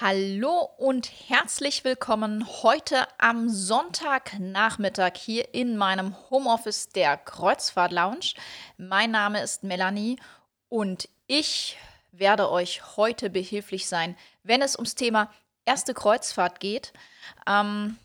Hallo und herzlich willkommen heute am Sonntagnachmittag hier in meinem Homeoffice der Kreuzfahrt Lounge. Mein Name ist Melanie und ich werde euch heute behilflich sein, wenn es ums Thema erste Kreuzfahrt geht. Ähm,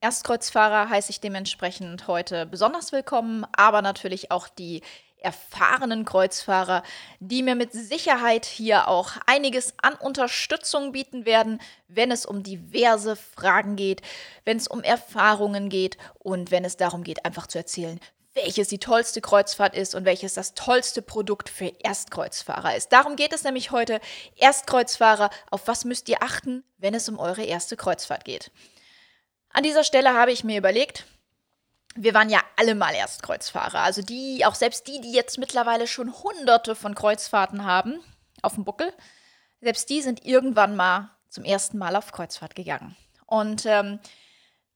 Erstkreuzfahrer heiße ich dementsprechend heute besonders willkommen, aber natürlich auch die erfahrenen Kreuzfahrer, die mir mit Sicherheit hier auch einiges an Unterstützung bieten werden, wenn es um diverse Fragen geht, wenn es um Erfahrungen geht und wenn es darum geht, einfach zu erzählen, welches die tollste Kreuzfahrt ist und welches das tollste Produkt für Erstkreuzfahrer ist. Darum geht es nämlich heute. Erstkreuzfahrer, auf was müsst ihr achten, wenn es um eure erste Kreuzfahrt geht? An dieser Stelle habe ich mir überlegt, wir waren ja alle mal Erstkreuzfahrer. Also die, auch selbst die, die jetzt mittlerweile schon hunderte von Kreuzfahrten haben auf dem Buckel, selbst die sind irgendwann mal zum ersten Mal auf Kreuzfahrt gegangen. Und ähm,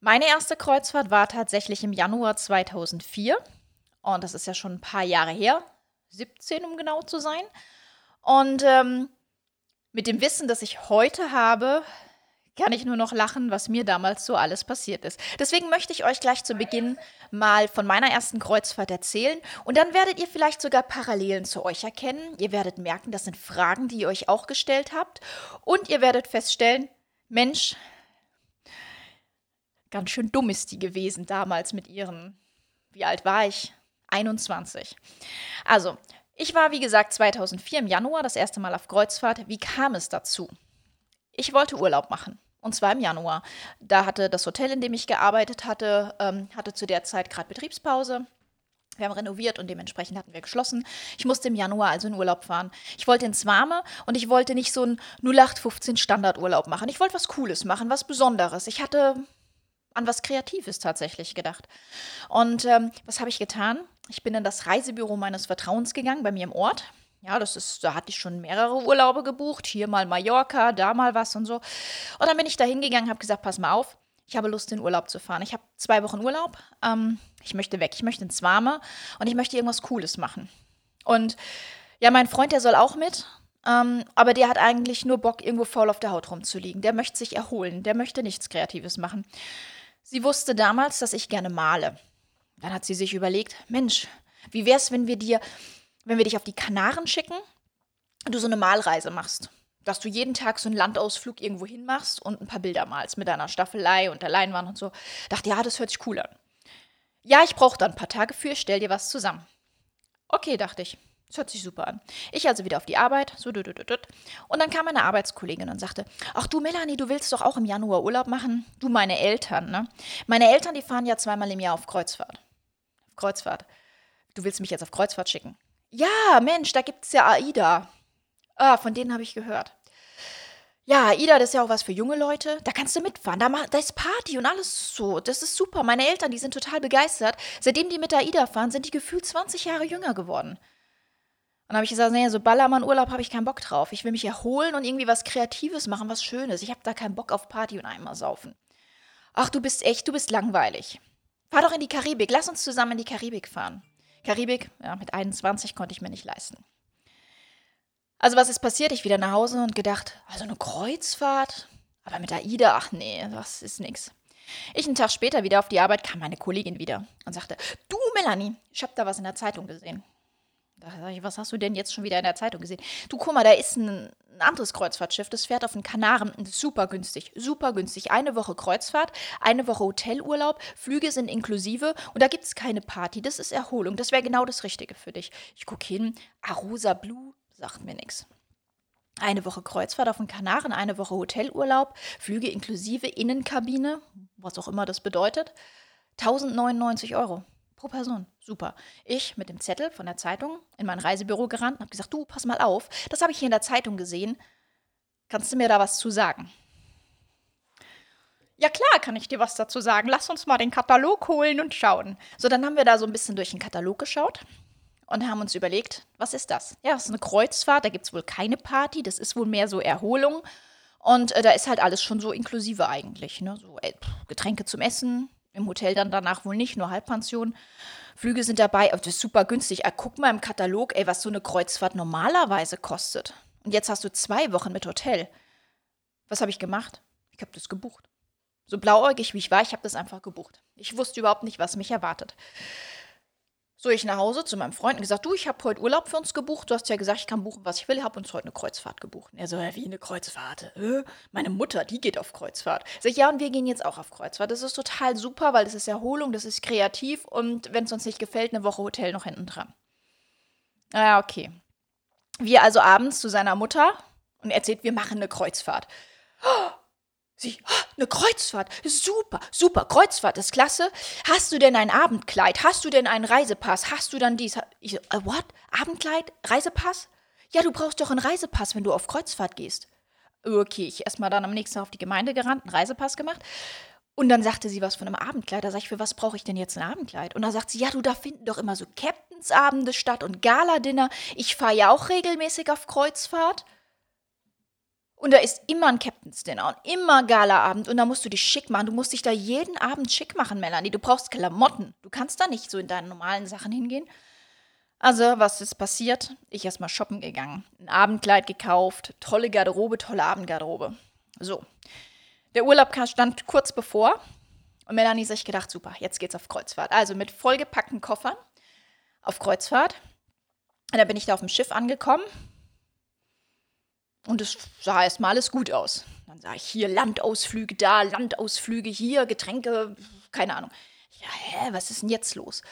meine erste Kreuzfahrt war tatsächlich im Januar 2004. Und das ist ja schon ein paar Jahre her. 17, um genau zu sein. Und ähm, mit dem Wissen, das ich heute habe, kann ich nur noch lachen, was mir damals so alles passiert ist. Deswegen möchte ich euch gleich zu Beginn mal von meiner ersten Kreuzfahrt erzählen und dann werdet ihr vielleicht sogar Parallelen zu euch erkennen. Ihr werdet merken, das sind Fragen, die ihr euch auch gestellt habt und ihr werdet feststellen, Mensch, ganz schön dumm ist die gewesen damals mit ihren, wie alt war ich? 21. Also, ich war wie gesagt 2004 im Januar das erste Mal auf Kreuzfahrt. Wie kam es dazu? Ich wollte Urlaub machen. Und zwar im Januar. Da hatte das Hotel, in dem ich gearbeitet hatte, ähm, hatte zu der Zeit gerade Betriebspause. Wir haben renoviert und dementsprechend hatten wir geschlossen. Ich musste im Januar also in Urlaub fahren. Ich wollte ins Warme und ich wollte nicht so einen 0815 Standardurlaub machen. Ich wollte was Cooles machen, was Besonderes. Ich hatte an was Kreatives tatsächlich gedacht. Und ähm, was habe ich getan? Ich bin in das Reisebüro meines Vertrauens gegangen, bei mir im Ort. Ja, das ist, da hatte ich schon mehrere Urlaube gebucht. Hier mal Mallorca, da mal was und so. Und dann bin ich da hingegangen, habe gesagt, pass mal auf, ich habe Lust, in Urlaub zu fahren. Ich habe zwei Wochen Urlaub. Ähm, ich möchte weg, ich möchte ins Warme und ich möchte irgendwas Cooles machen. Und ja, mein Freund, der soll auch mit. Ähm, aber der hat eigentlich nur Bock, irgendwo faul auf der Haut rumzuliegen. Der möchte sich erholen. Der möchte nichts Kreatives machen. Sie wusste damals, dass ich gerne male. Dann hat sie sich überlegt, Mensch, wie wär's, wenn wir dir wenn wir dich auf die Kanaren schicken und du so eine Malreise machst. Dass du jeden Tag so einen Landausflug irgendwo hin machst und ein paar Bilder malst mit deiner Staffelei und der Leinwand und so. Dachte, ja, das hört sich cool an. Ja, ich brauche da ein paar Tage für, stell dir was zusammen. Okay, dachte ich. Das hört sich super an. Ich also wieder auf die Arbeit, so. Und dann kam meine Arbeitskollegin und sagte: Ach du, Melanie, du willst doch auch im Januar Urlaub machen? Du, meine Eltern, ne? Meine Eltern, die fahren ja zweimal im Jahr auf Kreuzfahrt. Kreuzfahrt. Du willst mich jetzt auf Kreuzfahrt schicken? Ja, Mensch, da gibt es ja AIDA. Ah, von denen habe ich gehört. Ja, AIDA, das ist ja auch was für junge Leute. Da kannst du mitfahren. Da, da ist Party und alles so. Das ist super. Meine Eltern, die sind total begeistert. Seitdem die mit AIDA fahren, sind die gefühlt 20 Jahre jünger geworden. Und dann habe ich gesagt, naja, so Ballermann-Urlaub habe ich keinen Bock drauf. Ich will mich erholen und irgendwie was Kreatives machen, was Schönes. Ich habe da keinen Bock auf Party und einmal saufen. Ach, du bist echt, du bist langweilig. Fahr doch in die Karibik. Lass uns zusammen in die Karibik fahren. Karibik, ja, mit 21 konnte ich mir nicht leisten. Also was ist passiert? Ich wieder nach Hause und gedacht, also eine Kreuzfahrt? Aber mit AIDA, ach nee, das ist nix. Ich einen Tag später wieder auf die Arbeit kam meine Kollegin wieder und sagte, du Melanie, ich habe da was in der Zeitung gesehen. Ich, was hast du denn jetzt schon wieder in der Zeitung gesehen? Du, guck mal, da ist ein, ein anderes Kreuzfahrtschiff, das fährt auf den Kanaren. Super günstig, super günstig. Eine Woche Kreuzfahrt, eine Woche Hotelurlaub, Flüge sind inklusive und da gibt es keine Party. Das ist Erholung. Das wäre genau das Richtige für dich. Ich gucke hin, Arosa Blue sagt mir nichts. Eine Woche Kreuzfahrt auf den Kanaren, eine Woche Hotelurlaub, Flüge inklusive, Innenkabine, was auch immer das bedeutet. 1099 Euro. Pro Person. Super. Ich mit dem Zettel von der Zeitung in mein Reisebüro gerannt und habe gesagt, du, pass mal auf, das habe ich hier in der Zeitung gesehen. Kannst du mir da was zu sagen? Ja klar, kann ich dir was dazu sagen. Lass uns mal den Katalog holen und schauen. So, dann haben wir da so ein bisschen durch den Katalog geschaut und haben uns überlegt, was ist das? Ja, das ist eine Kreuzfahrt, da gibt es wohl keine Party, das ist wohl mehr so Erholung. Und äh, da ist halt alles schon so inklusive eigentlich. Ne? So äh, Getränke zum Essen, im Hotel dann danach wohl nicht, nur Halbpension. Flüge sind dabei, das ist super günstig. Ah, guck mal im Katalog, ey, was so eine Kreuzfahrt normalerweise kostet. Und jetzt hast du zwei Wochen mit Hotel. Was habe ich gemacht? Ich habe das gebucht. So blauäugig wie ich war, ich habe das einfach gebucht. Ich wusste überhaupt nicht, was mich erwartet. So, ich nach Hause zu meinem Freund und gesagt, du, ich habe heute Urlaub für uns gebucht. Du hast ja gesagt, ich kann buchen, was ich will. Ich habe uns heute eine Kreuzfahrt gebucht. Und er so, ja, wie eine Kreuzfahrt? Äh? Meine Mutter, die geht auf Kreuzfahrt. Sag ich, ja, und wir gehen jetzt auch auf Kreuzfahrt. Das ist total super, weil das ist Erholung, das ist kreativ und wenn es uns nicht gefällt, eine Woche Hotel noch hinten dran. Ja, okay. Wir also abends zu seiner Mutter und erzählt, wir machen eine Kreuzfahrt. Oh, Sie, oh, eine Kreuzfahrt, super, super, Kreuzfahrt ist klasse. Hast du denn ein Abendkleid? Hast du denn einen Reisepass? Hast du dann dies? Ich so, uh, what? Abendkleid? Reisepass? Ja, du brauchst doch einen Reisepass, wenn du auf Kreuzfahrt gehst. Okay, ich erstmal dann am nächsten Tag auf die Gemeinde gerannt, einen Reisepass gemacht. Und dann sagte sie was von einem Abendkleid. Da sag ich, für was brauche ich denn jetzt ein Abendkleid? Und dann sagt sie, ja, du, da finden doch immer so Captainsabende statt und Galadinner. Ich fahre ja auch regelmäßig auf Kreuzfahrt. Und da ist immer ein Captain's Dinner und immer Galaabend und da musst du dich schick machen. Du musst dich da jeden Abend schick machen, Melanie. Du brauchst Klamotten. Du kannst da nicht so in deinen normalen Sachen hingehen. Also, was ist passiert? Ich erstmal shoppen gegangen. Ein Abendkleid gekauft, tolle Garderobe, tolle Abendgarderobe. So. Der Urlaub stand kurz bevor und Melanie sich gedacht, super, jetzt geht's auf Kreuzfahrt. Also mit vollgepackten Koffern auf Kreuzfahrt. Und dann bin ich da auf dem Schiff angekommen und es sah erstmal alles gut aus. Dann sah ich hier Landausflüge da, Landausflüge hier, Getränke, keine Ahnung. Ja, hä, was ist denn jetzt los?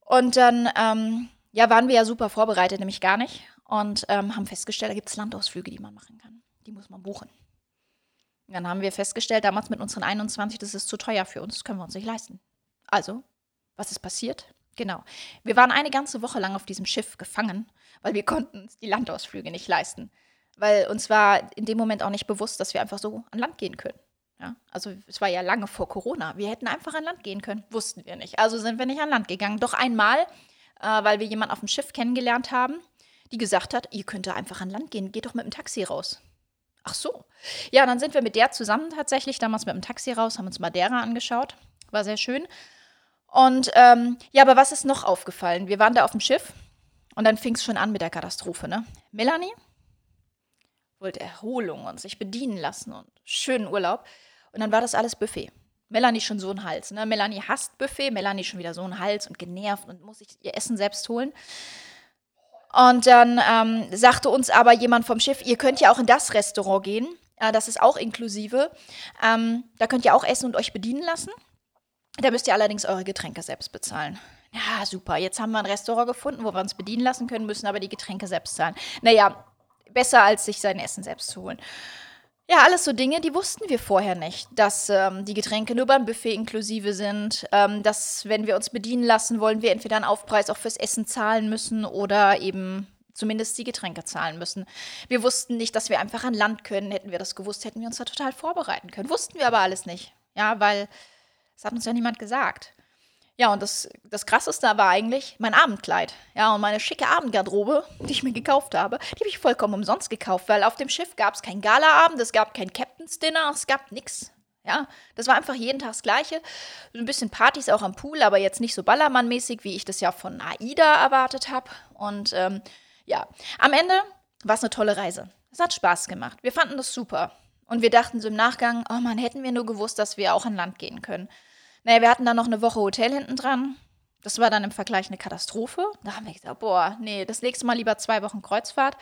Und dann, ähm, ja, waren wir ja super vorbereitet, nämlich gar nicht. Und ähm, haben festgestellt, da gibt es Landausflüge, die man machen kann. Die muss man buchen. dann haben wir festgestellt, damals mit unseren 21, das ist zu teuer für uns, das können wir uns nicht leisten. Also, was ist passiert? Genau. Wir waren eine ganze Woche lang auf diesem Schiff gefangen, weil wir konnten uns die Landausflüge nicht leisten weil uns war in dem Moment auch nicht bewusst, dass wir einfach so an Land gehen können. Ja, also es war ja lange vor Corona. Wir hätten einfach an Land gehen können, wussten wir nicht. Also sind wir nicht an Land gegangen. Doch einmal, äh, weil wir jemanden auf dem Schiff kennengelernt haben, die gesagt hat, ihr könnt da einfach an Land gehen, geht doch mit dem Taxi raus. Ach so. Ja, dann sind wir mit der zusammen tatsächlich damals mit dem Taxi raus, haben uns Madeira angeschaut. War sehr schön. Und ähm, ja, aber was ist noch aufgefallen? Wir waren da auf dem Schiff und dann fing es schon an mit der Katastrophe, ne? Melanie, wollte Erholung und sich bedienen lassen und schönen Urlaub. Und dann war das alles Buffet. Melanie schon so ein Hals. Ne? Melanie hasst Buffet, Melanie schon wieder so ein Hals und genervt und muss sich ihr Essen selbst holen. Und dann ähm, sagte uns aber jemand vom Schiff, ihr könnt ja auch in das Restaurant gehen. Äh, das ist auch inklusive. Ähm, da könnt ihr auch essen und euch bedienen lassen. Da müsst ihr allerdings eure Getränke selbst bezahlen. Ja, super. Jetzt haben wir ein Restaurant gefunden, wo wir uns bedienen lassen können, müssen aber die Getränke selbst zahlen. Naja, besser, als sich sein Essen selbst zu holen. Ja, alles so Dinge, die wussten wir vorher nicht, dass ähm, die Getränke nur beim Buffet inklusive sind, ähm, dass wenn wir uns bedienen lassen, wollen wir entweder einen Aufpreis auch fürs Essen zahlen müssen oder eben zumindest die Getränke zahlen müssen. Wir wussten nicht, dass wir einfach an Land können. Hätten wir das gewusst, hätten wir uns da total vorbereiten können. Wussten wir aber alles nicht. Ja, weil es hat uns ja niemand gesagt. Ja, und das, das Krasseste war eigentlich mein Abendkleid. Ja, und meine schicke Abendgarderobe, die ich mir gekauft habe, die habe ich vollkommen umsonst gekauft, weil auf dem Schiff gab es kein Galaabend, es gab kein Captain's Dinner, es gab nichts. Ja, das war einfach jeden Tag das Gleiche. Ein bisschen Partys auch am Pool, aber jetzt nicht so Ballermann-mäßig, wie ich das ja von AIDA erwartet habe. Und ähm, ja, am Ende war es eine tolle Reise. Es hat Spaß gemacht. Wir fanden das super. Und wir dachten so im Nachgang, oh man, hätten wir nur gewusst, dass wir auch an Land gehen können. Naja, wir hatten dann noch eine Woche Hotel hinten dran. Das war dann im Vergleich eine Katastrophe. Da haben wir gesagt, boah, nee, das nächste Mal lieber zwei Wochen Kreuzfahrt.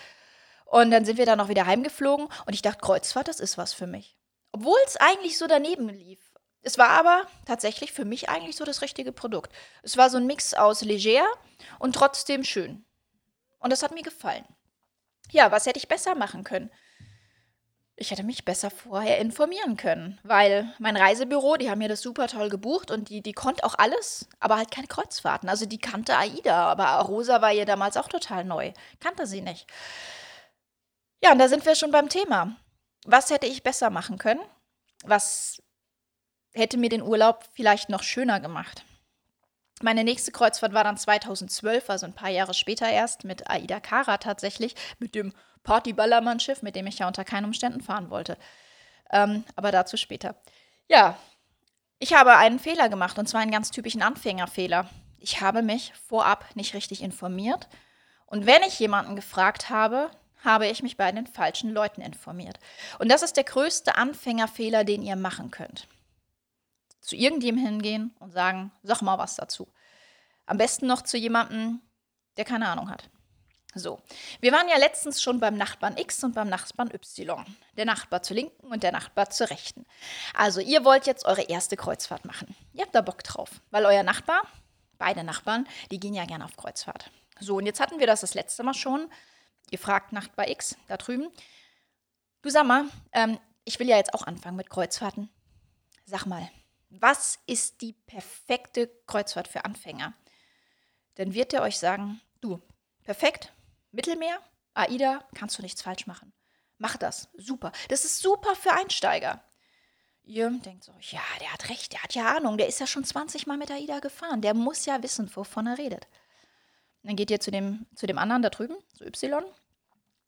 Und dann sind wir dann noch wieder heimgeflogen und ich dachte, Kreuzfahrt, das ist was für mich. Obwohl es eigentlich so daneben lief. Es war aber tatsächlich für mich eigentlich so das richtige Produkt. Es war so ein Mix aus leger und trotzdem schön. Und das hat mir gefallen. Ja, was hätte ich besser machen können? Ich hätte mich besser vorher informieren können, weil mein Reisebüro, die haben mir das super toll gebucht und die, die konnte auch alles, aber halt keine Kreuzfahrten. Also die kannte AIDA, aber Rosa war ihr damals auch total neu. Kannte sie nicht. Ja, und da sind wir schon beim Thema. Was hätte ich besser machen können? Was hätte mir den Urlaub vielleicht noch schöner gemacht? Meine nächste Kreuzfahrt war dann 2012, also ein paar Jahre später erst, mit Aida Kara tatsächlich, mit dem Party-Ballermann-Schiff, mit dem ich ja unter keinen Umständen fahren wollte. Ähm, aber dazu später. Ja, ich habe einen Fehler gemacht und zwar einen ganz typischen Anfängerfehler. Ich habe mich vorab nicht richtig informiert. Und wenn ich jemanden gefragt habe, habe ich mich bei den falschen Leuten informiert. Und das ist der größte Anfängerfehler, den ihr machen könnt. Zu irgendjemandem hingehen und sagen, sag mal was dazu. Am besten noch zu jemandem, der keine Ahnung hat. So, wir waren ja letztens schon beim Nachbarn X und beim Nachbarn Y. Der Nachbar zur linken und der Nachbar zur rechten. Also, ihr wollt jetzt eure erste Kreuzfahrt machen. Ihr habt da Bock drauf, weil euer Nachbar, beide Nachbarn, die gehen ja gerne auf Kreuzfahrt. So, und jetzt hatten wir das das letzte Mal schon. Ihr fragt Nachbar X da drüben. Du sag mal, ähm, ich will ja jetzt auch anfangen mit Kreuzfahrten. Sag mal, was ist die perfekte Kreuzfahrt für Anfänger? Dann wird er euch sagen, du, perfekt, Mittelmeer, AIDA, kannst du nichts falsch machen. Mach das, super. Das ist super für Einsteiger. Ihr denkt so, ja, der hat recht, der hat ja Ahnung, der ist ja schon 20 Mal mit AIDA gefahren, der muss ja wissen, wovon er redet. Dann geht ihr zu dem, zu dem anderen da drüben, zu Y.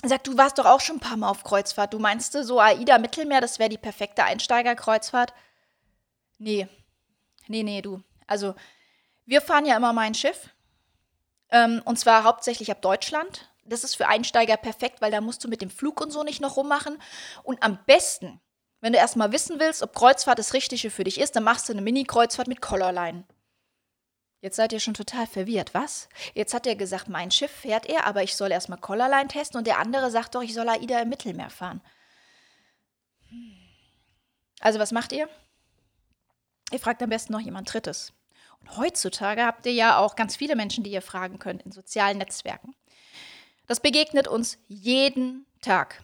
Sagt, du warst doch auch schon ein paar Mal auf Kreuzfahrt. Du meinst so AIDA Mittelmeer, das wäre die perfekte Einsteigerkreuzfahrt? Nee. Nee, nee, du. Also, wir fahren ja immer mein Schiff. Ähm, und zwar hauptsächlich ab Deutschland. Das ist für Einsteiger perfekt, weil da musst du mit dem Flug und so nicht noch rummachen. Und am besten, wenn du erstmal wissen willst, ob Kreuzfahrt das Richtige für dich ist, dann machst du eine Mini-Kreuzfahrt mit Collarline. Jetzt seid ihr schon total verwirrt, was? Jetzt hat er gesagt, mein Schiff fährt er, aber ich soll erstmal Collarline testen und der andere sagt doch, ich soll AIDA im Mittelmeer fahren. Also was macht ihr? Ihr fragt am besten noch jemand Drittes. Und heutzutage habt ihr ja auch ganz viele Menschen, die ihr fragen könnt in sozialen Netzwerken. Das begegnet uns jeden Tag.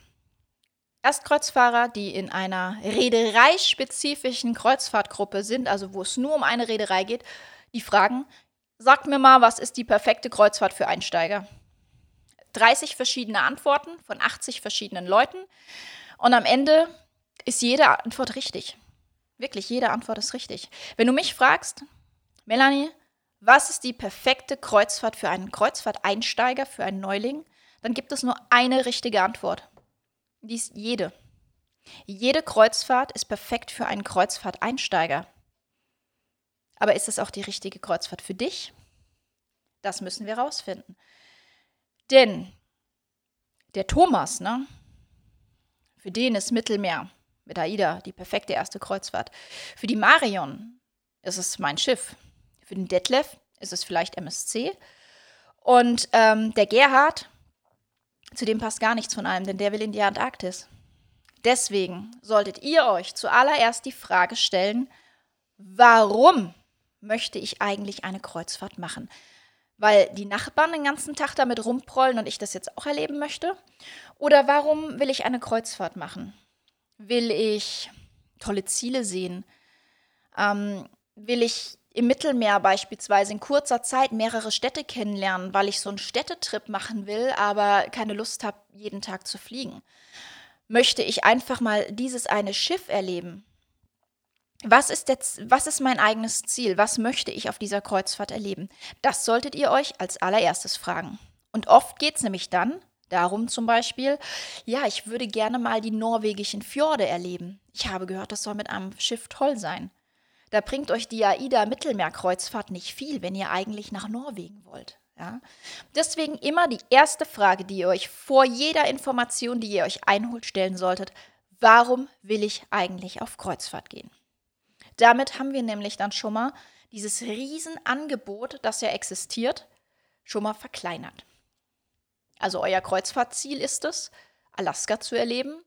Erstkreuzfahrer, die in einer reedereispezifischen Kreuzfahrtgruppe sind, also wo es nur um eine Reederei geht, die fragen, sagt mir mal, was ist die perfekte Kreuzfahrt für Einsteiger? 30 verschiedene Antworten von 80 verschiedenen Leuten und am Ende ist jede Antwort richtig. Wirklich, jede Antwort ist richtig. Wenn du mich fragst, Melanie, was ist die perfekte Kreuzfahrt für einen Kreuzfahrteinsteiger, für einen Neuling? Dann gibt es nur eine richtige Antwort. Die ist jede. Jede Kreuzfahrt ist perfekt für einen Kreuzfahrteinsteiger. Aber ist es auch die richtige Kreuzfahrt für dich? Das müssen wir rausfinden. Denn der Thomas, ne? Für den ist Mittelmeer mit AIDA die perfekte erste Kreuzfahrt. Für die Marion ist es mein Schiff. Für den Detlef ist es vielleicht MSC. Und ähm, der Gerhard, zu dem passt gar nichts von allem, denn der will in die Antarktis. Deswegen solltet ihr euch zuallererst die Frage stellen, warum möchte ich eigentlich eine Kreuzfahrt machen? Weil die Nachbarn den ganzen Tag damit rumprollen und ich das jetzt auch erleben möchte? Oder warum will ich eine Kreuzfahrt machen? Will ich tolle Ziele sehen? Ähm, will ich im Mittelmeer beispielsweise in kurzer Zeit mehrere Städte kennenlernen, weil ich so einen Städtetrip machen will, aber keine Lust habe, jeden Tag zu fliegen? Möchte ich einfach mal dieses eine Schiff erleben? Was ist, jetzt, was ist mein eigenes Ziel? Was möchte ich auf dieser Kreuzfahrt erleben? Das solltet ihr euch als allererstes fragen. Und oft geht es nämlich dann darum zum Beispiel, ja, ich würde gerne mal die norwegischen Fjorde erleben. Ich habe gehört, das soll mit einem Schiff toll sein. Da bringt euch die AIDA-Mittelmeerkreuzfahrt nicht viel, wenn ihr eigentlich nach Norwegen wollt. Ja? Deswegen immer die erste Frage, die ihr euch vor jeder Information, die ihr euch einholt, stellen solltet. Warum will ich eigentlich auf Kreuzfahrt gehen? Damit haben wir nämlich dann schon mal dieses Riesenangebot, das ja existiert, schon mal verkleinert. Also euer Kreuzfahrtziel ist es, Alaska zu erleben.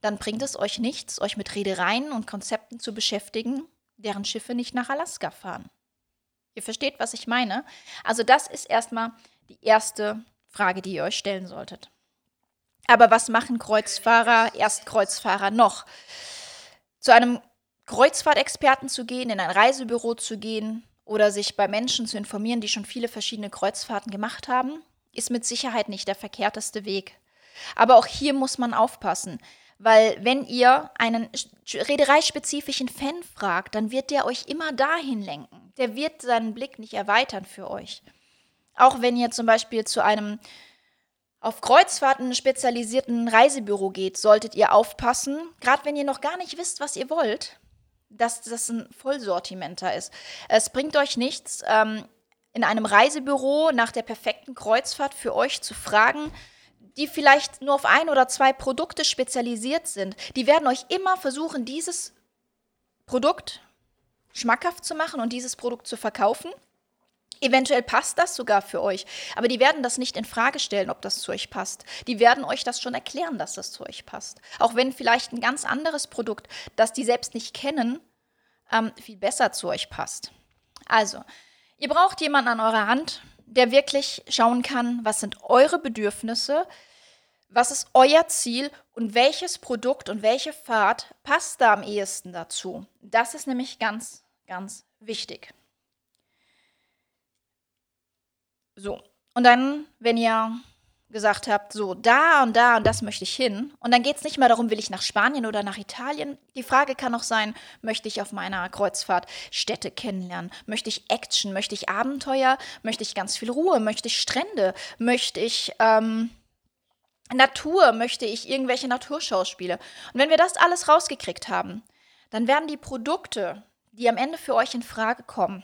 Dann bringt es euch nichts, euch mit Reedereien und Konzepten zu beschäftigen, deren Schiffe nicht nach Alaska fahren. Ihr versteht, was ich meine? Also das ist erstmal die erste Frage, die ihr euch stellen solltet. Aber was machen Kreuzfahrer, Erstkreuzfahrer noch? Zu einem Kreuzfahrtexperten zu gehen, in ein Reisebüro zu gehen oder sich bei Menschen zu informieren, die schon viele verschiedene Kreuzfahrten gemacht haben, ist mit Sicherheit nicht der verkehrteste Weg. Aber auch hier muss man aufpassen, weil wenn ihr einen reedereispezifischen Fan fragt, dann wird der euch immer dahin lenken. Der wird seinen Blick nicht erweitern für euch. Auch wenn ihr zum Beispiel zu einem auf Kreuzfahrten spezialisierten Reisebüro geht, solltet ihr aufpassen, gerade wenn ihr noch gar nicht wisst, was ihr wollt, dass das ein Vollsortimenter ist. Es bringt euch nichts, ähm, in einem Reisebüro nach der perfekten Kreuzfahrt für euch zu fragen. Die vielleicht nur auf ein oder zwei Produkte spezialisiert sind, die werden euch immer versuchen, dieses Produkt schmackhaft zu machen und dieses Produkt zu verkaufen. Eventuell passt das sogar für euch, aber die werden das nicht in Frage stellen, ob das zu euch passt. Die werden euch das schon erklären, dass das zu euch passt. Auch wenn vielleicht ein ganz anderes Produkt, das die selbst nicht kennen, ähm, viel besser zu euch passt. Also, ihr braucht jemanden an eurer Hand, der wirklich schauen kann, was sind eure Bedürfnisse, was ist euer Ziel und welches Produkt und welche Fahrt passt da am ehesten dazu. Das ist nämlich ganz, ganz wichtig. So, und dann, wenn ihr gesagt habt, so da und da und das möchte ich hin. Und dann geht es nicht mehr darum, will ich nach Spanien oder nach Italien. Die Frage kann auch sein, möchte ich auf meiner Kreuzfahrt Städte kennenlernen? Möchte ich Action? Möchte ich Abenteuer? Möchte ich ganz viel Ruhe? Möchte ich Strände? Möchte ich ähm, Natur? Möchte ich irgendwelche Naturschauspiele? Und wenn wir das alles rausgekriegt haben, dann werden die Produkte, die am Ende für euch in Frage kommen,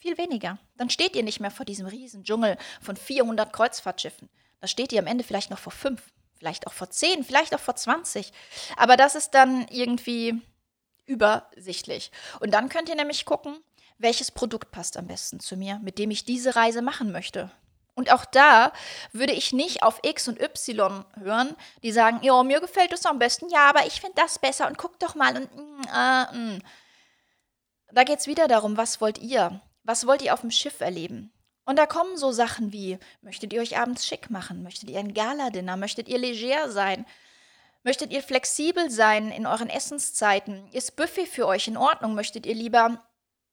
viel weniger. Dann steht ihr nicht mehr vor diesem riesen Dschungel von 400 Kreuzfahrtschiffen da steht ihr am Ende vielleicht noch vor fünf, vielleicht auch vor zehn, vielleicht auch vor 20. Aber das ist dann irgendwie übersichtlich. Und dann könnt ihr nämlich gucken, welches Produkt passt am besten zu mir, mit dem ich diese Reise machen möchte. Und auch da würde ich nicht auf X und Y hören, die sagen, ja, mir gefällt es am besten, ja, aber ich finde das besser und guck doch mal und äh, mm. Da geht es wieder darum, was wollt ihr? Was wollt ihr auf dem Schiff erleben? Und da kommen so Sachen wie, möchtet ihr euch abends schick machen? Möchtet ihr ein Galadinner? Möchtet ihr leger sein? Möchtet ihr flexibel sein in euren Essenszeiten? Ist Buffet für euch in Ordnung? Möchtet ihr lieber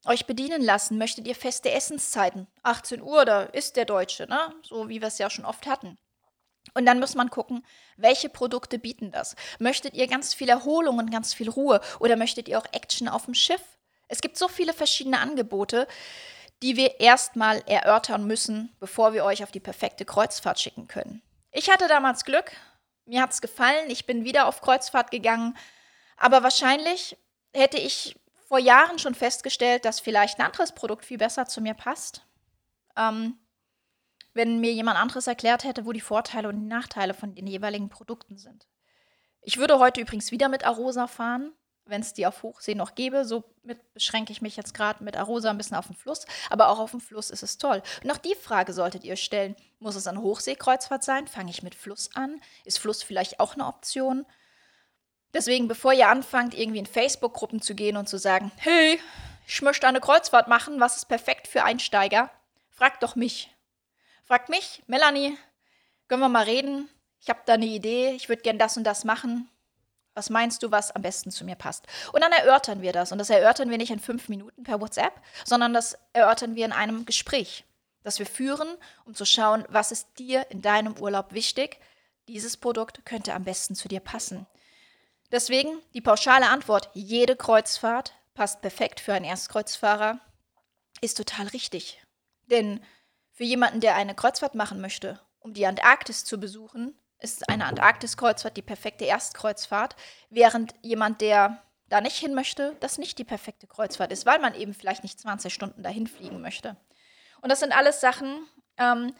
euch bedienen lassen? Möchtet ihr feste Essenszeiten? 18 Uhr, da ist der Deutsche, ne? So wie wir es ja schon oft hatten. Und dann muss man gucken, welche Produkte bieten das? Möchtet ihr ganz viel Erholung und ganz viel Ruhe oder möchtet ihr auch Action auf dem Schiff? Es gibt so viele verschiedene Angebote die wir erstmal erörtern müssen, bevor wir euch auf die perfekte Kreuzfahrt schicken können. Ich hatte damals Glück, mir hat es gefallen, ich bin wieder auf Kreuzfahrt gegangen, aber wahrscheinlich hätte ich vor Jahren schon festgestellt, dass vielleicht ein anderes Produkt viel besser zu mir passt. Ähm, wenn mir jemand anderes erklärt hätte, wo die Vorteile und die Nachteile von den jeweiligen Produkten sind. Ich würde heute übrigens wieder mit Arosa fahren wenn es die auf Hochsee noch gäbe. Somit beschränke ich mich jetzt gerade mit Arosa ein bisschen auf den Fluss. Aber auch auf dem Fluss ist es toll. Und auch die Frage solltet ihr stellen: Muss es eine Hochseekreuzfahrt sein? Fange ich mit Fluss an? Ist Fluss vielleicht auch eine Option? Deswegen, bevor ihr anfangt, irgendwie in Facebook-Gruppen zu gehen und zu sagen: Hey, ich möchte eine Kreuzfahrt machen, was ist perfekt für Einsteiger? Fragt doch mich. Fragt mich, Melanie, können wir mal reden? Ich habe da eine Idee, ich würde gern das und das machen was meinst du, was am besten zu mir passt? Und dann erörtern wir das. Und das erörtern wir nicht in fünf Minuten per WhatsApp, sondern das erörtern wir in einem Gespräch, das wir führen, um zu schauen, was ist dir in deinem Urlaub wichtig. Dieses Produkt könnte am besten zu dir passen. Deswegen die pauschale Antwort, jede Kreuzfahrt passt perfekt für einen Erstkreuzfahrer, ist total richtig. Denn für jemanden, der eine Kreuzfahrt machen möchte, um die Antarktis zu besuchen, ist eine Antarktis-Kreuzfahrt die perfekte Erstkreuzfahrt, während jemand, der da nicht hin möchte, das nicht die perfekte Kreuzfahrt ist, weil man eben vielleicht nicht 20 Stunden dahin fliegen möchte. Und das sind alles Sachen, ähm,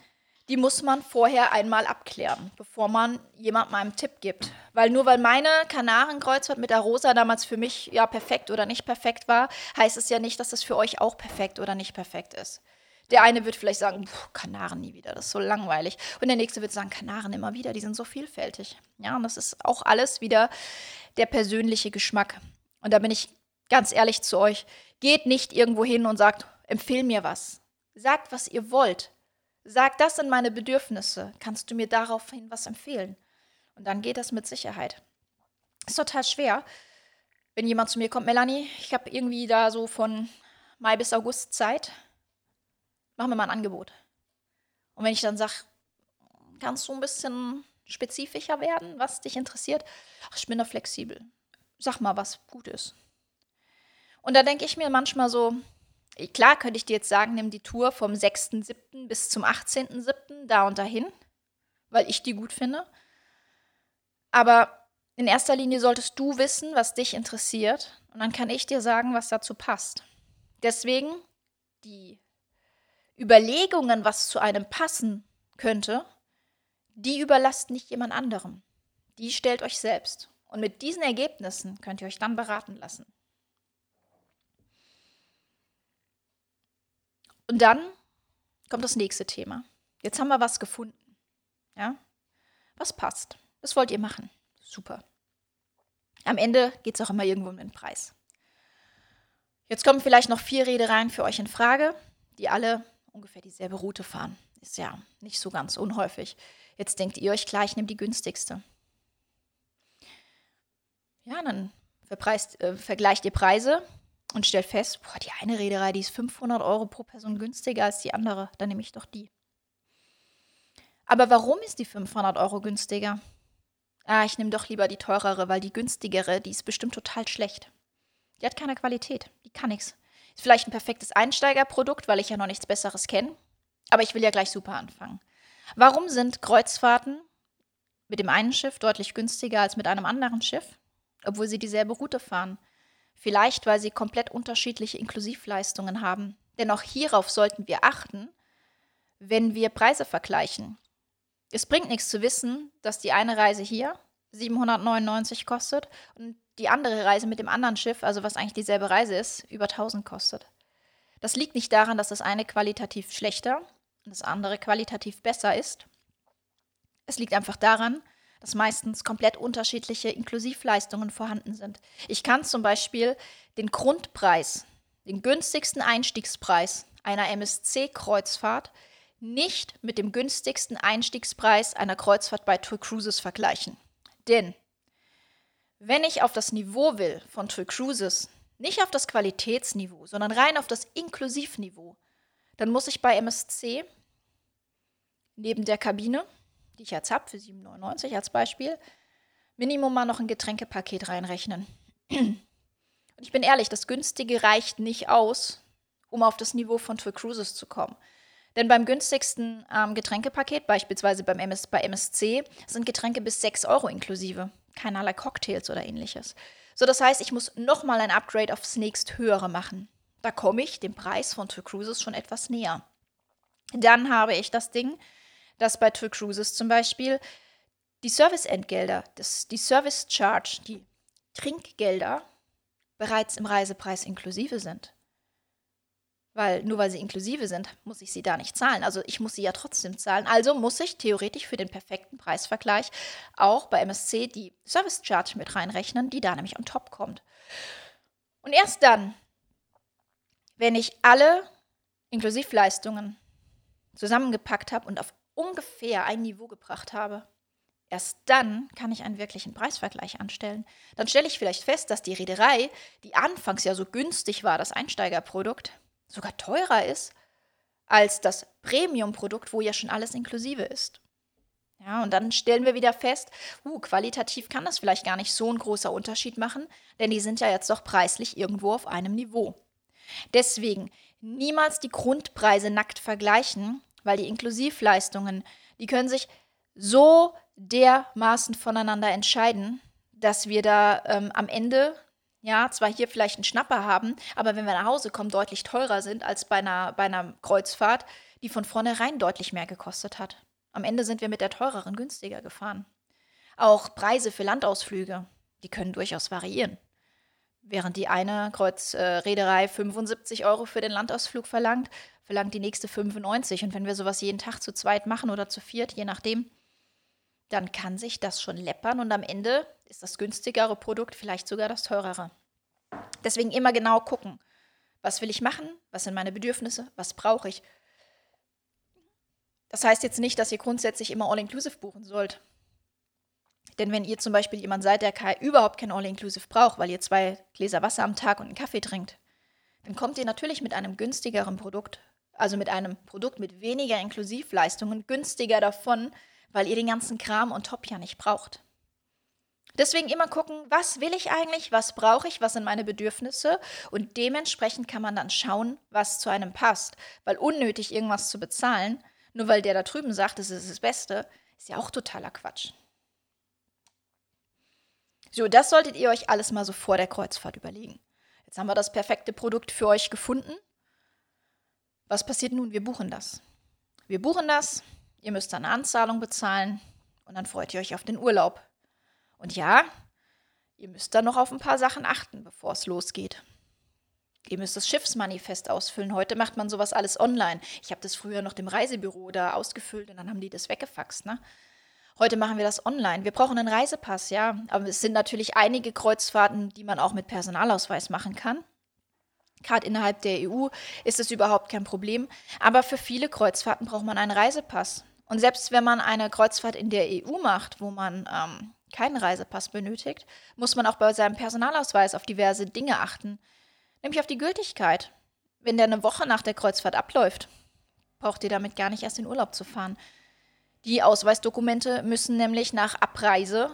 die muss man vorher einmal abklären, bevor man jemandem einen Tipp gibt. Weil nur weil meine Kanarenkreuzfahrt mit der Rosa damals für mich ja perfekt oder nicht perfekt war, heißt es ja nicht, dass es für euch auch perfekt oder nicht perfekt ist. Der eine wird vielleicht sagen, Kanaren nie wieder, das ist so langweilig. Und der nächste wird sagen, Kanaren immer wieder, die sind so vielfältig. Ja, und das ist auch alles wieder der persönliche Geschmack. Und da bin ich ganz ehrlich zu euch. Geht nicht irgendwo hin und sagt, empfehl mir was. Sagt, was ihr wollt. Sagt, das sind meine Bedürfnisse. Kannst du mir daraufhin was empfehlen? Und dann geht das mit Sicherheit. Ist total schwer, wenn jemand zu mir kommt, Melanie, ich habe irgendwie da so von Mai bis August Zeit mach mir mal ein Angebot. Und wenn ich dann sage, kannst du ein bisschen spezifischer werden, was dich interessiert? Ach, ich bin da flexibel. Sag mal, was gut ist. Und da denke ich mir manchmal so, klar könnte ich dir jetzt sagen, nimm die Tour vom 6.7. bis zum 18.7. da und dahin, weil ich die gut finde. Aber in erster Linie solltest du wissen, was dich interessiert. Und dann kann ich dir sagen, was dazu passt. Deswegen die Überlegungen, was zu einem passen könnte, die überlasst nicht jemand anderem. Die stellt euch selbst. Und mit diesen Ergebnissen könnt ihr euch dann beraten lassen. Und dann kommt das nächste Thema. Jetzt haben wir was gefunden. Ja? Was passt? Was wollt ihr machen? Super. Am Ende geht es auch immer irgendwo um den Preis. Jetzt kommen vielleicht noch vier Redereien für euch in Frage, die alle ungefähr dieselbe Route fahren. Ist ja nicht so ganz unhäufig. Jetzt denkt ihr euch gleich, nehmt die günstigste. Ja, dann äh, vergleicht ihr Preise und stellt fest, boah, die eine Reederei, die ist 500 Euro pro Person günstiger als die andere, dann nehme ich doch die. Aber warum ist die 500 Euro günstiger? Ah, ich nehme doch lieber die teurere, weil die günstigere, die ist bestimmt total schlecht. Die hat keine Qualität, die kann nichts. Ist vielleicht ein perfektes Einsteigerprodukt, weil ich ja noch nichts Besseres kenne, aber ich will ja gleich super anfangen. Warum sind Kreuzfahrten mit dem einen Schiff deutlich günstiger als mit einem anderen Schiff, obwohl sie dieselbe Route fahren? Vielleicht, weil sie komplett unterschiedliche Inklusivleistungen haben. Denn auch hierauf sollten wir achten, wenn wir Preise vergleichen. Es bringt nichts zu wissen, dass die eine Reise hier 799 kostet und die andere Reise mit dem anderen Schiff, also was eigentlich dieselbe Reise ist, über 1000 kostet. Das liegt nicht daran, dass das eine qualitativ schlechter und das andere qualitativ besser ist. Es liegt einfach daran, dass meistens komplett unterschiedliche Inklusivleistungen vorhanden sind. Ich kann zum Beispiel den Grundpreis, den günstigsten Einstiegspreis einer MSC-Kreuzfahrt nicht mit dem günstigsten Einstiegspreis einer Kreuzfahrt bei Tour Cruises vergleichen. Denn wenn ich auf das Niveau will von Tour Cruises, nicht auf das Qualitätsniveau, sondern rein auf das Inklusivniveau, dann muss ich bei MSC neben der Kabine die ich jetzt habe, für 7,99 als Beispiel, Minimum mal noch ein Getränkepaket reinrechnen. Und ich bin ehrlich, das günstige reicht nicht aus, um auf das Niveau von Tour Cruises zu kommen. Denn beim günstigsten ähm, Getränkepaket, beispielsweise beim MS, bei MSC, sind Getränke bis 6 Euro inklusive. Keinerlei Cocktails oder ähnliches. So, das heißt, ich muss nochmal ein Upgrade aufs nächst höhere machen. Da komme ich dem Preis von Tour Cruises schon etwas näher. Dann habe ich das Ding, dass bei Tour Cruises zum Beispiel die Serviceentgelder, das, die Service Charge, die Trinkgelder bereits im Reisepreis inklusive sind. Weil nur weil sie inklusive sind, muss ich sie da nicht zahlen. Also ich muss sie ja trotzdem zahlen. Also muss ich theoretisch für den perfekten Preisvergleich auch bei MSC die Service Charge mit reinrechnen, die da nämlich on top kommt. Und erst dann, wenn ich alle Inklusivleistungen zusammengepackt habe und auf ungefähr ein Niveau gebracht habe, erst dann kann ich einen wirklichen Preisvergleich anstellen. Dann stelle ich vielleicht fest, dass die Reederei, die anfangs ja so günstig war, das Einsteigerprodukt, sogar teurer ist als das Premium-Produkt, wo ja schon alles inklusive ist. Ja, und dann stellen wir wieder fest, uh, qualitativ kann das vielleicht gar nicht so ein großer Unterschied machen, denn die sind ja jetzt doch preislich irgendwo auf einem Niveau. Deswegen niemals die Grundpreise nackt vergleichen, weil die Inklusivleistungen, die können sich so dermaßen voneinander entscheiden, dass wir da ähm, am Ende, ja, zwar hier vielleicht einen Schnapper haben, aber wenn wir nach Hause kommen, deutlich teurer sind als bei einer, bei einer Kreuzfahrt, die von vornherein deutlich mehr gekostet hat. Am Ende sind wir mit der teureren günstiger gefahren. Auch Preise für Landausflüge, die können durchaus variieren. Während die eine Kreuzreederei äh, 75 Euro für den Landausflug verlangt, verlangt die nächste 95. Und wenn wir sowas jeden Tag zu zweit machen oder zu viert, je nachdem, dann kann sich das schon läppern und am Ende ist das günstigere Produkt vielleicht sogar das teurere. Deswegen immer genau gucken, was will ich machen, was sind meine Bedürfnisse, was brauche ich. Das heißt jetzt nicht, dass ihr grundsätzlich immer All-Inclusive buchen sollt. Denn wenn ihr zum Beispiel jemand seid, der überhaupt kein All-Inclusive braucht, weil ihr zwei Gläser Wasser am Tag und einen Kaffee trinkt, dann kommt ihr natürlich mit einem günstigeren Produkt also mit einem Produkt mit weniger Inklusivleistungen, günstiger davon, weil ihr den ganzen Kram und top ja nicht braucht. Deswegen immer gucken, was will ich eigentlich, was brauche ich, was sind meine Bedürfnisse und dementsprechend kann man dann schauen, was zu einem passt. Weil unnötig irgendwas zu bezahlen, nur weil der da drüben sagt, es ist das Beste, ist ja auch totaler Quatsch. So, das solltet ihr euch alles mal so vor der Kreuzfahrt überlegen. Jetzt haben wir das perfekte Produkt für euch gefunden was passiert nun? Wir buchen das. Wir buchen das, Ihr müsst dann eine Anzahlung bezahlen und dann freut ihr euch auf den Urlaub. Und ja, ihr müsst dann noch auf ein paar Sachen achten, bevor es losgeht. Ihr müsst das Schiffsmanifest ausfüllen. Heute macht man sowas alles online. Ich habe das früher noch dem Reisebüro da ausgefüllt und dann haben die das weggefaxt. Ne? Heute machen wir das online. Wir brauchen einen Reisepass, ja. Aber es sind natürlich einige Kreuzfahrten, die man auch mit Personalausweis machen kann. Gerade innerhalb der EU ist es überhaupt kein Problem. Aber für viele Kreuzfahrten braucht man einen Reisepass. Und selbst wenn man eine Kreuzfahrt in der EU macht, wo man ähm, keinen Reisepass benötigt, muss man auch bei seinem Personalausweis auf diverse Dinge achten, nämlich auf die Gültigkeit. Wenn der eine Woche nach der Kreuzfahrt abläuft, braucht ihr damit gar nicht erst in Urlaub zu fahren. Die Ausweisdokumente müssen nämlich nach Abreise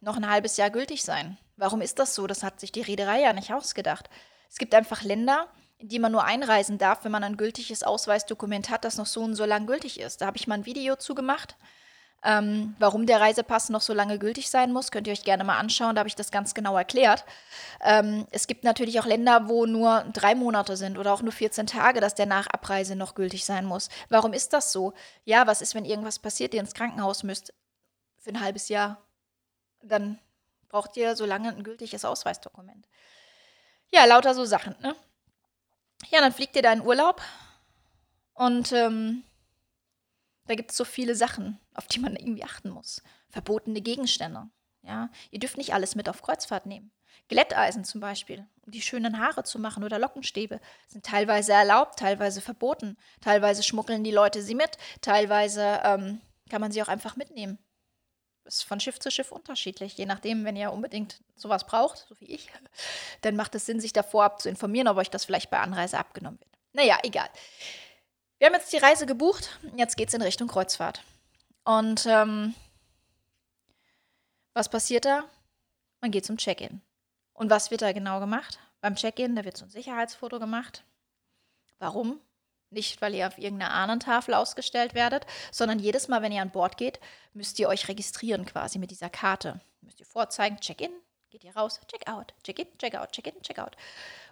noch ein halbes Jahr gültig sein. Warum ist das so? Das hat sich die Reederei ja nicht ausgedacht. Es gibt einfach Länder, in die man nur einreisen darf, wenn man ein gültiges Ausweisdokument hat, das noch so und so lang gültig ist. Da habe ich mal ein Video zugemacht. Ähm, warum der Reisepass noch so lange gültig sein muss, könnt ihr euch gerne mal anschauen. Da habe ich das ganz genau erklärt. Ähm, es gibt natürlich auch Länder, wo nur drei Monate sind oder auch nur 14 Tage, dass der nach Abreise noch gültig sein muss. Warum ist das so? Ja, was ist, wenn irgendwas passiert, ihr ins Krankenhaus müsst für ein halbes Jahr? Dann braucht ihr so lange ein gültiges Ausweisdokument. Ja, lauter so Sachen, ne? Ja, dann fliegt ihr da in Urlaub und ähm, da gibt es so viele Sachen, auf die man irgendwie achten muss. Verbotene Gegenstände. Ja, ihr dürft nicht alles mit auf Kreuzfahrt nehmen. Glätteisen zum Beispiel, um die schönen Haare zu machen oder Lockenstäbe, sind teilweise erlaubt, teilweise verboten. Teilweise schmuggeln die Leute sie mit, teilweise ähm, kann man sie auch einfach mitnehmen. Das ist von Schiff zu Schiff unterschiedlich. Je nachdem, wenn ihr unbedingt sowas braucht, so wie ich, dann macht es Sinn, sich davor ab ob euch das vielleicht bei Anreise abgenommen wird. Naja, egal. Wir haben jetzt die Reise gebucht, jetzt geht es in Richtung Kreuzfahrt. Und ähm, was passiert da? Man geht zum Check-in. Und was wird da genau gemacht? Beim Check-in, da wird so ein Sicherheitsfoto gemacht. Warum? Nicht, weil ihr auf irgendeiner Ahnentafel ausgestellt werdet, sondern jedes Mal, wenn ihr an Bord geht, müsst ihr euch registrieren quasi mit dieser Karte. Müsst ihr vorzeigen, Check-in, geht ihr raus, Check-out, Check-in, Check-out, Check-in, Check-out.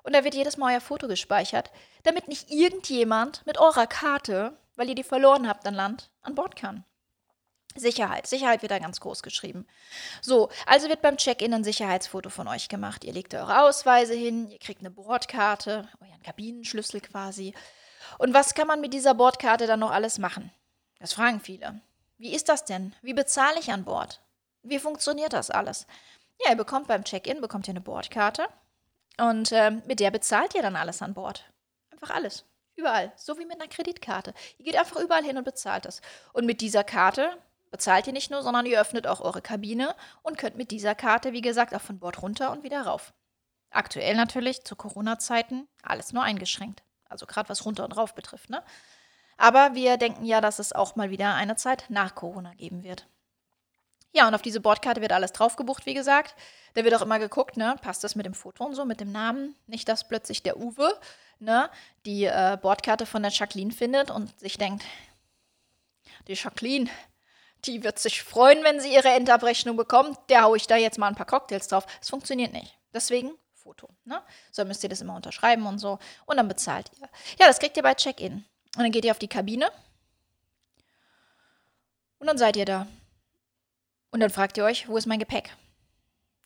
Und da wird jedes Mal euer Foto gespeichert, damit nicht irgendjemand mit eurer Karte, weil ihr die verloren habt an Land, an Bord kann. Sicherheit. Sicherheit wird da ganz groß geschrieben. So, also wird beim Check-in ein Sicherheitsfoto von euch gemacht. Ihr legt eure Ausweise hin, ihr kriegt eine Bordkarte, euren Kabinenschlüssel quasi. Und was kann man mit dieser Bordkarte dann noch alles machen? Das fragen viele. Wie ist das denn? Wie bezahle ich an Bord? Wie funktioniert das alles? Ja, ihr bekommt beim Check-in bekommt ihr eine Bordkarte und äh, mit der bezahlt ihr dann alles an Bord. Einfach alles. Überall. So wie mit einer Kreditkarte. Ihr geht einfach überall hin und bezahlt das. Und mit dieser Karte bezahlt ihr nicht nur, sondern ihr öffnet auch eure Kabine und könnt mit dieser Karte, wie gesagt, auch von Bord runter und wieder rauf. Aktuell natürlich zu Corona-Zeiten alles nur eingeschränkt. Also gerade was runter und rauf betrifft, ne? Aber wir denken ja, dass es auch mal wieder eine Zeit nach Corona geben wird. Ja, und auf diese Bordkarte wird alles drauf gebucht, wie gesagt. Da wird auch immer geguckt, ne, passt das mit dem Foto und so, mit dem Namen. Nicht, dass plötzlich der Uwe, ne, die äh, Bordkarte von der Jacqueline findet und sich denkt, die Jacqueline, die wird sich freuen, wenn sie ihre Endabrechnung bekommt. Der haue ich da jetzt mal ein paar Cocktails drauf. Das funktioniert nicht. Deswegen Foto. Ne? So müsst ihr das immer unterschreiben und so. Und dann bezahlt ihr. Ja, das kriegt ihr bei Check-in. Und dann geht ihr auf die Kabine. Und dann seid ihr da. Und dann fragt ihr euch, wo ist mein Gepäck?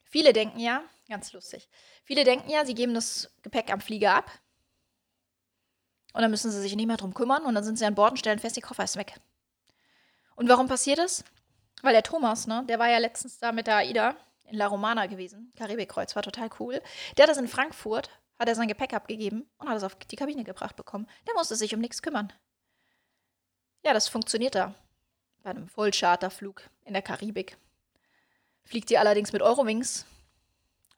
Viele denken ja, ganz lustig, viele denken ja, sie geben das Gepäck am Flieger ab. Und dann müssen sie sich nicht mehr drum kümmern. Und dann sind sie an Bord und stellen fest, die Koffer ist weg. Und warum passiert das? Weil der Thomas, ne, der war ja letztens da mit der AIDA in La Romana gewesen. Karibikkreuz war total cool. Der hat das in Frankfurt, hat er sein Gepäck abgegeben und hat es auf die Kabine gebracht bekommen. Der musste sich um nichts kümmern. Ja, das funktioniert da. Bei einem Vollcharterflug in der Karibik. Fliegt ihr allerdings mit Eurowings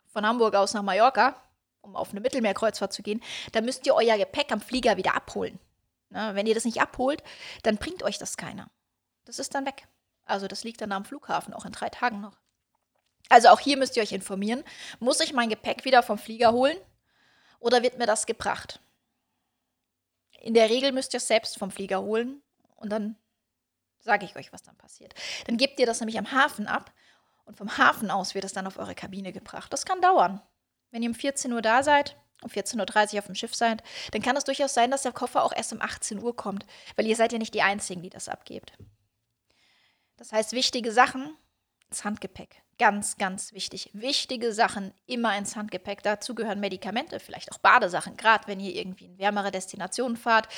von Hamburg aus nach Mallorca, um auf eine Mittelmeerkreuzfahrt zu gehen, dann müsst ihr euer Gepäck am Flieger wieder abholen. Na, wenn ihr das nicht abholt, dann bringt euch das keiner. Das ist dann weg. Also das liegt dann am Flughafen, auch in drei Tagen noch. Also auch hier müsst ihr euch informieren. Muss ich mein Gepäck wieder vom Flieger holen oder wird mir das gebracht? In der Regel müsst ihr es selbst vom Flieger holen und dann sage ich euch, was dann passiert. Dann gebt ihr das nämlich am Hafen ab und vom Hafen aus wird es dann auf eure Kabine gebracht. Das kann dauern. Wenn ihr um 14 Uhr da seid um 14.30 Uhr auf dem Schiff seid, dann kann es durchaus sein, dass der Koffer auch erst um 18 Uhr kommt, weil ihr seid ja nicht die Einzigen, die das abgebt. Das heißt, wichtige Sachen ins Handgepäck. Ganz, ganz wichtig. Wichtige Sachen immer ins Handgepäck. Dazu gehören Medikamente, vielleicht auch Badesachen, gerade wenn ihr irgendwie in wärmere Destinationen fahrt.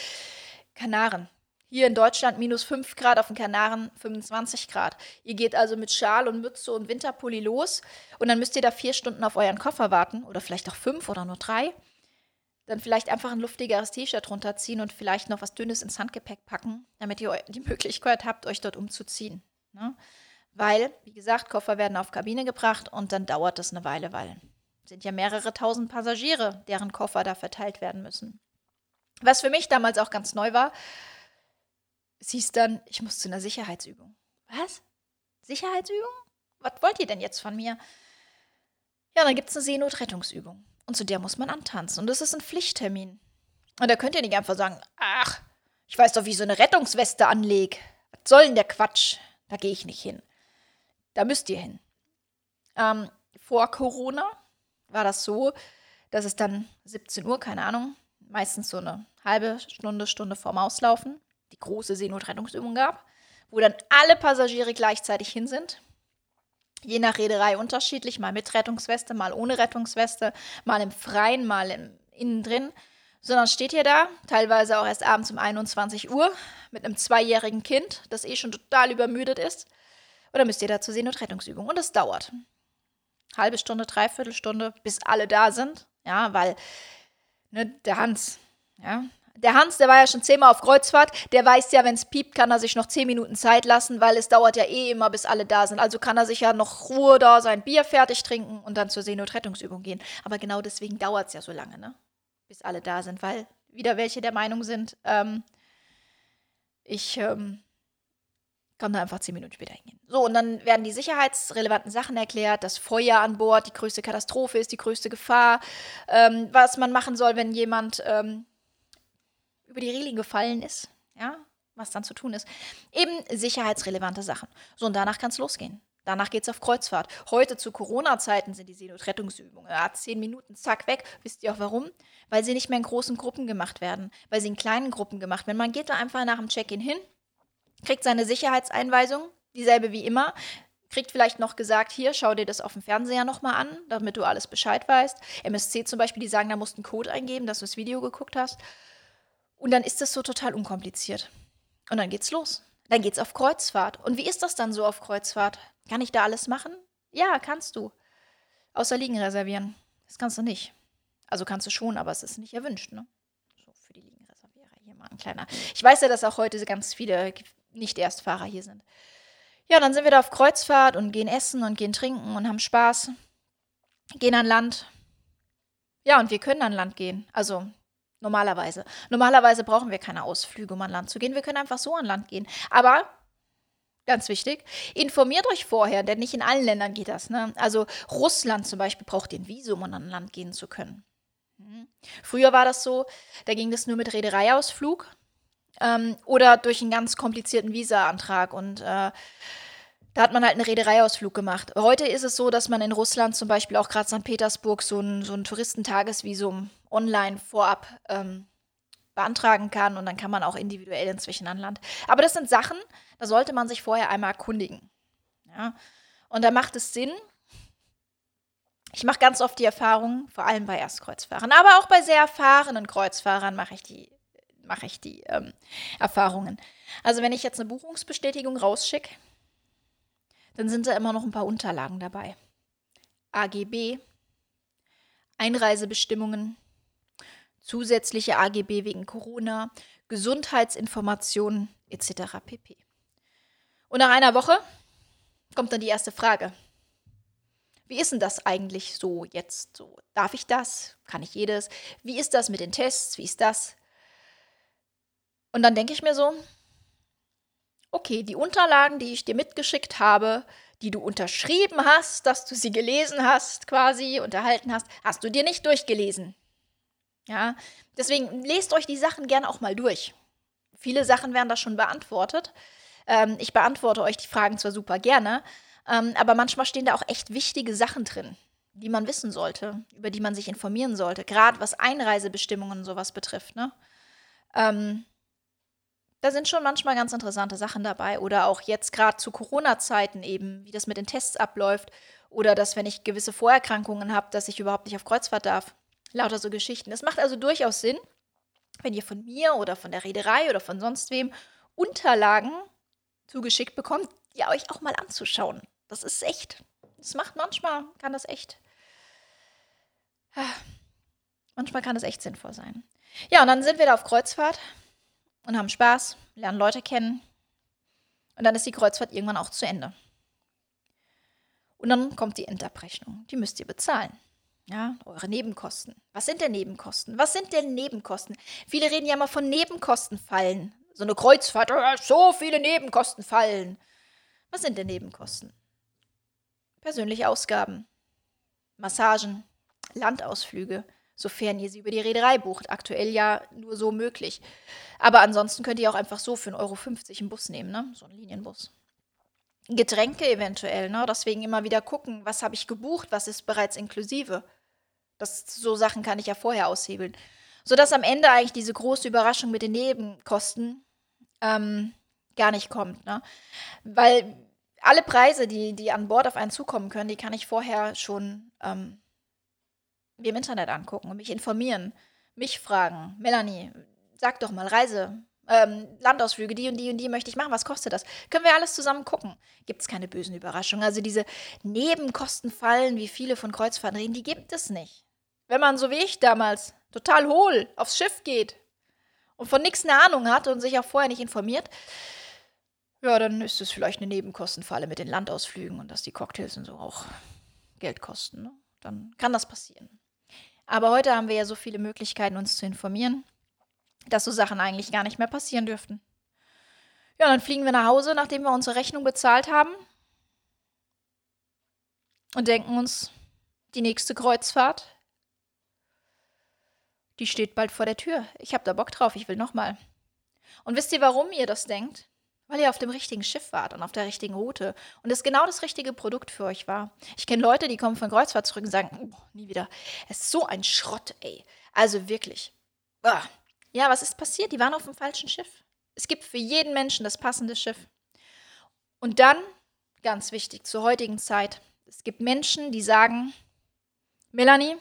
Kanaren. Hier in Deutschland minus 5 Grad, auf den Kanaren 25 Grad. Ihr geht also mit Schal und Mütze und Winterpulli los und dann müsst ihr da vier Stunden auf euren Koffer warten oder vielleicht auch fünf oder nur drei. Dann vielleicht einfach ein luftigeres T-Shirt runterziehen und vielleicht noch was Dünnes ins Handgepäck packen, damit ihr die Möglichkeit habt, euch dort umzuziehen. Ne? Weil, wie gesagt, Koffer werden auf Kabine gebracht und dann dauert das eine Weile, weil es sind ja mehrere tausend Passagiere, deren Koffer da verteilt werden müssen. Was für mich damals auch ganz neu war, es hieß dann, ich muss zu einer Sicherheitsübung. Was? Sicherheitsübung? Was wollt ihr denn jetzt von mir? Ja, dann gibt es eine Seenotrettungsübung. Und zu der muss man antanzen. Und das ist ein Pflichttermin. Und da könnt ihr nicht einfach sagen, ach, ich weiß doch, wie ich so eine Rettungsweste anlege. Was soll denn der Quatsch? Da gehe ich nicht hin. Da müsst ihr hin. Ähm, vor Corona war das so, dass es dann 17 Uhr, keine Ahnung, meistens so eine halbe Stunde, Stunde vorm Auslaufen, die große Seenotrettungsübung gab, wo dann alle Passagiere gleichzeitig hin sind. Je nach Reederei unterschiedlich, mal mit Rettungsweste, mal ohne Rettungsweste, mal im Freien, mal im, innen drin. Sondern steht ihr da, teilweise auch erst abends um 21 Uhr, mit einem zweijährigen Kind, das eh schon total übermüdet ist. Oder müsst ihr da zur Seenotrettungsübung. Und das dauert. Halbe Stunde, dreiviertel Stunde, bis alle da sind. Ja, weil ne, der Hans, ja, der Hans, der war ja schon zehnmal auf Kreuzfahrt, der weiß ja, wenn es piept, kann er sich noch zehn Minuten Zeit lassen, weil es dauert ja eh immer, bis alle da sind. Also kann er sich ja noch Ruhe da sein Bier fertig trinken und dann zur Seenotrettungsübung gehen. Aber genau deswegen dauert es ja so lange, ne? Bis alle da sind, weil wieder welche der Meinung sind, ähm, ich ähm, kann da einfach zehn Minuten später hingehen. So, und dann werden die sicherheitsrelevanten Sachen erklärt, dass Feuer an Bord die größte Katastrophe ist, die größte Gefahr, ähm, was man machen soll, wenn jemand ähm, über die Reling gefallen ist, ja, was dann zu tun ist. Eben sicherheitsrelevante Sachen. So, und danach kann es losgehen. Danach geht es auf Kreuzfahrt. Heute zu Corona-Zeiten sind die Seenotrettungsübungen. Ja, zehn Minuten, zack, weg. Wisst ihr auch warum? Weil sie nicht mehr in großen Gruppen gemacht werden, weil sie in kleinen Gruppen gemacht werden. Man geht da einfach nach dem Check-in hin, kriegt seine Sicherheitseinweisung, dieselbe wie immer, kriegt vielleicht noch gesagt, hier, schau dir das auf dem Fernseher nochmal an, damit du alles Bescheid weißt. MSC zum Beispiel, die sagen, da musst du einen Code eingeben, dass du das Video geguckt hast. Und dann ist das so total unkompliziert. Und dann geht's los. Dann geht's auf Kreuzfahrt. Und wie ist das dann so auf Kreuzfahrt? Kann ich da alles machen? Ja, kannst du. Außer Liegen reservieren. Das kannst du nicht. Also kannst du schon, aber es ist nicht erwünscht, ne? So für die Liegenreservierer hier mal ein kleiner. Ich weiß ja, dass auch heute ganz viele Nicht-Erstfahrer hier sind. Ja, dann sind wir da auf Kreuzfahrt und gehen essen und gehen trinken und haben Spaß. Gehen an Land. Ja, und wir können an Land gehen. Also Normalerweise. Normalerweise brauchen wir keine Ausflüge, um an Land zu gehen. Wir können einfach so an Land gehen. Aber Ganz wichtig. Informiert euch vorher, denn nicht in allen Ländern geht das. Ne? Also Russland zum Beispiel braucht den Visum, um an Land gehen zu können. Mhm. Früher war das so, da ging das nur mit Reedereiausflug ähm, oder durch einen ganz komplizierten Visa-Antrag. Und äh, da hat man halt einen Reedereiausflug gemacht. Heute ist es so, dass man in Russland zum Beispiel auch gerade St. Petersburg so ein, so ein Touristentagesvisum online vorab ähm, beantragen kann und dann kann man auch individuell inzwischen an Land. Aber das sind Sachen, da sollte man sich vorher einmal erkundigen. Ja? Und da macht es Sinn. Ich mache ganz oft die Erfahrung, vor allem bei Erstkreuzfahrern, aber auch bei sehr erfahrenen Kreuzfahrern mache ich die, mache ich die ähm, Erfahrungen. Also wenn ich jetzt eine Buchungsbestätigung rausschicke, dann sind da immer noch ein paar Unterlagen dabei. AGB, Einreisebestimmungen, zusätzliche AGB wegen Corona, Gesundheitsinformationen etc. pp. Und nach einer Woche kommt dann die erste Frage. Wie ist denn das eigentlich so jetzt? So, darf ich das? Kann ich jedes? Wie ist das mit den Tests? Wie ist das? Und dann denke ich mir so, okay, die Unterlagen, die ich dir mitgeschickt habe, die du unterschrieben hast, dass du sie gelesen hast, quasi unterhalten hast, hast du dir nicht durchgelesen. Ja, deswegen lest euch die Sachen gerne auch mal durch. Viele Sachen werden da schon beantwortet. Ähm, ich beantworte euch die Fragen zwar super gerne, ähm, aber manchmal stehen da auch echt wichtige Sachen drin, die man wissen sollte, über die man sich informieren sollte, gerade was Einreisebestimmungen und sowas betrifft. Ne? Ähm, da sind schon manchmal ganz interessante Sachen dabei. Oder auch jetzt gerade zu Corona-Zeiten eben, wie das mit den Tests abläuft. Oder dass, wenn ich gewisse Vorerkrankungen habe, dass ich überhaupt nicht auf Kreuzfahrt darf. Lauter so Geschichten. Es macht also durchaus Sinn, wenn ihr von mir oder von der Reederei oder von sonst wem Unterlagen zugeschickt bekommt, die euch auch mal anzuschauen. Das ist echt. Das macht manchmal, kann das echt. Manchmal kann das echt sinnvoll sein. Ja, und dann sind wir da auf Kreuzfahrt und haben Spaß, lernen Leute kennen. Und dann ist die Kreuzfahrt irgendwann auch zu Ende. Und dann kommt die Endabrechnung. Die müsst ihr bezahlen. Ja, eure Nebenkosten. Was sind denn Nebenkosten? Was sind denn Nebenkosten? Viele reden ja immer von Nebenkostenfallen. So eine Kreuzfahrt, oh, so viele Nebenkostenfallen. Was sind denn Nebenkosten? Persönliche Ausgaben, Massagen, Landausflüge, sofern ihr sie über die Reederei bucht. Aktuell ja nur so möglich. Aber ansonsten könnt ihr auch einfach so für 1,50 Euro einen Bus nehmen, ne? So einen Linienbus. Getränke eventuell, ne? Deswegen immer wieder gucken, was habe ich gebucht, was ist bereits inklusive. Das, so Sachen kann ich ja vorher aushebeln. Sodass am Ende eigentlich diese große Überraschung mit den Nebenkosten ähm, gar nicht kommt. Ne? Weil alle Preise, die, die an Bord auf einen zukommen können, die kann ich vorher schon ähm, mir im Internet angucken und mich informieren, mich fragen. Melanie, sag doch mal, Reise, ähm, Landausflüge, die und die und die möchte ich machen, was kostet das? Können wir alles zusammen gucken? Gibt es keine bösen Überraschungen? Also diese Nebenkostenfallen, wie viele von Kreuzfahrten reden, die gibt es nicht. Wenn man so wie ich damals total hohl aufs Schiff geht und von nichts eine Ahnung hat und sich auch vorher nicht informiert, ja, dann ist es vielleicht eine Nebenkostenfalle mit den Landausflügen und dass die Cocktails und so auch Geld kosten. Ne? Dann kann das passieren. Aber heute haben wir ja so viele Möglichkeiten, uns zu informieren, dass so Sachen eigentlich gar nicht mehr passieren dürften. Ja, dann fliegen wir nach Hause, nachdem wir unsere Rechnung bezahlt haben und denken uns, die nächste Kreuzfahrt, die steht bald vor der Tür. Ich habe da Bock drauf, ich will nochmal. Und wisst ihr, warum ihr das denkt? Weil ihr auf dem richtigen Schiff wart und auf der richtigen Route und es genau das richtige Produkt für euch war. Ich kenne Leute, die kommen von Kreuzfahrt zurück und sagen, oh, nie wieder. Es ist so ein Schrott, ey. Also wirklich. Ja, was ist passiert? Die waren auf dem falschen Schiff. Es gibt für jeden Menschen das passende Schiff. Und dann, ganz wichtig zur heutigen Zeit, es gibt Menschen, die sagen, Melanie,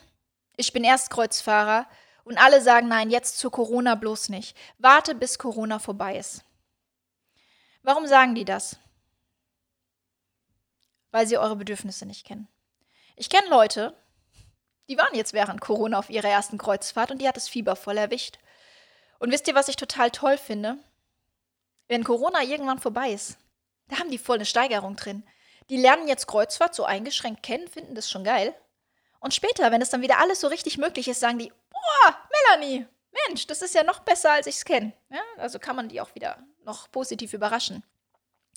ich bin Erstkreuzfahrer und alle sagen, nein, jetzt zu Corona bloß nicht. Warte, bis Corona vorbei ist. Warum sagen die das? Weil sie eure Bedürfnisse nicht kennen. Ich kenne Leute, die waren jetzt während Corona auf ihrer ersten Kreuzfahrt und die hat das Fieber voll erwischt. Und wisst ihr, was ich total toll finde? Wenn Corona irgendwann vorbei ist, da haben die voll eine Steigerung drin. Die lernen jetzt Kreuzfahrt so eingeschränkt kennen, finden das schon geil. Und später, wenn es dann wieder alles so richtig möglich ist, sagen die, boah, Melanie, Mensch, das ist ja noch besser, als ich es kenne. Ja, also kann man die auch wieder noch positiv überraschen.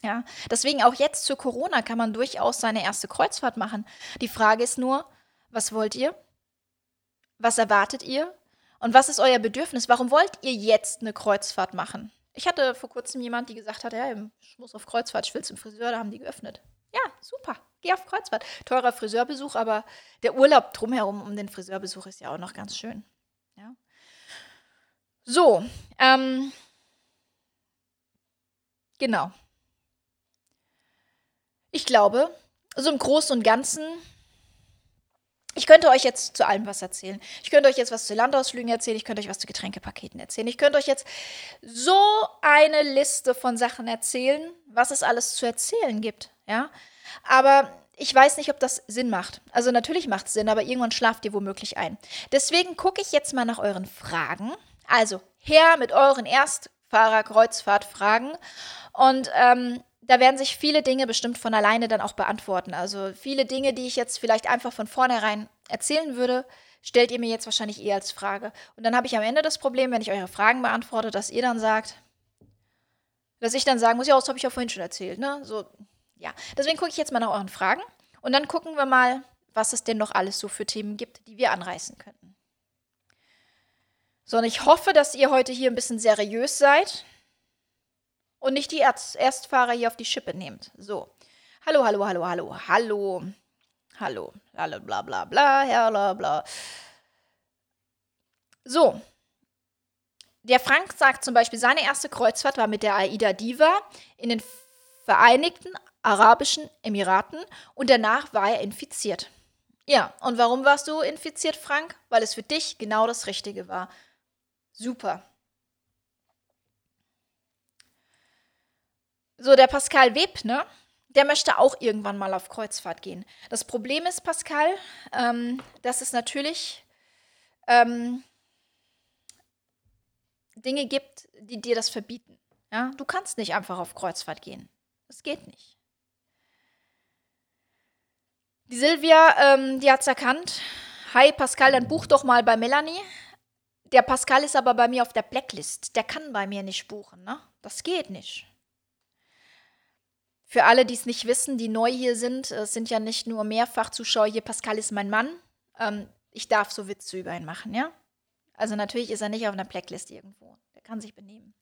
Ja, deswegen auch jetzt zu Corona kann man durchaus seine erste Kreuzfahrt machen. Die Frage ist nur, was wollt ihr? Was erwartet ihr? Und was ist euer Bedürfnis? Warum wollt ihr jetzt eine Kreuzfahrt machen? Ich hatte vor kurzem jemand, die gesagt hat, ja, ich muss auf Kreuzfahrt, ich will zum Friseur, da haben die geöffnet. Ja, super, geh auf Kreuzfahrt. Teurer Friseurbesuch, aber der Urlaub drumherum um den Friseurbesuch ist ja auch noch ganz schön. So, ähm, Genau. Ich glaube, so im Großen und Ganzen, ich könnte euch jetzt zu allem was erzählen. Ich könnte euch jetzt was zu Landausflügen erzählen, ich könnte euch was zu Getränkepaketen erzählen. Ich könnte euch jetzt so eine Liste von Sachen erzählen, was es alles zu erzählen gibt, ja? Aber ich weiß nicht, ob das Sinn macht. Also natürlich macht es Sinn, aber irgendwann schlaft ihr womöglich ein. Deswegen gucke ich jetzt mal nach euren Fragen. Also her mit euren Erstfahrer-Kreuzfahrt-Fragen und ähm, da werden sich viele Dinge bestimmt von alleine dann auch beantworten. Also viele Dinge, die ich jetzt vielleicht einfach von vornherein erzählen würde, stellt ihr mir jetzt wahrscheinlich eher als Frage. Und dann habe ich am Ende das Problem, wenn ich eure Fragen beantworte, dass ihr dann sagt, dass ich dann sagen muss, ja, das habe ich ja vorhin schon erzählt, ne? So, ja. Deswegen gucke ich jetzt mal nach euren Fragen und dann gucken wir mal, was es denn noch alles so für Themen gibt, die wir anreißen könnten. So, und ich hoffe, dass ihr heute hier ein bisschen seriös seid und nicht die Erst Erstfahrer hier auf die Schippe nehmt. So. Hallo, hallo, hallo, hallo, hallo. Hallo. Hallo, bla bla bla, bla bla. So. Der Frank sagt zum Beispiel, seine erste Kreuzfahrt war mit der Aida Diva in den Vereinigten Arabischen Emiraten und danach war er infiziert. Ja, und warum warst du infiziert, Frank? Weil es für dich genau das Richtige war. Super. So, der Pascal Webner, der möchte auch irgendwann mal auf Kreuzfahrt gehen. Das Problem ist, Pascal, ähm, dass es natürlich ähm, Dinge gibt, die dir das verbieten. Ja? Du kannst nicht einfach auf Kreuzfahrt gehen. Das geht nicht. Die Silvia, ähm, die hat es erkannt. Hi Pascal, dann buch doch mal bei Melanie. Der Pascal ist aber bei mir auf der Blacklist. Der kann bei mir nicht buchen, ne? Das geht nicht. Für alle, die es nicht wissen, die neu hier sind, es sind ja nicht nur Mehrfachzuschauer hier. Pascal ist mein Mann. Ähm, ich darf so Witze über ihn machen, ja? Also natürlich ist er nicht auf einer Blacklist irgendwo. Der kann sich benehmen.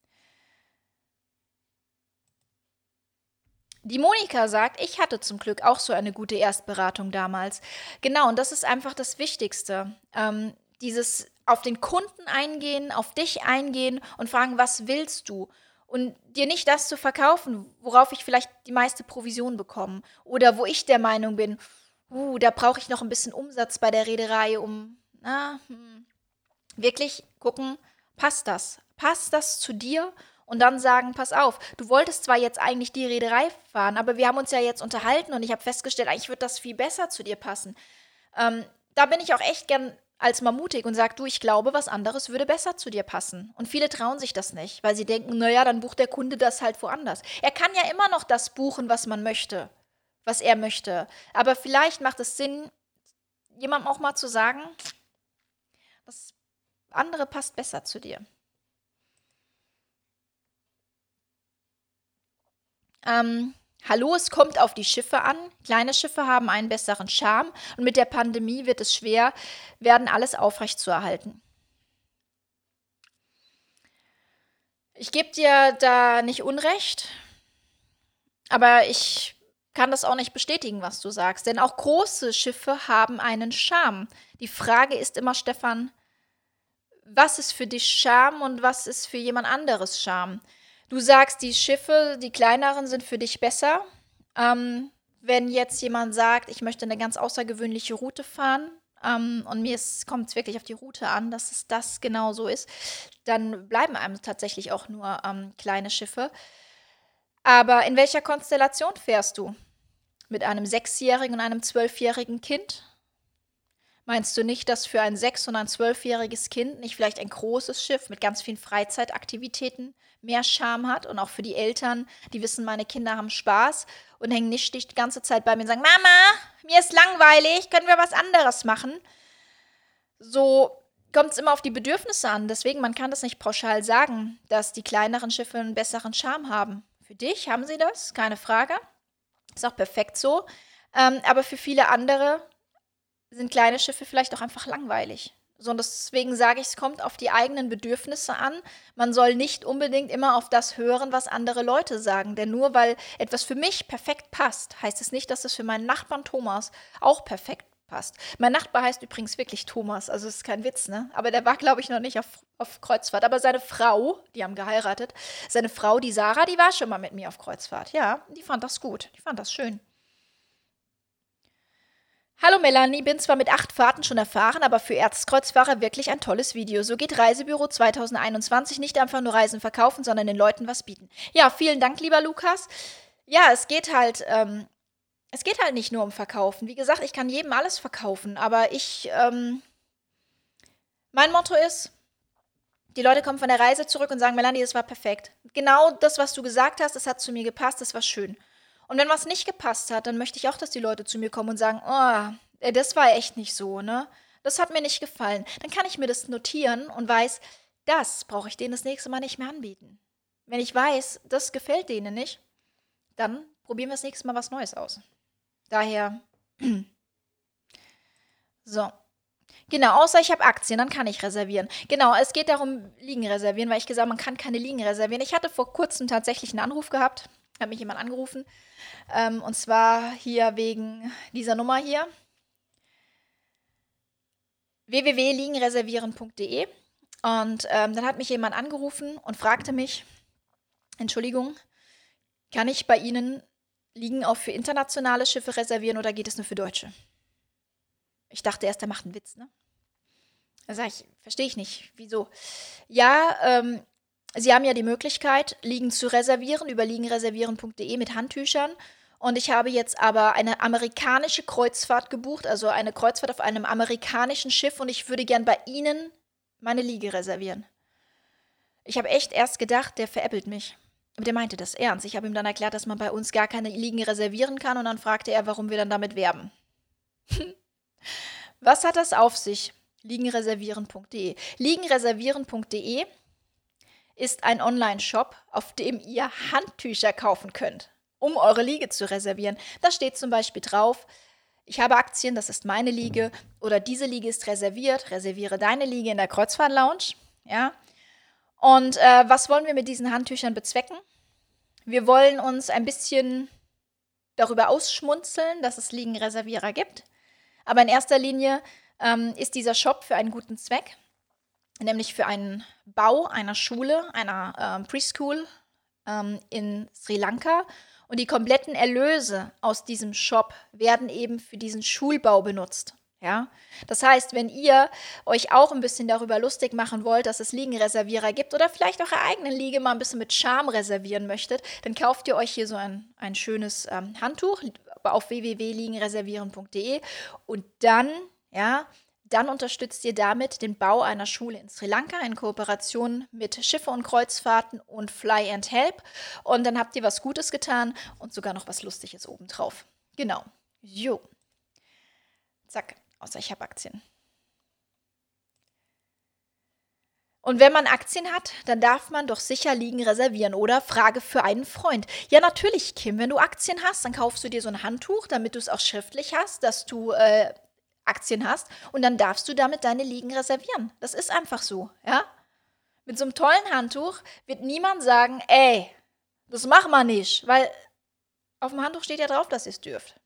Die Monika sagt, ich hatte zum Glück auch so eine gute Erstberatung damals. Genau, und das ist einfach das Wichtigste. Ähm, dieses auf den Kunden eingehen, auf dich eingehen und fragen, was willst du? Und dir nicht das zu verkaufen, worauf ich vielleicht die meiste Provision bekomme. Oder wo ich der Meinung bin, uh, da brauche ich noch ein bisschen Umsatz bei der Reederei, um na, hm, wirklich gucken, passt das? Passt das zu dir? und dann sagen, pass auf, du wolltest zwar jetzt eigentlich die Reederei fahren, aber wir haben uns ja jetzt unterhalten und ich habe festgestellt, eigentlich wird das viel besser zu dir passen. Ähm, da bin ich auch echt gern als mal mutig und sage, du, ich glaube, was anderes würde besser zu dir passen. Und viele trauen sich das nicht, weil sie denken, naja, dann bucht der Kunde das halt woanders. Er kann ja immer noch das buchen, was man möchte, was er möchte. Aber vielleicht macht es Sinn, jemandem auch mal zu sagen, das andere passt besser zu dir. Ähm, Hallo, es kommt auf die Schiffe an. Kleine Schiffe haben einen besseren Charme und mit der Pandemie wird es schwer werden, alles aufrechtzuerhalten. Ich gebe dir da nicht Unrecht, aber ich kann das auch nicht bestätigen, was du sagst. Denn auch große Schiffe haben einen Charme. Die Frage ist immer, Stefan, was ist für dich Charme und was ist für jemand anderes Charme? Du sagst, die Schiffe, die kleineren, sind für dich besser. Ähm, wenn jetzt jemand sagt, ich möchte eine ganz außergewöhnliche Route fahren ähm, und mir kommt es wirklich auf die Route an, dass es das genau so ist, dann bleiben einem tatsächlich auch nur ähm, kleine Schiffe. Aber in welcher Konstellation fährst du? Mit einem sechsjährigen und einem zwölfjährigen Kind? Meinst du nicht, dass für ein sechs- und ein zwölfjähriges Kind nicht vielleicht ein großes Schiff mit ganz vielen Freizeitaktivitäten mehr Charme hat und auch für die Eltern, die wissen, meine Kinder haben Spaß und hängen nicht die ganze Zeit bei mir und sagen, Mama, mir ist langweilig, können wir was anderes machen? So kommt es immer auf die Bedürfnisse an. Deswegen, man kann das nicht pauschal sagen, dass die kleineren Schiffe einen besseren Charme haben. Für dich haben sie das, keine Frage. Ist auch perfekt so. Ähm, aber für viele andere sind kleine Schiffe vielleicht auch einfach langweilig. So, und deswegen sage ich, es kommt auf die eigenen Bedürfnisse an. Man soll nicht unbedingt immer auf das hören, was andere Leute sagen. Denn nur weil etwas für mich perfekt passt, heißt es nicht, dass es für meinen Nachbarn Thomas auch perfekt passt. Mein Nachbar heißt übrigens wirklich Thomas, also es ist kein Witz, ne? Aber der war, glaube ich, noch nicht auf, auf Kreuzfahrt. Aber seine Frau, die haben geheiratet, seine Frau, die Sarah, die war schon mal mit mir auf Kreuzfahrt. Ja, die fand das gut. Die fand das schön. Hallo Melanie, bin zwar mit acht Fahrten schon erfahren, aber für Erzkreuzfahrer wirklich ein tolles Video. So geht Reisebüro 2021 nicht einfach nur Reisen verkaufen, sondern den Leuten was bieten. Ja, vielen Dank, lieber Lukas. Ja, es geht halt, ähm, es geht halt nicht nur um Verkaufen. Wie gesagt, ich kann jedem alles verkaufen, aber ich, ähm, mein Motto ist, die Leute kommen von der Reise zurück und sagen, Melanie, das war perfekt. Genau das, was du gesagt hast, das hat zu mir gepasst, das war schön. Und wenn was nicht gepasst hat, dann möchte ich auch, dass die Leute zu mir kommen und sagen, oh, das war echt nicht so, ne? Das hat mir nicht gefallen. Dann kann ich mir das notieren und weiß, das brauche ich denen das nächste Mal nicht mehr anbieten. Wenn ich weiß, das gefällt denen nicht, dann probieren wir das nächste Mal was Neues aus. Daher, so. Genau, außer ich habe Aktien, dann kann ich reservieren. Genau, es geht darum, Liegen reservieren, weil ich gesagt habe, man kann keine Liegen reservieren. Ich hatte vor kurzem tatsächlich einen Anruf gehabt hat mich jemand angerufen. Ähm, und zwar hier wegen dieser Nummer hier. www.liegenreservieren.de und ähm, dann hat mich jemand angerufen und fragte mich, Entschuldigung, kann ich bei Ihnen Liegen auch für internationale Schiffe reservieren oder geht es nur für Deutsche? Ich dachte erst, der macht einen Witz, ne? Da sage ich, verstehe ich nicht. Wieso? Ja, ähm, Sie haben ja die Möglichkeit, Liegen zu reservieren über liegenreservieren.de mit Handtüchern. Und ich habe jetzt aber eine amerikanische Kreuzfahrt gebucht, also eine Kreuzfahrt auf einem amerikanischen Schiff und ich würde gern bei Ihnen meine Liege reservieren. Ich habe echt erst gedacht, der veräppelt mich. Aber der meinte das ernst. Ich habe ihm dann erklärt, dass man bei uns gar keine Liegen reservieren kann und dann fragte er, warum wir dann damit werben. Was hat das auf sich? Liegenreservieren.de. Liegenreservieren.de ist ein Online-Shop, auf dem ihr Handtücher kaufen könnt, um eure Liege zu reservieren. Da steht zum Beispiel drauf, ich habe Aktien, das ist meine Liege, oder diese Liege ist reserviert, reserviere deine Liege in der Kreuzfahrt-Lounge. Ja. Und äh, was wollen wir mit diesen Handtüchern bezwecken? Wir wollen uns ein bisschen darüber ausschmunzeln, dass es Liegenreservierer gibt. Aber in erster Linie ähm, ist dieser Shop für einen guten Zweck, nämlich für einen Bau einer Schule, einer ähm, Preschool ähm, in Sri Lanka. Und die kompletten Erlöse aus diesem Shop werden eben für diesen Schulbau benutzt. Ja, das heißt, wenn ihr euch auch ein bisschen darüber lustig machen wollt, dass es Liegenreservierer gibt oder vielleicht auch eure eigene Liege mal ein bisschen mit Charme reservieren möchtet, dann kauft ihr euch hier so ein, ein schönes ähm, Handtuch auf www.liegenreservieren.de und dann, ja, dann unterstützt ihr damit den Bau einer Schule in Sri Lanka in Kooperation mit Schiffe und Kreuzfahrten und Fly and Help. Und dann habt ihr was Gutes getan und sogar noch was Lustiges obendrauf. Genau. Jo. Zack. Außer ich habe Aktien. Und wenn man Aktien hat, dann darf man doch sicher liegen reservieren, oder? Frage für einen Freund. Ja, natürlich, Kim. Wenn du Aktien hast, dann kaufst du dir so ein Handtuch, damit du es auch schriftlich hast, dass du äh, Aktien hast und dann darfst du damit deine Liegen reservieren. Das ist einfach so, ja? Mit so einem tollen Handtuch wird niemand sagen, ey, das machen wir nicht, weil auf dem Handtuch steht ja drauf, dass ihr es dürft.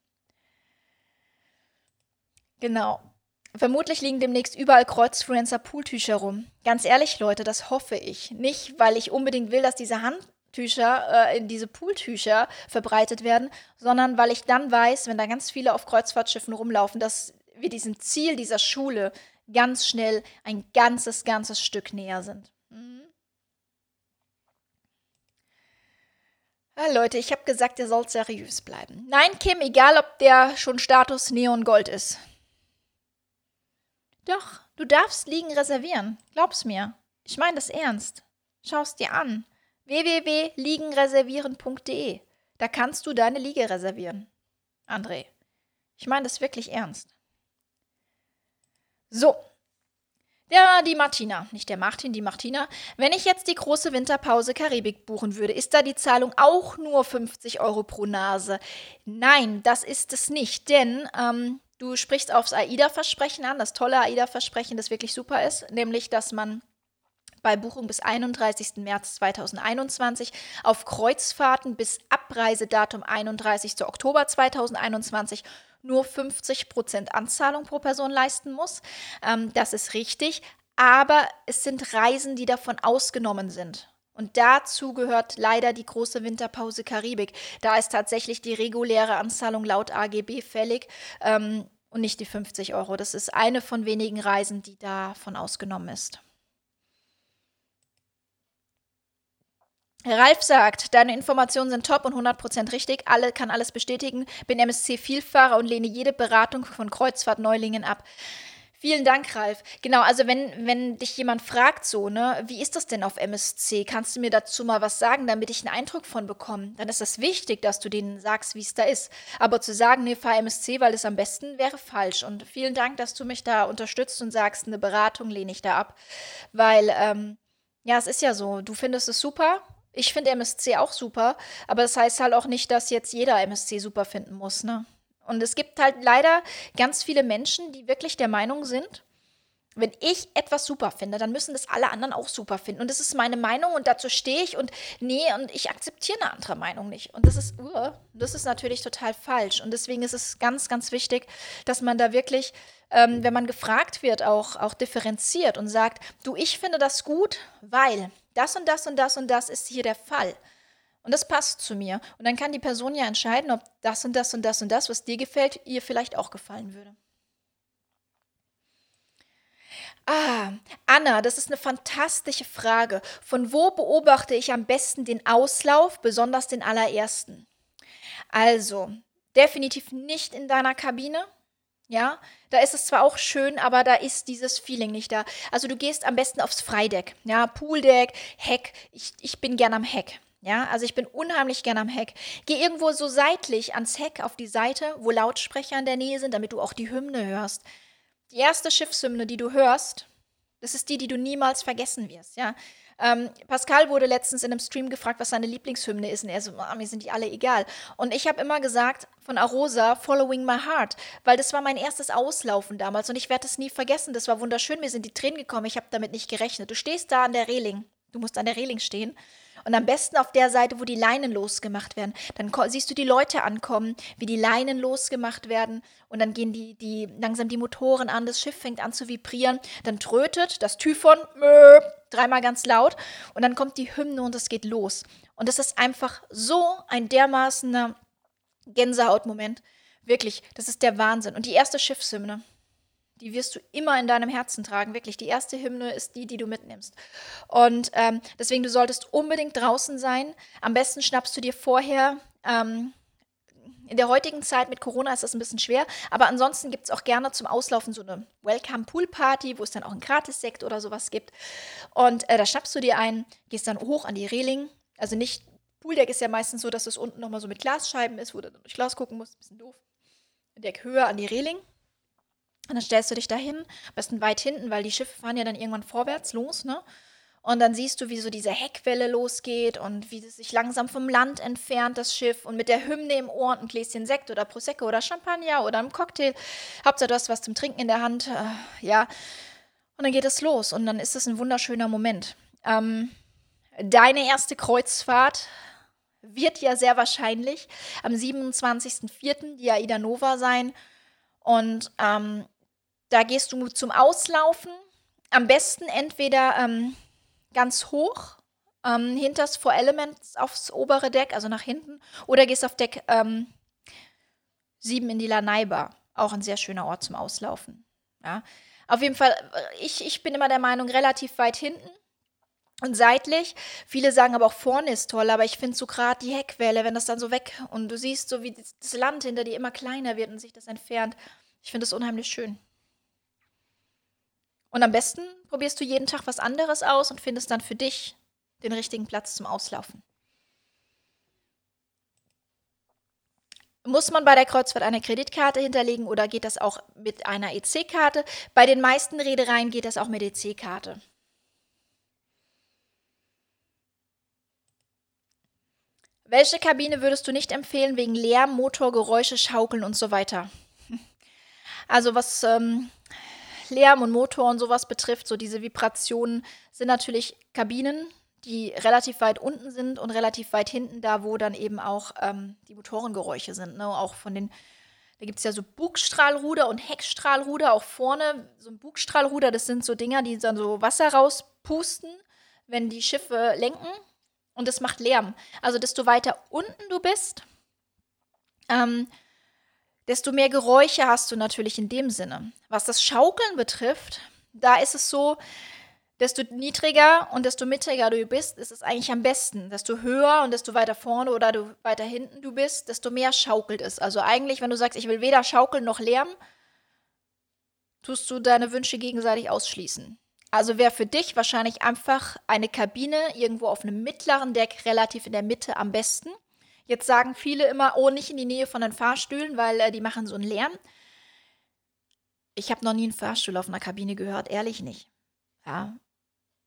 Genau. Vermutlich liegen demnächst überall Kreuzfluencer Pooltücher rum. Ganz ehrlich, Leute, das hoffe ich. Nicht, weil ich unbedingt will, dass diese Handtücher äh, in diese Pooltücher verbreitet werden, sondern weil ich dann weiß, wenn da ganz viele auf Kreuzfahrtschiffen rumlaufen, dass wir diesem Ziel dieser Schule ganz schnell ein ganzes, ganzes Stück näher sind. Mhm. Ja, Leute, ich habe gesagt, ihr sollt seriös bleiben. Nein, Kim, egal ob der schon Status Neon Gold ist. Doch, du darfst Liegen reservieren. Glaub's mir. Ich meine das ernst. Schau's dir an. www.liegenreservieren.de. Da kannst du deine Liege reservieren. André, ich meine das wirklich ernst. So. Ja, die Martina, nicht der Martin, die Martina. Wenn ich jetzt die große Winterpause Karibik buchen würde, ist da die Zahlung auch nur 50 Euro pro Nase? Nein, das ist es nicht, denn ähm, du sprichst aufs AIDA-Versprechen an, das tolle AIDA-Versprechen, das wirklich super ist, nämlich, dass man bei Buchung bis 31. März 2021 auf Kreuzfahrten bis Abreisedatum 31. Oktober 2021 nur 50 Prozent Anzahlung pro Person leisten muss. Ähm, das ist richtig, aber es sind Reisen, die davon ausgenommen sind. Und dazu gehört leider die große Winterpause Karibik. Da ist tatsächlich die reguläre Anzahlung laut AGB fällig ähm, und nicht die 50 Euro. Das ist eine von wenigen Reisen, die davon ausgenommen ist. Ralf sagt, deine Informationen sind top und 100% richtig. Alle kann alles bestätigen. Bin MSC-Vielfahrer und lehne jede Beratung von Kreuzfahrt-Neulingen ab. Vielen Dank, Ralf. Genau, also wenn, wenn dich jemand fragt so, ne, wie ist das denn auf MSC? Kannst du mir dazu mal was sagen, damit ich einen Eindruck von bekomme? Dann ist das wichtig, dass du denen sagst, wie es da ist. Aber zu sagen, nee, fahr MSC, weil es am besten wäre, falsch. Und vielen Dank, dass du mich da unterstützt und sagst, eine Beratung lehne ich da ab. Weil, ähm, ja, es ist ja so, du findest es super ich finde MSC auch super, aber das heißt halt auch nicht, dass jetzt jeder MSC super finden muss, ne? Und es gibt halt leider ganz viele Menschen, die wirklich der Meinung sind, wenn ich etwas super finde, dann müssen das alle anderen auch super finden. Und das ist meine Meinung und dazu stehe ich und nee, und ich akzeptiere eine andere Meinung nicht. Und das ist, uh, das ist natürlich total falsch. Und deswegen ist es ganz, ganz wichtig, dass man da wirklich ähm, wenn man gefragt wird, auch, auch differenziert und sagt, du, ich finde das gut, weil das und das und das und das ist hier der Fall. Und das passt zu mir. Und dann kann die Person ja entscheiden, ob das und das und das und das, was dir gefällt, ihr vielleicht auch gefallen würde. Ah, Anna, das ist eine fantastische Frage. Von wo beobachte ich am besten den Auslauf, besonders den allerersten? Also, definitiv nicht in deiner Kabine. Ja, da ist es zwar auch schön, aber da ist dieses Feeling nicht da. Also du gehst am besten aufs Freideck. Ja, Pooldeck, Heck. Ich, ich bin gern am Heck. Ja, also ich bin unheimlich gern am Heck. Geh irgendwo so seitlich ans Heck auf die Seite, wo Lautsprecher in der Nähe sind, damit du auch die Hymne hörst. Die erste Schiffshymne, die du hörst, das ist die, die du niemals vergessen wirst. Ja, ähm, Pascal wurde letztens in einem Stream gefragt, was seine Lieblingshymne ist. Und er so, oh, mir sind die alle egal. Und ich habe immer gesagt von Arosa, Following My Heart, weil das war mein erstes Auslaufen damals. Und ich werde es nie vergessen. Das war wunderschön. Mir sind die Tränen gekommen. Ich habe damit nicht gerechnet. Du stehst da an der Reling. Du musst an der Reling stehen. Und am besten auf der Seite, wo die Leinen losgemacht werden. Dann siehst du die Leute ankommen, wie die Leinen losgemacht werden. Und dann gehen die, die langsam die Motoren an, das Schiff fängt an zu vibrieren. Dann trötet das Typhon dreimal ganz laut. Und dann kommt die Hymne und es geht los. Und das ist einfach so ein dermaßener Gänsehautmoment. Wirklich, das ist der Wahnsinn. Und die erste Schiffshymne, die wirst du immer in deinem Herzen tragen. Wirklich, die erste Hymne ist die, die du mitnimmst. Und ähm, deswegen, du solltest unbedingt draußen sein. Am besten schnappst du dir vorher. Ähm, in der heutigen Zeit mit Corona ist das ein bisschen schwer, aber ansonsten gibt es auch gerne zum Auslaufen so eine Welcome Pool Party, wo es dann auch einen Gratissekt oder sowas gibt. Und äh, da schnappst du dir ein, gehst dann hoch an die Reling. Also nicht, Pooldeck ist ja meistens so, dass es unten nochmal so mit Glasscheiben ist, wo du durch Glas gucken musst. Ein bisschen doof. Deck höher an die Reling. Und dann stellst du dich dahin, am besten weit hinten, weil die Schiffe fahren ja dann irgendwann vorwärts los, ne? Und dann siehst du, wie so diese Heckwelle losgeht und wie es sich langsam vom Land entfernt, das Schiff. Und mit der Hymne im Ohr und ein Gläschen Sekt oder Prosecco oder Champagner oder einem Cocktail. Hauptsache, du hast was zum Trinken in der Hand. Äh, ja. Und dann geht es los. Und dann ist es ein wunderschöner Moment. Ähm, deine erste Kreuzfahrt wird ja sehr wahrscheinlich am 27.04. die Aida Nova sein. Und ähm, da gehst du zum Auslaufen. Am besten entweder ähm, ganz hoch, ähm, hinters Four Elements aufs obere Deck, also nach hinten, oder gehst auf Deck ähm, 7 in die Lanaiba. Auch ein sehr schöner Ort zum Auslaufen. Ja. Auf jeden Fall, äh, ich, ich bin immer der Meinung, relativ weit hinten und seitlich. Viele sagen aber auch vorne ist toll, aber ich finde so gerade die Heckwelle, wenn das dann so weg und du siehst so, wie das Land hinter dir immer kleiner wird und sich das entfernt. Ich finde das unheimlich schön. Und am besten probierst du jeden Tag was anderes aus und findest dann für dich den richtigen Platz zum Auslaufen. Muss man bei der Kreuzfahrt eine Kreditkarte hinterlegen oder geht das auch mit einer EC-Karte? Bei den meisten Reedereien geht das auch mit EC-Karte. Welche Kabine würdest du nicht empfehlen wegen Lärm, Motor, Geräusche, Schaukeln und so weiter? Also was ähm, Lärm und Motor und sowas betrifft, so diese Vibrationen, sind natürlich Kabinen, die relativ weit unten sind und relativ weit hinten, da wo dann eben auch ähm, die Motorengeräusche sind. Ne? Auch von den, da gibt es ja so Bugstrahlruder und Heckstrahlruder, auch vorne so ein Bugstrahlruder, das sind so Dinger, die dann so Wasser rauspusten, wenn die Schiffe lenken und das macht Lärm. Also desto weiter unten du bist, ähm, desto mehr Geräusche hast du natürlich in dem Sinne. Was das Schaukeln betrifft, da ist es so, desto niedriger und desto mittiger du bist, ist es eigentlich am besten. Desto höher und desto weiter vorne oder du weiter hinten du bist, desto mehr schaukelt es. Also eigentlich, wenn du sagst, ich will weder schaukeln noch Lärm, tust du deine Wünsche gegenseitig ausschließen. Also wäre für dich wahrscheinlich einfach eine Kabine irgendwo auf einem mittleren Deck relativ in der Mitte am besten. Jetzt sagen viele immer, oh, nicht in die Nähe von den Fahrstühlen, weil äh, die machen so einen Lärm. Ich habe noch nie einen Fahrstuhl auf einer Kabine gehört, ehrlich nicht. Ja.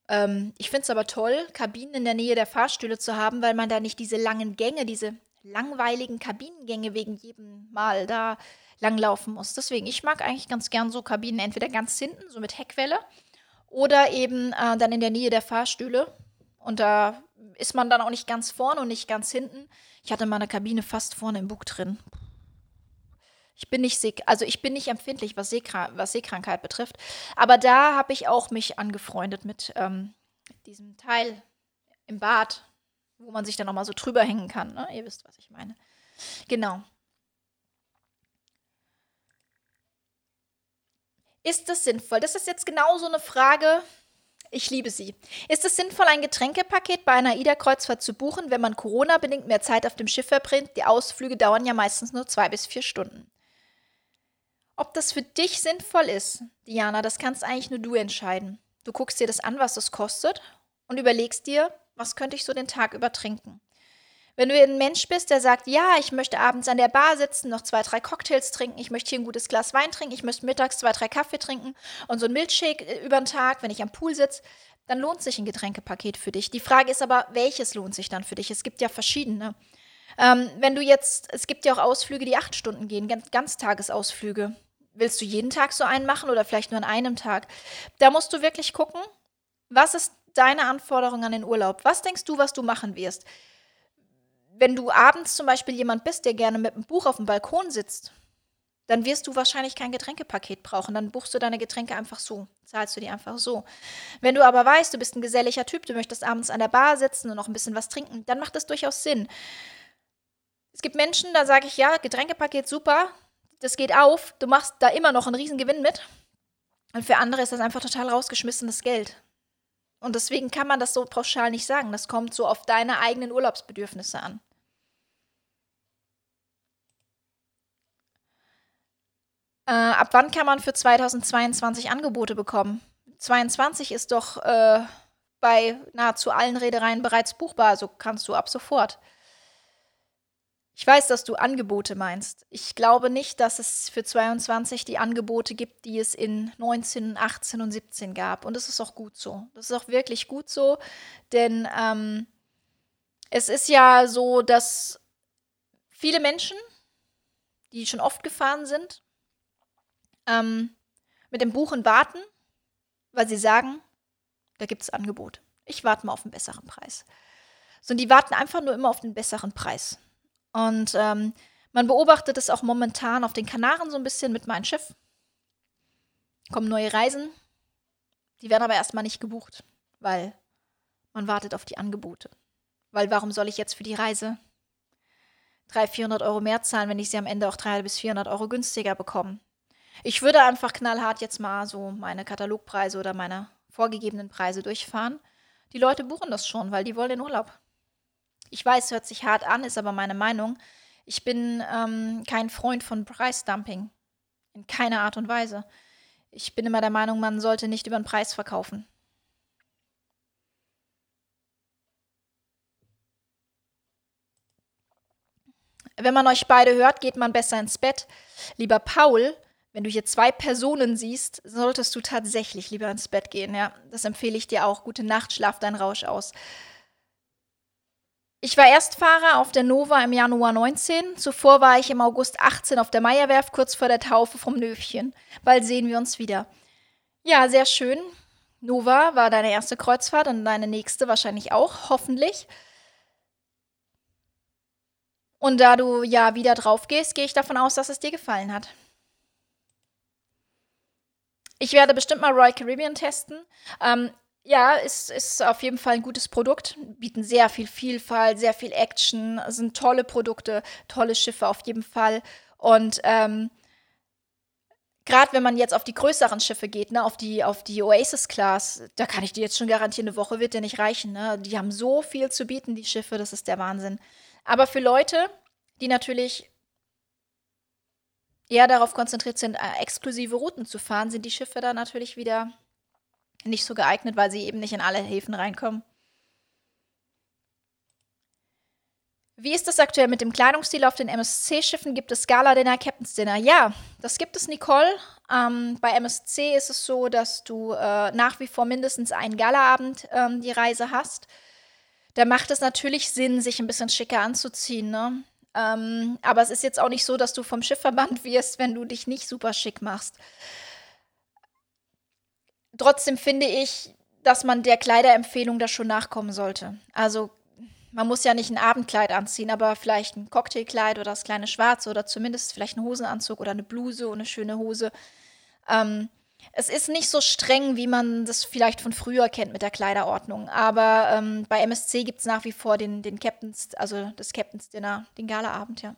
Ähm, ich finde es aber toll, Kabinen in der Nähe der Fahrstühle zu haben, weil man da nicht diese langen Gänge, diese langweiligen Kabinengänge wegen jedem Mal da langlaufen muss. Deswegen, ich mag eigentlich ganz gern so Kabinen entweder ganz hinten, so mit Heckwelle, oder eben äh, dann in der Nähe der Fahrstühle. Und da ist man dann auch nicht ganz vorne und nicht ganz hinten. Ich hatte meine Kabine fast vorne im Bug drin. Ich bin nicht Seh also ich bin nicht empfindlich, was, Seekra was Seekrankheit betrifft. Aber da habe ich auch mich angefreundet mit ähm, diesem Teil im Bad, wo man sich dann nochmal so drüber hängen kann. Ne? Ihr wisst, was ich meine. Genau. Ist das sinnvoll? Das ist jetzt genau so eine Frage. Ich liebe sie. Ist es sinnvoll, ein Getränkepaket bei einer AIDA-Kreuzfahrt zu buchen, wenn man Corona-bedingt mehr Zeit auf dem Schiff verbringt? Die Ausflüge dauern ja meistens nur zwei bis vier Stunden. Ob das für dich sinnvoll ist, Diana, das kannst eigentlich nur du entscheiden. Du guckst dir das an, was das kostet und überlegst dir, was könnte ich so den Tag über trinken. Wenn du ein Mensch bist, der sagt, ja, ich möchte abends an der Bar sitzen, noch zwei, drei Cocktails trinken, ich möchte hier ein gutes Glas Wein trinken, ich möchte mittags zwei, drei Kaffee trinken und so ein Milchshake äh, über den Tag, wenn ich am Pool sitze, dann lohnt sich ein Getränkepaket für dich. Die Frage ist aber, welches lohnt sich dann für dich? Es gibt ja verschiedene. Ähm, wenn du jetzt, es gibt ja auch Ausflüge, die acht Stunden gehen, ganz, Ganztagesausflüge. Willst du jeden Tag so einen machen oder vielleicht nur an einem Tag? Da musst du wirklich gucken, was ist deine Anforderung an den Urlaub? Was denkst du, was du machen wirst? Wenn du abends zum Beispiel jemand bist, der gerne mit einem Buch auf dem Balkon sitzt, dann wirst du wahrscheinlich kein Getränkepaket brauchen. Dann buchst du deine Getränke einfach so, zahlst du die einfach so. Wenn du aber weißt, du bist ein geselliger Typ, du möchtest abends an der Bar sitzen und noch ein bisschen was trinken, dann macht das durchaus Sinn. Es gibt Menschen, da sage ich, ja, Getränkepaket super, das geht auf, du machst da immer noch einen riesen Gewinn mit. Und für andere ist das einfach total rausgeschmissenes Geld. Und deswegen kann man das so pauschal nicht sagen. Das kommt so auf deine eigenen Urlaubsbedürfnisse an. Äh, ab wann kann man für 2022 Angebote bekommen? 22 ist doch äh, bei nahezu allen Reedereien bereits buchbar, also kannst du ab sofort. Ich weiß, dass du Angebote meinst. Ich glaube nicht, dass es für 22 die Angebote gibt, die es in 19, 18 und 17 gab. Und das ist auch gut so. Das ist auch wirklich gut so, denn ähm, es ist ja so, dass viele Menschen, die schon oft gefahren sind, ähm, mit dem Buchen warten, weil sie sagen, da gibt es Angebot. Ich warte mal auf einen besseren Preis. So, und die warten einfach nur immer auf den besseren Preis. Und ähm, man beobachtet es auch momentan auf den Kanaren so ein bisschen mit meinem Schiff. Kommen neue Reisen. Die werden aber erstmal nicht gebucht, weil man wartet auf die Angebote. Weil warum soll ich jetzt für die Reise 300, 400 Euro mehr zahlen, wenn ich sie am Ende auch 300 bis 400 Euro günstiger bekomme? Ich würde einfach knallhart jetzt mal so meine Katalogpreise oder meine vorgegebenen Preise durchfahren. Die Leute buchen das schon, weil die wollen den Urlaub. Ich weiß, hört sich hart an, ist aber meine Meinung. Ich bin ähm, kein Freund von Preisdumping. In keiner Art und Weise. Ich bin immer der Meinung, man sollte nicht über den Preis verkaufen. Wenn man euch beide hört, geht man besser ins Bett. Lieber Paul, wenn du hier zwei Personen siehst, solltest du tatsächlich lieber ins Bett gehen. Ja, das empfehle ich dir auch. Gute Nacht, schlaf deinen Rausch aus. Ich war Erstfahrer auf der Nova im Januar 19. Zuvor war ich im August 18 auf der Meierwerft kurz vor der Taufe vom Löwchen. Bald sehen wir uns wieder. Ja, sehr schön. Nova war deine erste Kreuzfahrt und deine nächste wahrscheinlich auch, hoffentlich. Und da du ja wieder drauf gehst, gehe ich davon aus, dass es dir gefallen hat. Ich werde bestimmt mal Royal Caribbean testen. Ähm, ja, ist, ist auf jeden Fall ein gutes Produkt. Bieten sehr viel Vielfalt, sehr viel Action, sind tolle Produkte, tolle Schiffe auf jeden Fall. Und ähm, gerade wenn man jetzt auf die größeren Schiffe geht, ne, auf die, auf die Oasis-Class, da kann ich dir jetzt schon garantieren, eine Woche wird dir nicht reichen. Ne? Die haben so viel zu bieten, die Schiffe, das ist der Wahnsinn. Aber für Leute, die natürlich eher darauf konzentriert sind, äh, exklusive Routen zu fahren, sind die Schiffe da natürlich wieder nicht so geeignet, weil sie eben nicht in alle Häfen reinkommen. Wie ist das aktuell mit dem Kleidungsstil auf den MSC-Schiffen? Gibt es Gala-Dinner, Captain's Dinner? Ja, das gibt es, Nicole. Ähm, bei MSC ist es so, dass du äh, nach wie vor mindestens einen Galaabend ähm, die Reise hast. Da macht es natürlich Sinn, sich ein bisschen schicker anzuziehen. Ne? Ähm, aber es ist jetzt auch nicht so, dass du vom Schiff verbannt wirst, wenn du dich nicht super schick machst trotzdem finde ich, dass man der Kleiderempfehlung da schon nachkommen sollte. Also man muss ja nicht ein Abendkleid anziehen, aber vielleicht ein Cocktailkleid oder das kleine Schwarze oder zumindest vielleicht einen Hosenanzug oder eine Bluse und eine schöne Hose. Ähm, es ist nicht so streng, wie man das vielleicht von früher kennt mit der Kleiderordnung. Aber ähm, bei MSC gibt es nach wie vor den, den Captains, also das Captains Dinner, den Galaabend, ja.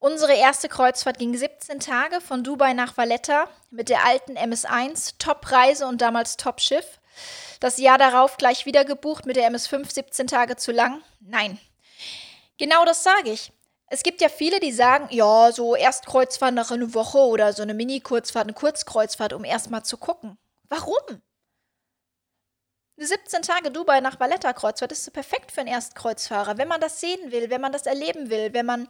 Unsere erste Kreuzfahrt ging 17 Tage von Dubai nach Valletta mit der alten MS1, Top-Reise und damals Top-Schiff. Das Jahr darauf gleich wieder gebucht mit der MS5, 17 Tage zu lang. Nein. Genau das sage ich. Es gibt ja viele, die sagen, ja, so Erstkreuzfahrt nach einer Woche oder so eine Mini-Kurzfahrt, eine Kurzkreuzfahrt, um erstmal zu gucken. Warum? Eine 17 Tage Dubai nach Valletta-Kreuzfahrt ist so perfekt für einen Erstkreuzfahrer, wenn man das sehen will, wenn man das erleben will, wenn man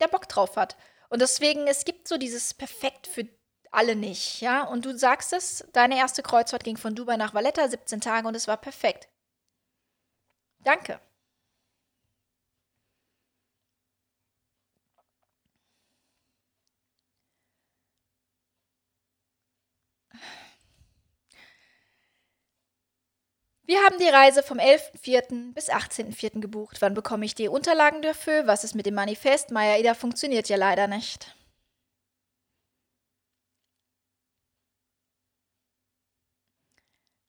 der Bock drauf hat. Und deswegen, es gibt so dieses Perfekt für alle nicht, ja. Und du sagst es, deine erste Kreuzfahrt ging von Dubai nach Valletta, 17 Tage und es war perfekt. Danke. Wir haben die Reise vom 11.04. bis 18.04. gebucht. Wann bekomme ich die Unterlagen dafür? Was ist mit dem Manifest? Maya Ida funktioniert ja leider nicht.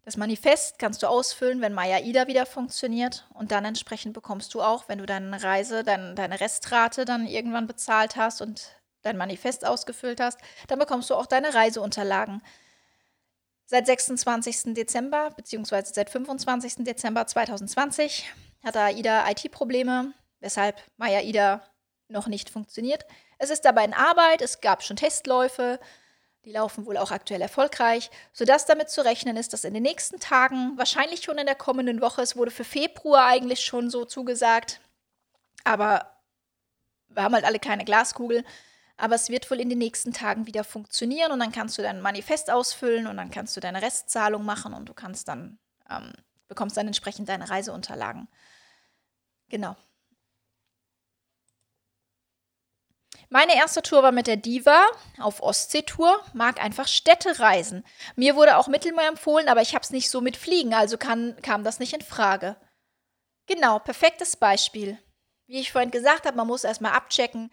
Das Manifest kannst du ausfüllen, wenn Maya Ida wieder funktioniert. Und dann entsprechend bekommst du auch, wenn du deine Reise, dein, deine Restrate dann irgendwann bezahlt hast und dein Manifest ausgefüllt hast, dann bekommst du auch deine Reiseunterlagen. Seit 26. Dezember bzw. seit 25. Dezember 2020 hat AIDA IT-Probleme, weshalb Maya AIDA noch nicht funktioniert. Es ist dabei in Arbeit, es gab schon Testläufe, die laufen wohl auch aktuell erfolgreich, sodass damit zu rechnen ist, dass in den nächsten Tagen, wahrscheinlich schon in der kommenden Woche, es wurde für Februar eigentlich schon so zugesagt, aber wir haben halt alle keine Glaskugel, aber es wird wohl in den nächsten Tagen wieder funktionieren und dann kannst du dein Manifest ausfüllen und dann kannst du deine Restzahlung machen und du kannst dann, ähm, bekommst dann entsprechend deine Reiseunterlagen. Genau. Meine erste Tour war mit der Diva auf Ostseetour, mag einfach Städte reisen. Mir wurde auch Mittelmeer empfohlen, aber ich habe es nicht so mit Fliegen, also kann, kam das nicht in Frage. Genau, perfektes Beispiel. Wie ich vorhin gesagt habe, man muss erstmal abchecken,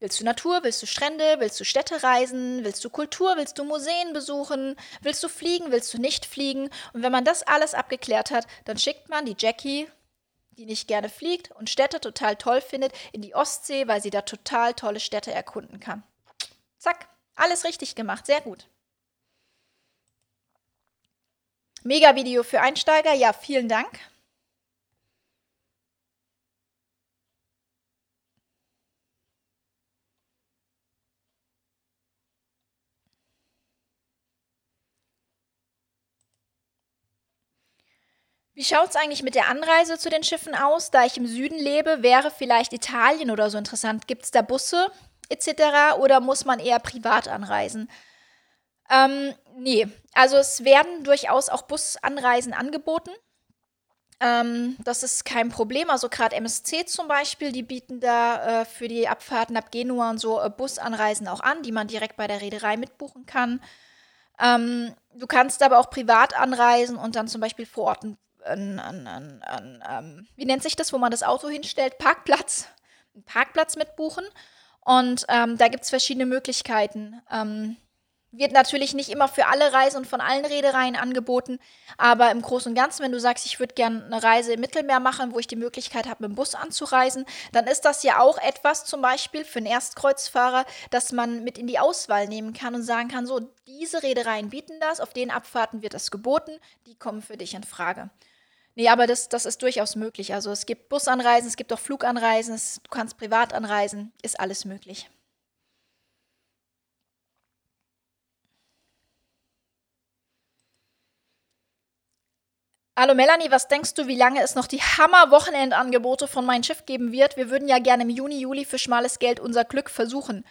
Willst du Natur? Willst du Strände? Willst du Städte reisen? Willst du Kultur? Willst du Museen besuchen? Willst du fliegen? Willst du nicht fliegen? Und wenn man das alles abgeklärt hat, dann schickt man die Jackie, die nicht gerne fliegt und Städte total toll findet, in die Ostsee, weil sie da total tolle Städte erkunden kann. Zack, alles richtig gemacht, sehr gut. Mega Video für Einsteiger, ja, vielen Dank. Wie schaut es eigentlich mit der Anreise zu den Schiffen aus? Da ich im Süden lebe, wäre vielleicht Italien oder so interessant. Gibt es da Busse etc. oder muss man eher privat anreisen? Ähm, nee, also es werden durchaus auch Busanreisen angeboten. Ähm, das ist kein Problem. Also gerade MSC zum Beispiel, die bieten da äh, für die Abfahrten ab Genua und so äh, Busanreisen auch an, die man direkt bei der Reederei mitbuchen kann. Ähm, du kannst aber auch privat anreisen und dann zum Beispiel vor Ort ein ein, ein, ein, ein wie nennt sich das, wo man das Auto hinstellt? Parkplatz. Einen Parkplatz mitbuchen. Und ähm, da gibt es verschiedene Möglichkeiten. Ähm, wird natürlich nicht immer für alle Reisen und von allen Reedereien angeboten, aber im Großen und Ganzen, wenn du sagst, ich würde gerne eine Reise im Mittelmeer machen, wo ich die Möglichkeit habe, mit dem Bus anzureisen, dann ist das ja auch etwas zum Beispiel für einen Erstkreuzfahrer, dass man mit in die Auswahl nehmen kann und sagen kann, so, diese Reedereien bieten das, auf den Abfahrten wird das geboten, die kommen für dich in Frage. Nee, aber das, das ist durchaus möglich. Also es gibt Busanreisen, es gibt auch Fluganreisen, es, du kannst privat anreisen, ist alles möglich. Hallo Melanie, was denkst du, wie lange es noch die Hammer-Wochenendangebote von Mein Schiff geben wird? Wir würden ja gerne im Juni, Juli für schmales Geld unser Glück versuchen.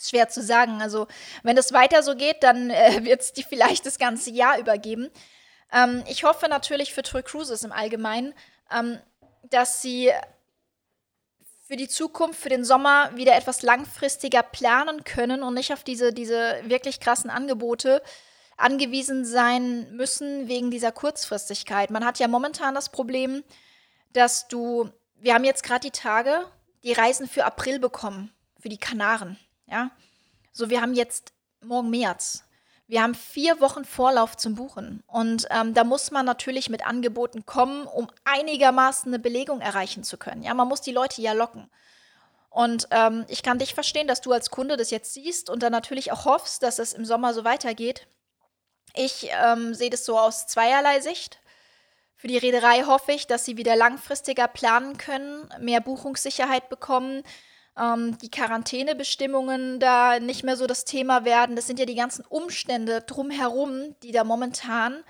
Ist schwer zu sagen. Also, wenn es weiter so geht, dann äh, wird es die vielleicht das ganze Jahr übergeben. Ähm, ich hoffe natürlich für Troy Cruises im Allgemeinen, ähm, dass sie für die Zukunft, für den Sommer wieder etwas langfristiger planen können und nicht auf diese, diese wirklich krassen Angebote angewiesen sein müssen wegen dieser Kurzfristigkeit. Man hat ja momentan das Problem, dass du, wir haben jetzt gerade die Tage, die Reisen für April bekommen, für die Kanaren, ja. So, wir haben jetzt morgen März. Wir haben vier Wochen Vorlauf zum Buchen. Und ähm, da muss man natürlich mit Angeboten kommen, um einigermaßen eine Belegung erreichen zu können. Ja, man muss die Leute ja locken. Und ähm, ich kann dich verstehen, dass du als Kunde das jetzt siehst und dann natürlich auch hoffst, dass es im Sommer so weitergeht. Ich ähm, sehe das so aus zweierlei Sicht. Für die Reederei hoffe ich, dass sie wieder langfristiger planen können, mehr Buchungssicherheit bekommen, ähm, die Quarantänebestimmungen da nicht mehr so das Thema werden. Das sind ja die ganzen Umstände drumherum, die da momentan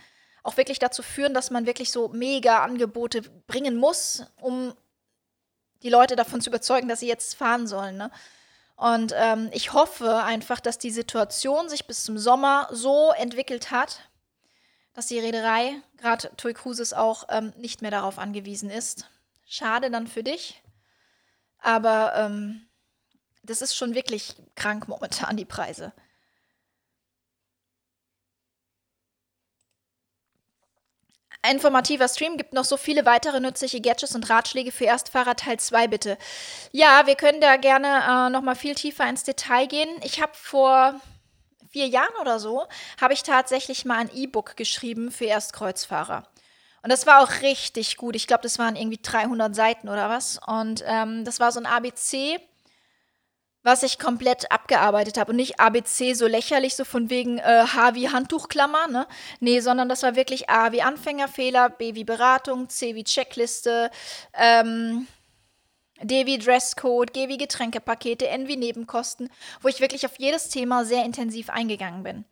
auch wirklich dazu führen, dass man wirklich so mega Angebote bringen muss, um die Leute davon zu überzeugen, dass sie jetzt fahren sollen. Ne? Und ähm, ich hoffe einfach, dass die Situation sich bis zum Sommer so entwickelt hat, dass die Reederei, gerade Tui Cruises auch, ähm, nicht mehr darauf angewiesen ist. Schade dann für dich. Aber ähm, das ist schon wirklich krank momentan, die Preise. Informativer Stream gibt noch so viele weitere nützliche Gadgets und Ratschläge für Erstfahrer Teil 2 bitte. Ja, wir können da gerne äh, noch mal viel tiefer ins Detail gehen. Ich habe vor vier Jahren oder so, habe ich tatsächlich mal ein E-Book geschrieben für Erstkreuzfahrer. Und das war auch richtig gut. Ich glaube, das waren irgendwie 300 Seiten oder was. Und ähm, das war so ein ABC, was ich komplett abgearbeitet habe. Und nicht ABC so lächerlich, so von wegen äh, H wie Handtuchklammer, ne? Nee, sondern das war wirklich A wie Anfängerfehler, B wie Beratung, C wie Checkliste, ähm, D wie Dresscode, G wie Getränkepakete, N wie Nebenkosten, wo ich wirklich auf jedes Thema sehr intensiv eingegangen bin.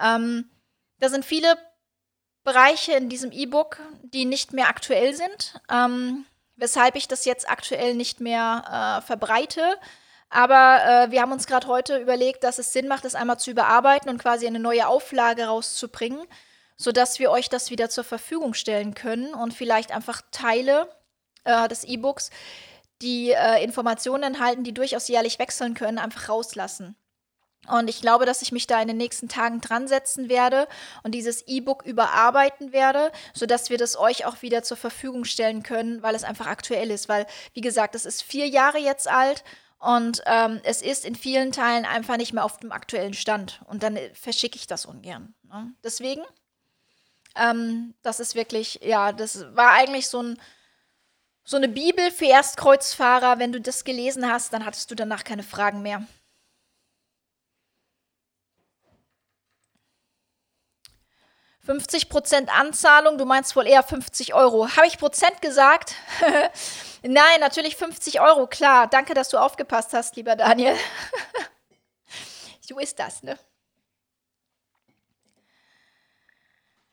Ähm, da sind viele Bereiche in diesem E-Book, die nicht mehr aktuell sind, ähm, weshalb ich das jetzt aktuell nicht mehr äh, verbreite. Aber äh, wir haben uns gerade heute überlegt, dass es Sinn macht, das einmal zu überarbeiten und quasi eine neue Auflage rauszubringen, sodass wir euch das wieder zur Verfügung stellen können und vielleicht einfach Teile äh, des E-Books, die äh, Informationen enthalten, die durchaus jährlich wechseln können, einfach rauslassen. Und ich glaube, dass ich mich da in den nächsten Tagen dran setzen werde und dieses E-Book überarbeiten werde, sodass wir das euch auch wieder zur Verfügung stellen können, weil es einfach aktuell ist. Weil, wie gesagt, es ist vier Jahre jetzt alt und ähm, es ist in vielen Teilen einfach nicht mehr auf dem aktuellen Stand. Und dann äh, verschicke ich das ungern. Ne? Deswegen, ähm, das ist wirklich, ja, das war eigentlich so ein so eine Bibel für Erstkreuzfahrer. Wenn du das gelesen hast, dann hattest du danach keine Fragen mehr. 50% Anzahlung, du meinst wohl eher 50 Euro. Habe ich Prozent gesagt? Nein, natürlich 50 Euro, klar. Danke, dass du aufgepasst hast, lieber Daniel. so ist das, ne?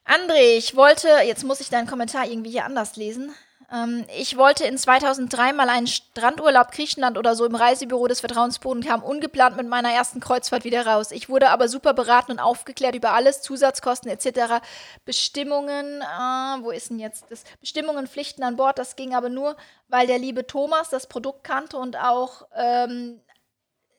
André, ich wollte, jetzt muss ich deinen Kommentar irgendwie hier anders lesen. Ähm, ich wollte in 2003 mal einen Strandurlaub Griechenland oder so im Reisebüro des Vertrauensboden und kam ungeplant mit meiner ersten Kreuzfahrt wieder raus. Ich wurde aber super beraten und aufgeklärt über alles, Zusatzkosten etc. Bestimmungen, äh, wo ist denn jetzt das? Bestimmungen, Pflichten an Bord, das ging aber nur, weil der liebe Thomas das Produkt kannte und auch ähm,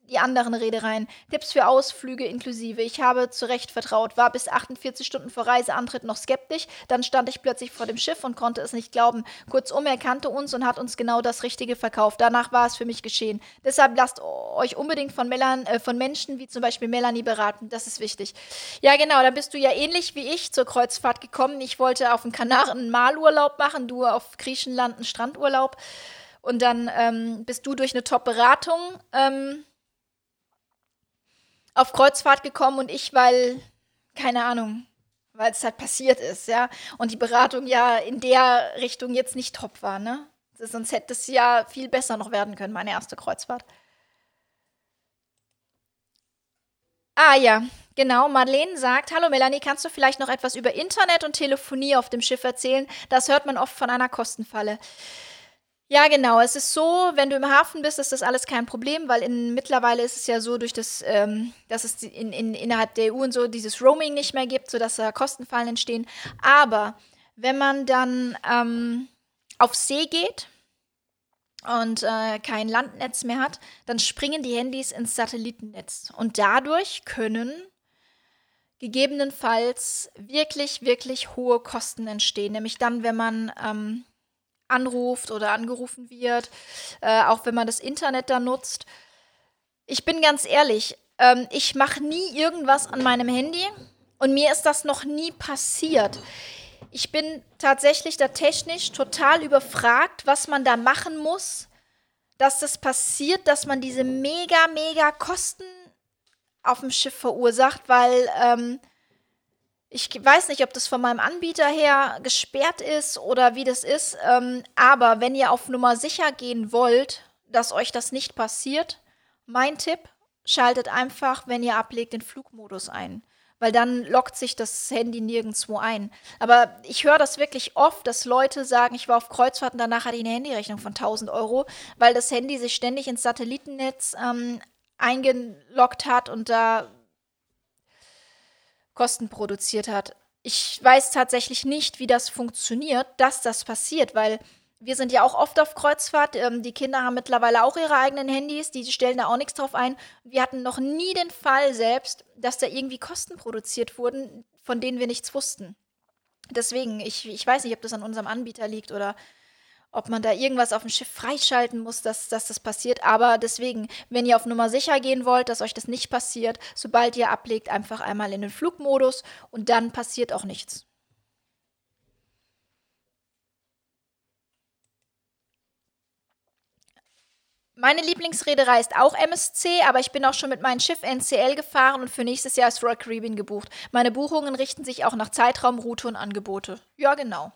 die anderen Reedereien. Tipps für Ausflüge inklusive. Ich habe zu Recht vertraut, war bis 48 Stunden vor Reiseantritt noch skeptisch. Dann stand ich plötzlich vor dem Schiff und konnte es nicht glauben. Kurzum, er kannte uns und hat uns genau das Richtige verkauft. Danach war es für mich geschehen. Deshalb lasst euch unbedingt von, Melan, äh, von Menschen wie zum Beispiel Melanie beraten. Das ist wichtig. Ja, genau, da bist du ja ähnlich wie ich zur Kreuzfahrt gekommen. Ich wollte auf den Kanaren einen Malurlaub machen, du auf Griechenland einen Strandurlaub. Und dann ähm, bist du durch eine Top-Beratung ähm, auf Kreuzfahrt gekommen und ich, weil, keine Ahnung, weil es halt passiert ist, ja. Und die Beratung ja in der Richtung jetzt nicht top war, ne? Sonst hätte es ja viel besser noch werden können, meine erste Kreuzfahrt. Ah ja, genau. Madeleine sagt, hallo Melanie, kannst du vielleicht noch etwas über Internet und Telefonie auf dem Schiff erzählen? Das hört man oft von einer Kostenfalle. Ja, genau. Es ist so, wenn du im Hafen bist, ist das alles kein Problem, weil in, mittlerweile ist es ja so, durch das, ähm, dass es in, in, innerhalb der EU und so dieses Roaming nicht mehr gibt, sodass da Kostenfallen entstehen. Aber wenn man dann ähm, auf See geht, und äh, kein Landnetz mehr hat, dann springen die Handys ins Satellitennetz. Und dadurch können gegebenenfalls wirklich, wirklich hohe Kosten entstehen. Nämlich dann, wenn man ähm, anruft oder angerufen wird, äh, auch wenn man das Internet da nutzt. Ich bin ganz ehrlich, ähm, ich mache nie irgendwas an meinem Handy und mir ist das noch nie passiert. Ich bin tatsächlich da technisch total überfragt, was man da machen muss, dass das passiert, dass man diese mega, mega Kosten auf dem Schiff verursacht, weil ähm, ich weiß nicht, ob das von meinem Anbieter her gesperrt ist oder wie das ist, ähm, aber wenn ihr auf Nummer sicher gehen wollt, dass euch das nicht passiert, mein Tipp, schaltet einfach, wenn ihr ablegt, den Flugmodus ein weil dann lockt sich das Handy nirgendwo ein. Aber ich höre das wirklich oft, dass Leute sagen, ich war auf Kreuzfahrt und danach hatte ich eine Handyrechnung von 1000 Euro, weil das Handy sich ständig ins Satellitennetz ähm, eingeloggt hat und da Kosten produziert hat. Ich weiß tatsächlich nicht, wie das funktioniert, dass das passiert, weil wir sind ja auch oft auf Kreuzfahrt. Ähm, die Kinder haben mittlerweile auch ihre eigenen Handys, die stellen da auch nichts drauf ein. Wir hatten noch nie den Fall selbst, dass da irgendwie Kosten produziert wurden, von denen wir nichts wussten. Deswegen, ich, ich weiß nicht, ob das an unserem Anbieter liegt oder ob man da irgendwas auf dem Schiff freischalten muss, dass, dass das passiert. Aber deswegen, wenn ihr auf Nummer sicher gehen wollt, dass euch das nicht passiert, sobald ihr ablegt, einfach einmal in den Flugmodus und dann passiert auch nichts. Meine Lieblingsreederei ist auch MSC, aber ich bin auch schon mit meinem Schiff NCL gefahren und für nächstes Jahr ist Royal Caribbean gebucht. Meine Buchungen richten sich auch nach Zeitraum, Route und Angebote. Ja, genau.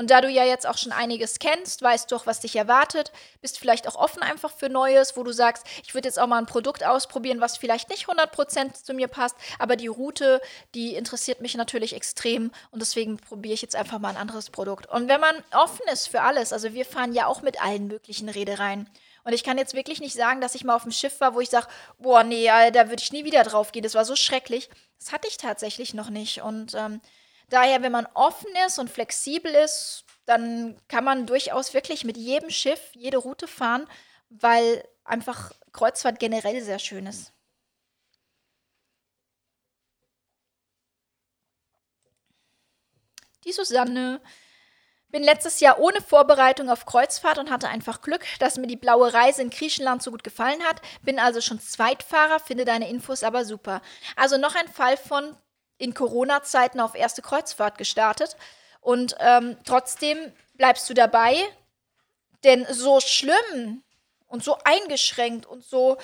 Und da du ja jetzt auch schon einiges kennst, weißt du auch, was dich erwartet, bist vielleicht auch offen einfach für Neues, wo du sagst, ich würde jetzt auch mal ein Produkt ausprobieren, was vielleicht nicht 100% zu mir passt, aber die Route, die interessiert mich natürlich extrem und deswegen probiere ich jetzt einfach mal ein anderes Produkt. Und wenn man offen ist für alles, also wir fahren ja auch mit allen möglichen Reedereien. Und ich kann jetzt wirklich nicht sagen, dass ich mal auf dem Schiff war, wo ich sage, boah, nee, da würde ich nie wieder drauf gehen. Das war so schrecklich. Das hatte ich tatsächlich noch nicht. Und ähm, daher, wenn man offen ist und flexibel ist, dann kann man durchaus wirklich mit jedem Schiff jede Route fahren, weil einfach Kreuzfahrt generell sehr schön ist. Die Susanne bin letztes Jahr ohne Vorbereitung auf Kreuzfahrt und hatte einfach Glück, dass mir die blaue Reise in Griechenland so gut gefallen hat. Bin also schon Zweitfahrer, finde deine Infos aber super. Also noch ein Fall von in Corona-Zeiten auf erste Kreuzfahrt gestartet. Und ähm, trotzdem bleibst du dabei, denn so schlimm und so eingeschränkt und so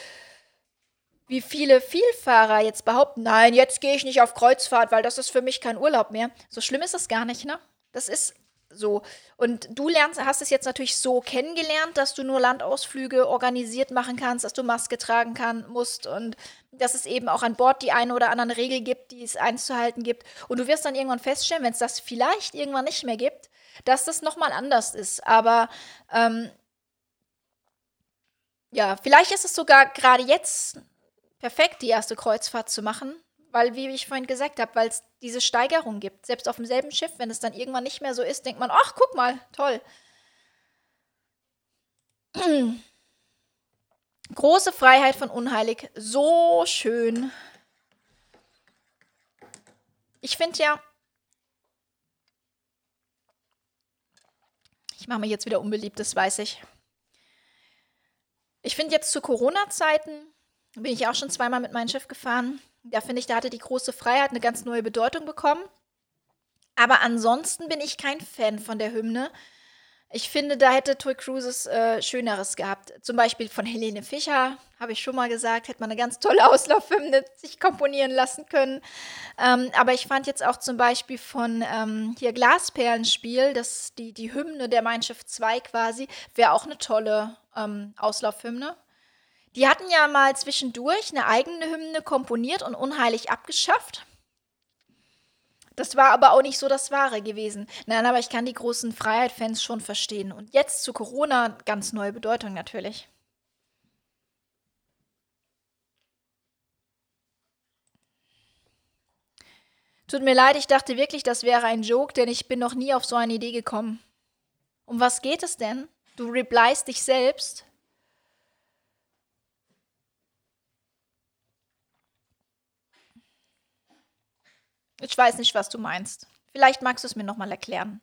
wie viele Vielfahrer jetzt behaupten, nein, jetzt gehe ich nicht auf Kreuzfahrt, weil das ist für mich kein Urlaub mehr. So schlimm ist das gar nicht, ne? Das ist so. Und du lernst, hast es jetzt natürlich so kennengelernt, dass du nur Landausflüge organisiert machen kannst, dass du Maske tragen kann, musst und dass es eben auch an Bord die eine oder andere Regel gibt, die es einzuhalten gibt. Und du wirst dann irgendwann feststellen, wenn es das vielleicht irgendwann nicht mehr gibt, dass das nochmal anders ist. Aber ähm, ja, vielleicht ist es sogar gerade jetzt perfekt, die erste Kreuzfahrt zu machen, weil, wie ich vorhin gesagt habe, weil es diese Steigerung gibt. Selbst auf demselben Schiff, wenn es dann irgendwann nicht mehr so ist, denkt man, ach, guck mal, toll. Große Freiheit von Unheilig, so schön. Ich finde ja, ich mache mir jetzt wieder unbeliebt, das weiß ich. Ich finde jetzt zu Corona-Zeiten, bin ich auch schon zweimal mit meinem Schiff gefahren, da finde ich, da hatte die große Freiheit eine ganz neue Bedeutung bekommen. Aber ansonsten bin ich kein Fan von der Hymne. Ich finde, da hätte Toy Cruises äh, Schöneres gehabt. Zum Beispiel von Helene Fischer, habe ich schon mal gesagt, hätte man eine ganz tolle Auslaufhymne sich komponieren lassen können. Ähm, aber ich fand jetzt auch zum Beispiel von ähm, hier Glasperlenspiel, das, die, die Hymne der Mein Schiff 2 quasi, wäre auch eine tolle ähm, Auslaufhymne. Die hatten ja mal zwischendurch eine eigene Hymne komponiert und unheilig abgeschafft. Das war aber auch nicht so das Wahre gewesen. Nein, aber ich kann die großen Freiheit-Fans schon verstehen. Und jetzt zu Corona ganz neue Bedeutung natürlich. Tut mir leid, ich dachte wirklich, das wäre ein Joke, denn ich bin noch nie auf so eine Idee gekommen. Um was geht es denn? Du replyst dich selbst. Ich weiß nicht, was du meinst. Vielleicht magst du es mir nochmal erklären.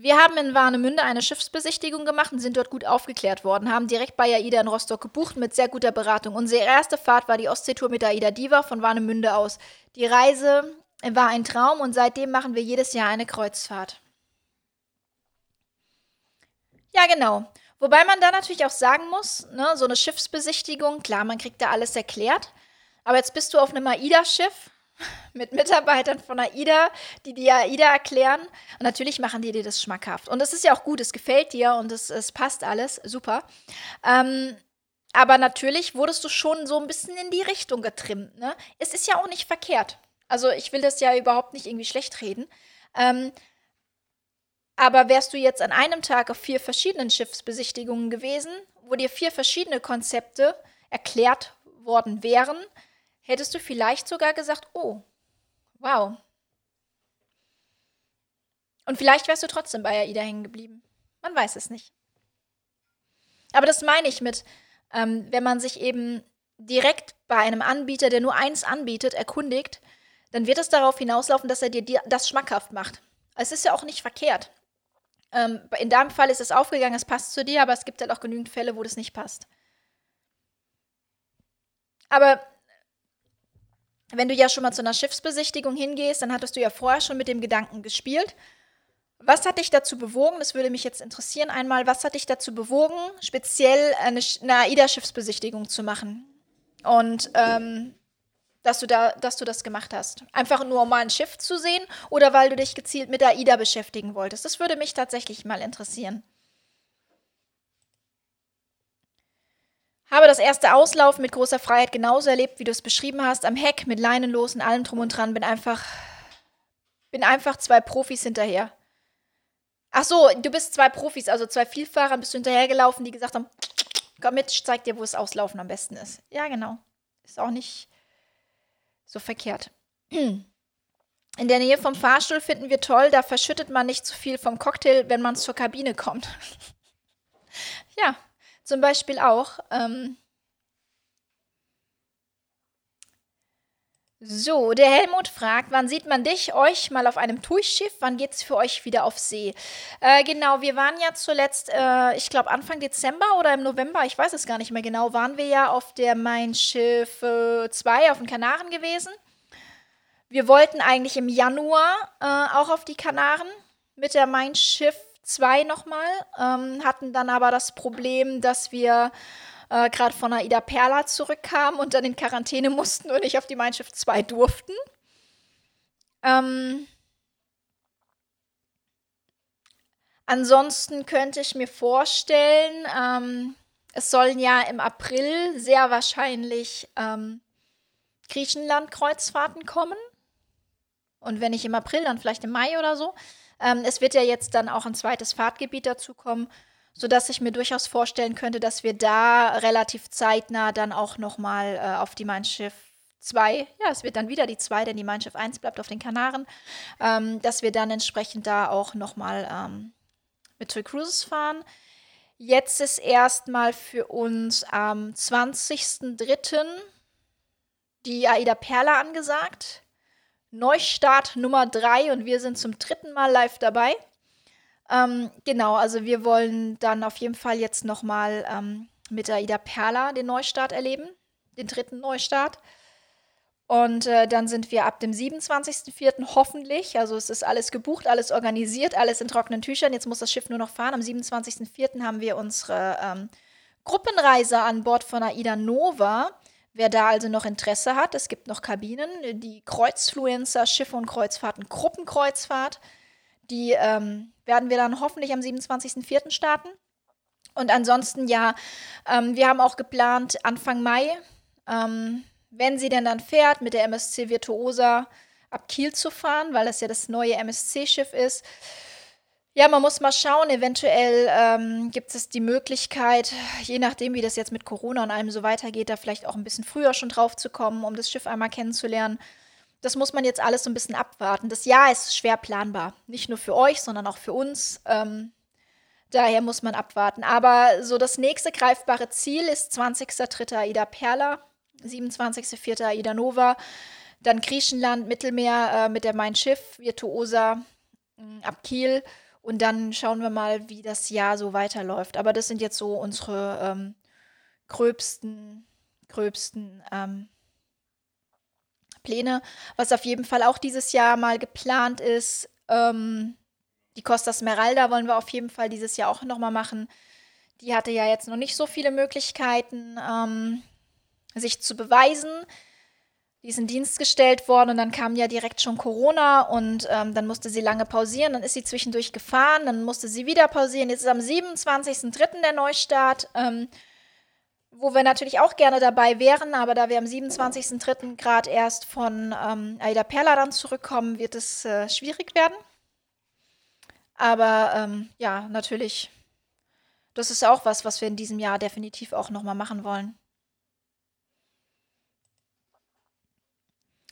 Wir haben in Warnemünde eine Schiffsbesichtigung gemacht und sind dort gut aufgeklärt worden, haben direkt bei AIDA in Rostock gebucht mit sehr guter Beratung. Unsere erste Fahrt war die Ostseetour mit AIDA Diva von Warnemünde aus. Die Reise war ein Traum und seitdem machen wir jedes Jahr eine Kreuzfahrt. Ja, genau. Wobei man da natürlich auch sagen muss, ne, so eine Schiffsbesichtigung, klar, man kriegt da alles erklärt. Aber jetzt bist du auf einem AIDA-Schiff mit Mitarbeitern von AIDA, die dir AIDA erklären. Und natürlich machen die dir das schmackhaft. Und das ist ja auch gut, es gefällt dir und es, es passt alles, super. Ähm, aber natürlich wurdest du schon so ein bisschen in die Richtung getrimmt. Ne? Es ist ja auch nicht verkehrt. Also ich will das ja überhaupt nicht irgendwie schlecht reden. Ähm, aber wärst du jetzt an einem Tag auf vier verschiedenen Schiffsbesichtigungen gewesen, wo dir vier verschiedene Konzepte erklärt worden wären, hättest du vielleicht sogar gesagt, oh, wow. Und vielleicht wärst du trotzdem bei AIDA hängen geblieben. Man weiß es nicht. Aber das meine ich mit, ähm, wenn man sich eben direkt bei einem Anbieter, der nur eins anbietet, erkundigt, dann wird es darauf hinauslaufen, dass er dir das schmackhaft macht. Es ist ja auch nicht verkehrt. Ähm, in deinem Fall ist es aufgegangen, es passt zu dir, aber es gibt halt auch genügend Fälle, wo das nicht passt. Aber wenn du ja schon mal zu einer Schiffsbesichtigung hingehst, dann hattest du ja vorher schon mit dem Gedanken gespielt. Was hat dich dazu bewogen, das würde mich jetzt interessieren einmal, was hat dich dazu bewogen, speziell eine, eine AIDA-Schiffsbesichtigung zu machen? Und ähm, dass, du da, dass du das gemacht hast. Einfach nur, um mal ein Schiff zu sehen oder weil du dich gezielt mit AIDA beschäftigen wolltest? Das würde mich tatsächlich mal interessieren. Habe das erste Auslaufen mit großer Freiheit genauso erlebt, wie du es beschrieben hast, am Heck mit Leinenlosen, allem drum und dran, bin einfach, bin einfach zwei Profis hinterher. Ach so, du bist zwei Profis, also zwei Vielfahrer bist du hinterhergelaufen, die gesagt haben, komm mit, ich zeig dir, wo das Auslaufen am besten ist. Ja, genau. Ist auch nicht so verkehrt. In der Nähe vom Fahrstuhl finden wir toll, da verschüttet man nicht zu viel vom Cocktail, wenn man zur Kabine kommt. ja, zum Beispiel auch. Ähm so, der Helmut fragt, wann sieht man dich, euch mal auf einem TUI-Schiff? Wann geht es für euch wieder auf See? Äh, genau, wir waren ja zuletzt, äh, ich glaube Anfang Dezember oder im November, ich weiß es gar nicht mehr genau, waren wir ja auf der Mein Schiff 2 äh, auf den Kanaren gewesen. Wir wollten eigentlich im Januar äh, auch auf die Kanaren mit der Mein Schiff zwei nochmal, ähm, hatten dann aber das Problem, dass wir äh, gerade von Aida Perla zurückkamen und dann in Quarantäne mussten und nicht auf die Mein Schiff 2 durften. Ähm, ansonsten könnte ich mir vorstellen, ähm, es sollen ja im April sehr wahrscheinlich ähm, Griechenland-Kreuzfahrten kommen. Und wenn nicht im April, dann vielleicht im Mai oder so. Ähm, es wird ja jetzt dann auch ein zweites Fahrtgebiet dazukommen, sodass ich mir durchaus vorstellen könnte, dass wir da relativ zeitnah dann auch nochmal äh, auf die Mein Schiff 2, ja, es wird dann wieder die 2, denn die Mein Schiff 1 bleibt auf den Kanaren, ähm, dass wir dann entsprechend da auch nochmal ähm, mit Toy Cruises fahren. Jetzt ist erstmal für uns am 20.03. die Aida Perla angesagt. Neustart Nummer drei und wir sind zum dritten Mal live dabei. Ähm, genau, also wir wollen dann auf jeden Fall jetzt nochmal ähm, mit Aida Perla den Neustart erleben, den dritten Neustart. Und äh, dann sind wir ab dem 27.04. hoffentlich, also es ist alles gebucht, alles organisiert, alles in trockenen Tüchern. Jetzt muss das Schiff nur noch fahren. Am 27.04. haben wir unsere ähm, Gruppenreise an Bord von Aida Nova. Wer da also noch Interesse hat, es gibt noch Kabinen, die Kreuzfluencer, Schiffe und Kreuzfahrten, Gruppenkreuzfahrt, die ähm, werden wir dann hoffentlich am 27.04. starten. Und ansonsten, ja, ähm, wir haben auch geplant, Anfang Mai, ähm, wenn sie denn dann fährt, mit der MSC Virtuosa ab Kiel zu fahren, weil das ja das neue MSC-Schiff ist. Ja, man muss mal schauen. Eventuell ähm, gibt es die Möglichkeit, je nachdem, wie das jetzt mit Corona und allem so weitergeht, da vielleicht auch ein bisschen früher schon drauf zu kommen, um das Schiff einmal kennenzulernen. Das muss man jetzt alles so ein bisschen abwarten. Das Jahr ist schwer planbar. Nicht nur für euch, sondern auch für uns. Ähm, Daher muss man abwarten. Aber so das nächste greifbare Ziel ist 20.03. Aida Perla, 27.04. Aida Nova, dann Griechenland, Mittelmeer äh, mit der Mein Schiff, Virtuosa äh, ab Kiel. Und dann schauen wir mal, wie das Jahr so weiterläuft. Aber das sind jetzt so unsere ähm, gröbsten, gröbsten ähm, Pläne. Was auf jeden Fall auch dieses Jahr mal geplant ist, ähm, die Costa Smeralda wollen wir auf jeden Fall dieses Jahr auch nochmal machen. Die hatte ja jetzt noch nicht so viele Möglichkeiten, ähm, sich zu beweisen. Die ist in Dienst gestellt worden und dann kam ja direkt schon Corona und ähm, dann musste sie lange pausieren. Dann ist sie zwischendurch gefahren, dann musste sie wieder pausieren. Jetzt ist am 27.03. der Neustart, ähm, wo wir natürlich auch gerne dabei wären, aber da wir am 27.03. gerade erst von ähm, Aida Perla dann zurückkommen, wird es äh, schwierig werden. Aber ähm, ja, natürlich, das ist auch was, was wir in diesem Jahr definitiv auch nochmal machen wollen.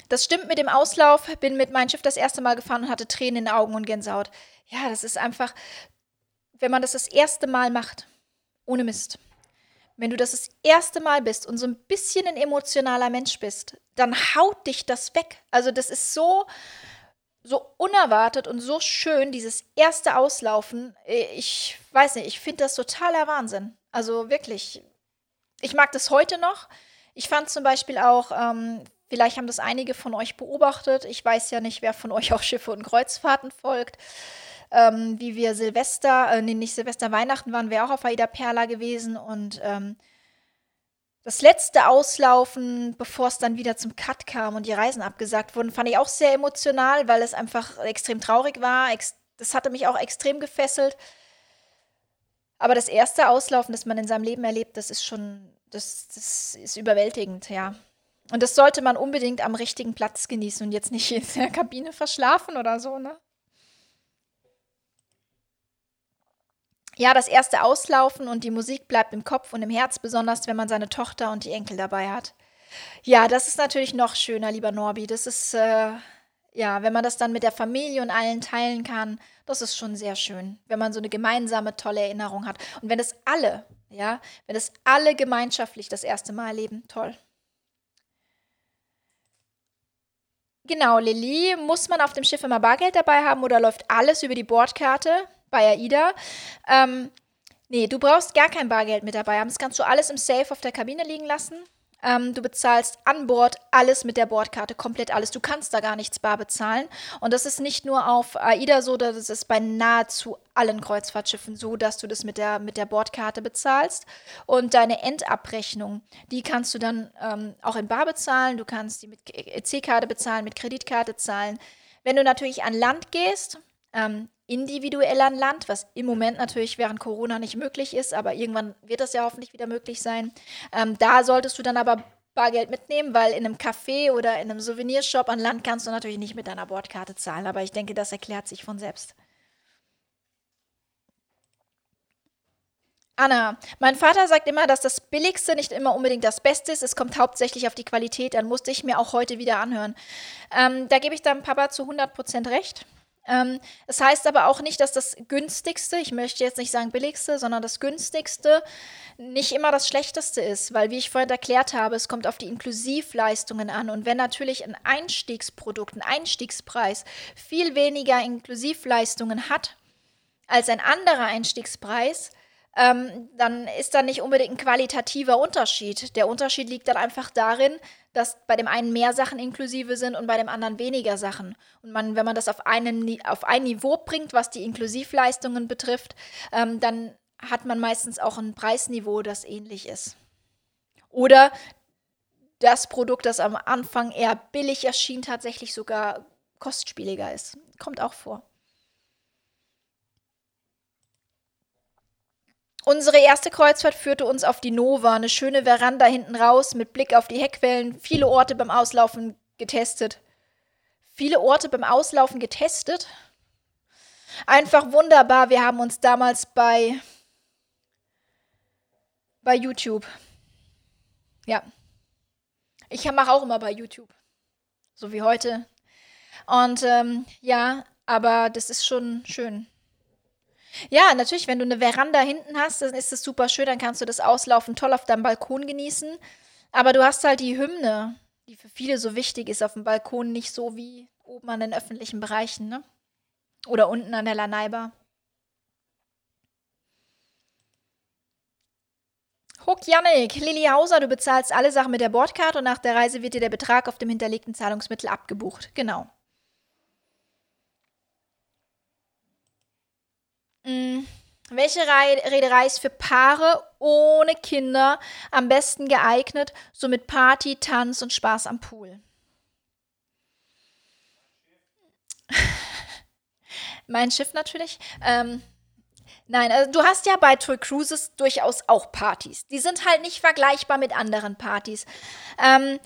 Das stimmt mit dem Auslauf. Bin mit meinem Schiff das erste Mal gefahren und hatte Tränen in den Augen und Gänsehaut. Ja, das ist einfach, wenn man das das erste Mal macht, ohne Mist. Wenn du das das erste Mal bist und so ein bisschen ein emotionaler Mensch bist, dann haut dich das weg. Also das ist so, so unerwartet und so schön, dieses erste Auslaufen. Ich weiß nicht, ich finde das totaler Wahnsinn. Also wirklich. Ich mag das heute noch. Ich fand zum Beispiel auch, ähm, vielleicht haben das einige von euch beobachtet. Ich weiß ja nicht, wer von euch auch Schiffe und Kreuzfahrten folgt. Ähm, wie wir Silvester, äh, nee, nicht Silvester, Weihnachten waren wir auch auf Aida Perla gewesen und ähm, das letzte Auslaufen, bevor es dann wieder zum Cut kam und die Reisen abgesagt wurden, fand ich auch sehr emotional, weil es einfach extrem traurig war. Das hatte mich auch extrem gefesselt. Aber das erste Auslaufen, das man in seinem Leben erlebt, das ist schon, das, das ist überwältigend, ja. Und das sollte man unbedingt am richtigen Platz genießen und jetzt nicht in der Kabine verschlafen oder so, ne? ja, das erste Auslaufen und die Musik bleibt im Kopf und im Herz, besonders wenn man seine Tochter und die Enkel dabei hat. Ja, das ist natürlich noch schöner, lieber Norbi. Das ist, äh, ja, wenn man das dann mit der Familie und allen teilen kann, das ist schon sehr schön, wenn man so eine gemeinsame, tolle Erinnerung hat. Und wenn es alle, ja, wenn es alle gemeinschaftlich das erste Mal erleben, toll. Genau, Lilly, muss man auf dem Schiff immer Bargeld dabei haben oder läuft alles über die Bordkarte? bei AIDA. Ähm, nee, du brauchst gar kein Bargeld mit dabei haben. Das kannst du alles im Safe auf der Kabine liegen lassen. Ähm, du bezahlst an Bord alles mit der Bordkarte, komplett alles. Du kannst da gar nichts bar bezahlen. Und das ist nicht nur auf AIDA so, das ist bei nahezu allen Kreuzfahrtschiffen so, dass du das mit der, mit der Bordkarte bezahlst. Und deine Endabrechnung, die kannst du dann ähm, auch in Bar bezahlen. Du kannst die mit EC-Karte bezahlen, mit Kreditkarte zahlen. Wenn du natürlich an Land gehst, ähm, individuell an Land, was im Moment natürlich während Corona nicht möglich ist, aber irgendwann wird das ja hoffentlich wieder möglich sein. Ähm, da solltest du dann aber Bargeld mitnehmen, weil in einem Café oder in einem Souvenirshop an Land kannst du natürlich nicht mit deiner Bordkarte zahlen, aber ich denke, das erklärt sich von selbst. Anna, mein Vater sagt immer, dass das Billigste nicht immer unbedingt das Beste ist. Es kommt hauptsächlich auf die Qualität an, musste ich mir auch heute wieder anhören. Ähm, da gebe ich deinem Papa zu 100% recht. Ähm, es heißt aber auch nicht, dass das günstigste, ich möchte jetzt nicht sagen billigste, sondern das günstigste nicht immer das schlechteste ist, weil wie ich vorhin erklärt habe, es kommt auf die Inklusivleistungen an. Und wenn natürlich ein Einstiegsprodukt, ein Einstiegspreis viel weniger Inklusivleistungen hat als ein anderer Einstiegspreis, ähm, dann ist da nicht unbedingt ein qualitativer Unterschied. Der Unterschied liegt dann einfach darin, dass bei dem einen mehr Sachen inklusive sind und bei dem anderen weniger Sachen. Und man, wenn man das auf, einen, auf ein Niveau bringt, was die Inklusivleistungen betrifft, ähm, dann hat man meistens auch ein Preisniveau, das ähnlich ist. Oder das Produkt, das am Anfang eher billig erschien, tatsächlich sogar kostspieliger ist. Kommt auch vor. Unsere erste Kreuzfahrt führte uns auf die Nova, eine schöne Veranda hinten raus mit Blick auf die Heckwellen, viele Orte beim Auslaufen getestet. Viele Orte beim Auslaufen getestet? Einfach wunderbar. Wir haben uns damals bei bei YouTube. Ja. Ich mache auch immer bei YouTube. So wie heute. Und ähm, ja, aber das ist schon schön. Ja, natürlich, wenn du eine Veranda hinten hast, dann ist es super schön, dann kannst du das Auslaufen toll auf deinem Balkon genießen. Aber du hast halt die Hymne, die für viele so wichtig ist, auf dem Balkon nicht so wie oben an den öffentlichen Bereichen, ne? Oder unten an der Lanaiba. Huck Yannick, Lilly Hauser, du bezahlst alle Sachen mit der Bordkarte und nach der Reise wird dir der Betrag auf dem hinterlegten Zahlungsmittel abgebucht. Genau. Mhm. Welche Reederei ist für Paare ohne Kinder am besten geeignet, so mit Party, Tanz und Spaß am Pool? mein Schiff natürlich. Ähm, nein, also du hast ja bei Toy Cruises durchaus auch Partys. Die sind halt nicht vergleichbar mit anderen Partys. Ähm,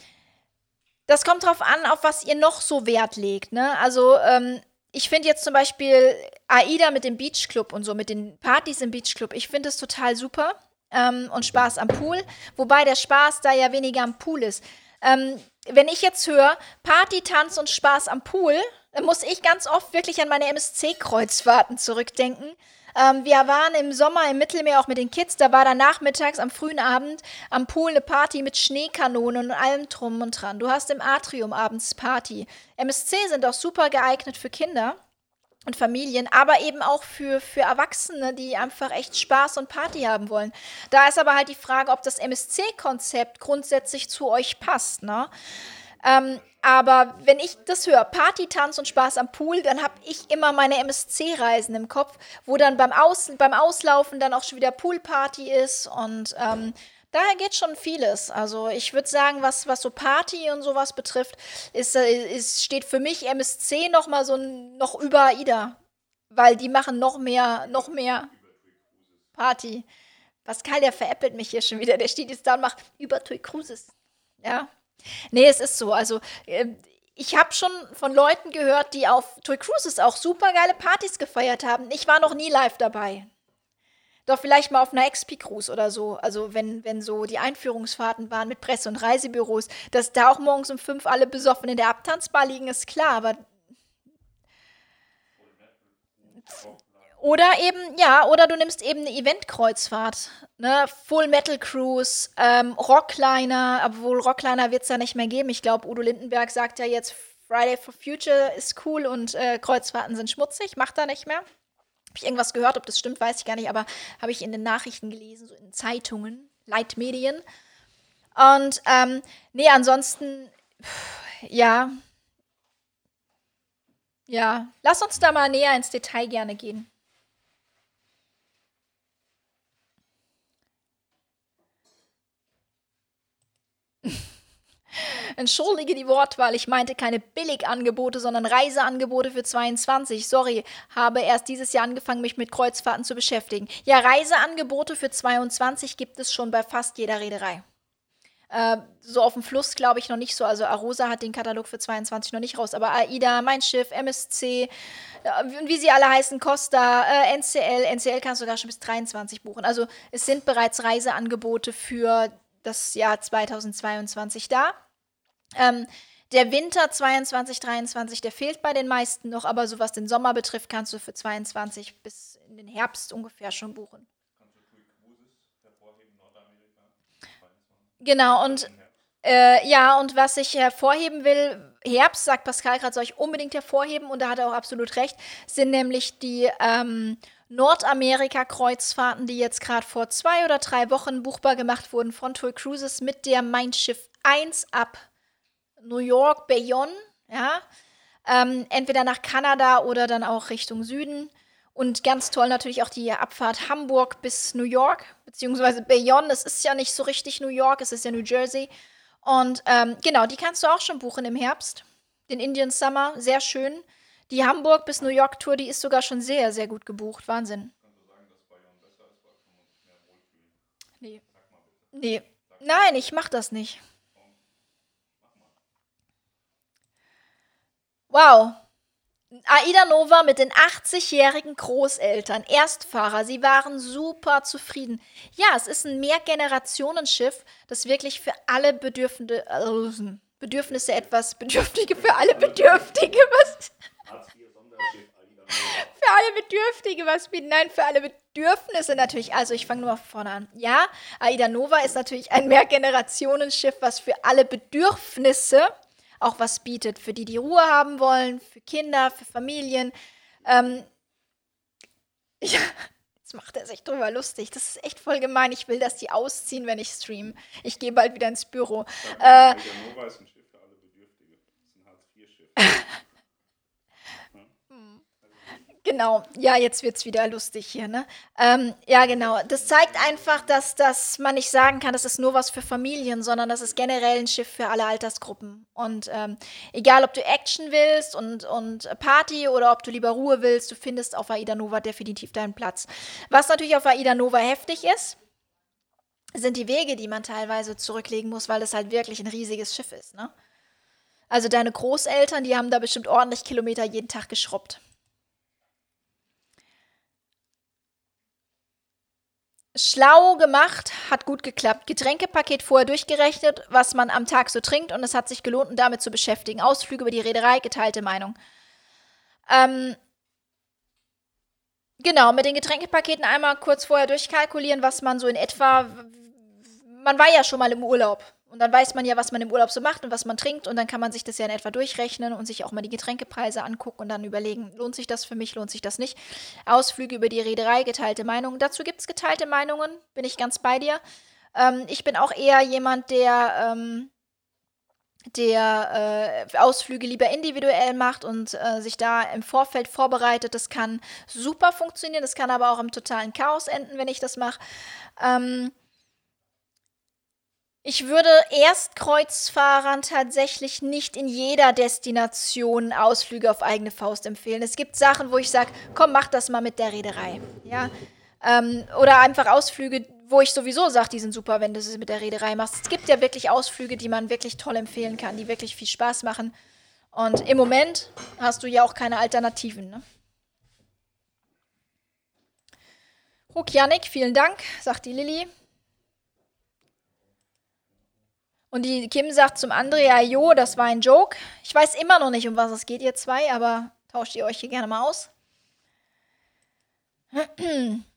das kommt drauf an, auf was ihr noch so Wert legt. Ne? Also ähm, ich finde jetzt zum Beispiel AIDA mit dem Beachclub und so, mit den Partys im Beachclub, ich finde es total super ähm, und Spaß am Pool, wobei der Spaß da ja weniger am Pool ist. Ähm, wenn ich jetzt höre Party, Tanz und Spaß am Pool, dann muss ich ganz oft wirklich an meine MSC-Kreuzfahrten zurückdenken. Ähm, wir waren im Sommer im Mittelmeer auch mit den Kids. Da war dann nachmittags am frühen Abend am Pool eine Party mit Schneekanonen und allem drum und dran. Du hast im Atrium abends Party. MSC sind auch super geeignet für Kinder und Familien, aber eben auch für, für Erwachsene, die einfach echt Spaß und Party haben wollen. Da ist aber halt die Frage, ob das MSC-Konzept grundsätzlich zu euch passt. Ne? Ähm, aber wenn ich das höre, Party, Tanz und Spaß am Pool, dann habe ich immer meine MSC-Reisen im Kopf, wo dann beim, Aus, beim Auslaufen dann auch schon wieder Poolparty ist und ähm, daher geht schon vieles. Also ich würde sagen, was, was so Party und sowas betrifft, ist, äh, ist, steht für mich MSC noch mal so noch über AIDA, weil die machen noch mehr, noch mehr Party. Pascal, der veräppelt mich hier schon wieder. Der steht jetzt da und macht über Tui Cruises. Ja, Nee, es ist so. Also, äh, ich habe schon von Leuten gehört, die auf Toy Cruises auch super geile Partys gefeiert haben. Ich war noch nie live dabei. Doch vielleicht mal auf einer XP-Cruise oder so. Also, wenn, wenn so die Einführungsfahrten waren mit Presse- und Reisebüros, dass da auch morgens um fünf alle besoffen in der Abtanzbar liegen, ist klar. Aber oder eben, ja, oder du nimmst eben eine Eventkreuzfahrt. Ne? Full Metal Cruise, ähm, Rockliner, obwohl Rockliner wird es ja nicht mehr geben. Ich glaube, Udo Lindenberg sagt ja jetzt, Friday for Future ist cool und äh, Kreuzfahrten sind schmutzig, macht er nicht mehr. Habe ich irgendwas gehört, ob das stimmt, weiß ich gar nicht, aber habe ich in den Nachrichten gelesen, so in Zeitungen, Leitmedien. Und ähm, nee, ansonsten, ja. Ja, lass uns da mal näher ins Detail gerne gehen. Entschuldige die Wortwahl, ich meinte keine Billigangebote, sondern Reiseangebote für 22. Sorry, habe erst dieses Jahr angefangen, mich mit Kreuzfahrten zu beschäftigen. Ja, Reiseangebote für 22 gibt es schon bei fast jeder Reederei. Äh, so auf dem Fluss glaube ich noch nicht so. Also Arosa hat den Katalog für 22 noch nicht raus. Aber AIDA, Mein Schiff, MSC, äh, wie sie alle heißen, Costa, äh, NCL. NCL kannst du sogar schon bis 23 buchen. Also es sind bereits Reiseangebote für das Jahr 2022 da. Ähm, der Winter 22, 23, der fehlt bei den meisten noch, aber so was den Sommer betrifft, kannst du für 22 bis in den Herbst ungefähr schon buchen. Genau, und äh, ja, und was ich hervorheben will, Herbst, sagt Pascal gerade, soll ich unbedingt hervorheben, und da hat er auch absolut recht, sind nämlich die ähm, Nordamerika-Kreuzfahrten, die jetzt gerade vor zwei oder drei Wochen buchbar gemacht wurden von Toy Cruises mit der Mein Schiff 1 ab New York, Bayonne, ja. Ähm, entweder nach Kanada oder dann auch Richtung Süden. Und ganz toll natürlich auch die Abfahrt Hamburg bis New York, beziehungsweise Bayonne. Es ist ja nicht so richtig New York, es ist ja New Jersey. Und ähm, genau, die kannst du auch schon buchen im Herbst. Den Indian Summer, sehr schön. Die Hamburg bis New York Tour, die ist sogar schon sehr, sehr gut gebucht. Wahnsinn. Nee. Nee. Nein, ich mach das nicht. Wow. Aida Nova mit den 80-jährigen Großeltern, Erstfahrer, sie waren super zufrieden. Ja, es ist ein Mehrgenerationenschiff, das wirklich für alle Bedürfnisse, äh, Bedürfnisse etwas, Bedürftige für alle Bedürftige, was? für alle Bedürftige was bieten. Nein, für alle Bedürfnisse natürlich. Also ich fange nur mal vorne an. Ja, Aida Nova ist natürlich ein Mehrgenerationenschiff, was für alle Bedürfnisse auch was bietet. Für die, die Ruhe haben wollen, für Kinder, für Familien. Ähm, ja, jetzt macht er sich drüber lustig. Das ist echt voll gemein. Ich will, dass die ausziehen, wenn ich stream. Ich gehe bald wieder ins Büro. Äh, Nova ist ein Schiff für alle Bedürftige. Das ist ein Hartz-IV-Schiff. Genau, ja, jetzt wird es wieder lustig hier, ne? Ähm, ja, genau. Das zeigt einfach, dass, dass man nicht sagen kann, das ist nur was für Familien, sondern das ist generell ein Schiff für alle Altersgruppen. Und ähm, egal, ob du Action willst und, und Party oder ob du lieber Ruhe willst, du findest auf Aida Nova definitiv deinen Platz. Was natürlich auf Aida Nova heftig ist, sind die Wege, die man teilweise zurücklegen muss, weil das halt wirklich ein riesiges Schiff ist, ne? Also deine Großeltern, die haben da bestimmt ordentlich Kilometer jeden Tag geschrubbt. Schlau gemacht, hat gut geklappt. Getränkepaket vorher durchgerechnet, was man am Tag so trinkt und es hat sich gelohnt, um damit zu beschäftigen. Ausflüge über die Reederei, geteilte Meinung. Ähm, genau, mit den Getränkepaketen einmal kurz vorher durchkalkulieren, was man so in etwa. Man war ja schon mal im Urlaub. Und dann weiß man ja, was man im Urlaub so macht und was man trinkt. Und dann kann man sich das ja in etwa durchrechnen und sich auch mal die Getränkepreise angucken und dann überlegen, lohnt sich das für mich, lohnt sich das nicht. Ausflüge über die Reederei, geteilte Meinungen. Dazu gibt es geteilte Meinungen, bin ich ganz bei dir. Ähm, ich bin auch eher jemand, der, ähm, der äh, Ausflüge lieber individuell macht und äh, sich da im Vorfeld vorbereitet. Das kann super funktionieren, das kann aber auch im totalen Chaos enden, wenn ich das mache. Ähm, ich würde Erstkreuzfahrern tatsächlich nicht in jeder Destination Ausflüge auf eigene Faust empfehlen. Es gibt Sachen, wo ich sage, komm, mach das mal mit der Reederei. Ja? Ähm, oder einfach Ausflüge, wo ich sowieso sage, die sind super, wenn du es mit der Reederei machst. Es gibt ja wirklich Ausflüge, die man wirklich toll empfehlen kann, die wirklich viel Spaß machen. Und im Moment hast du ja auch keine Alternativen. Ne? Huck Janik, vielen Dank, sagt die Lilly. Und die Kim sagt zum Andrea, jo, das war ein Joke. Ich weiß immer noch nicht, um was es geht, ihr zwei, aber tauscht ihr euch hier gerne mal aus.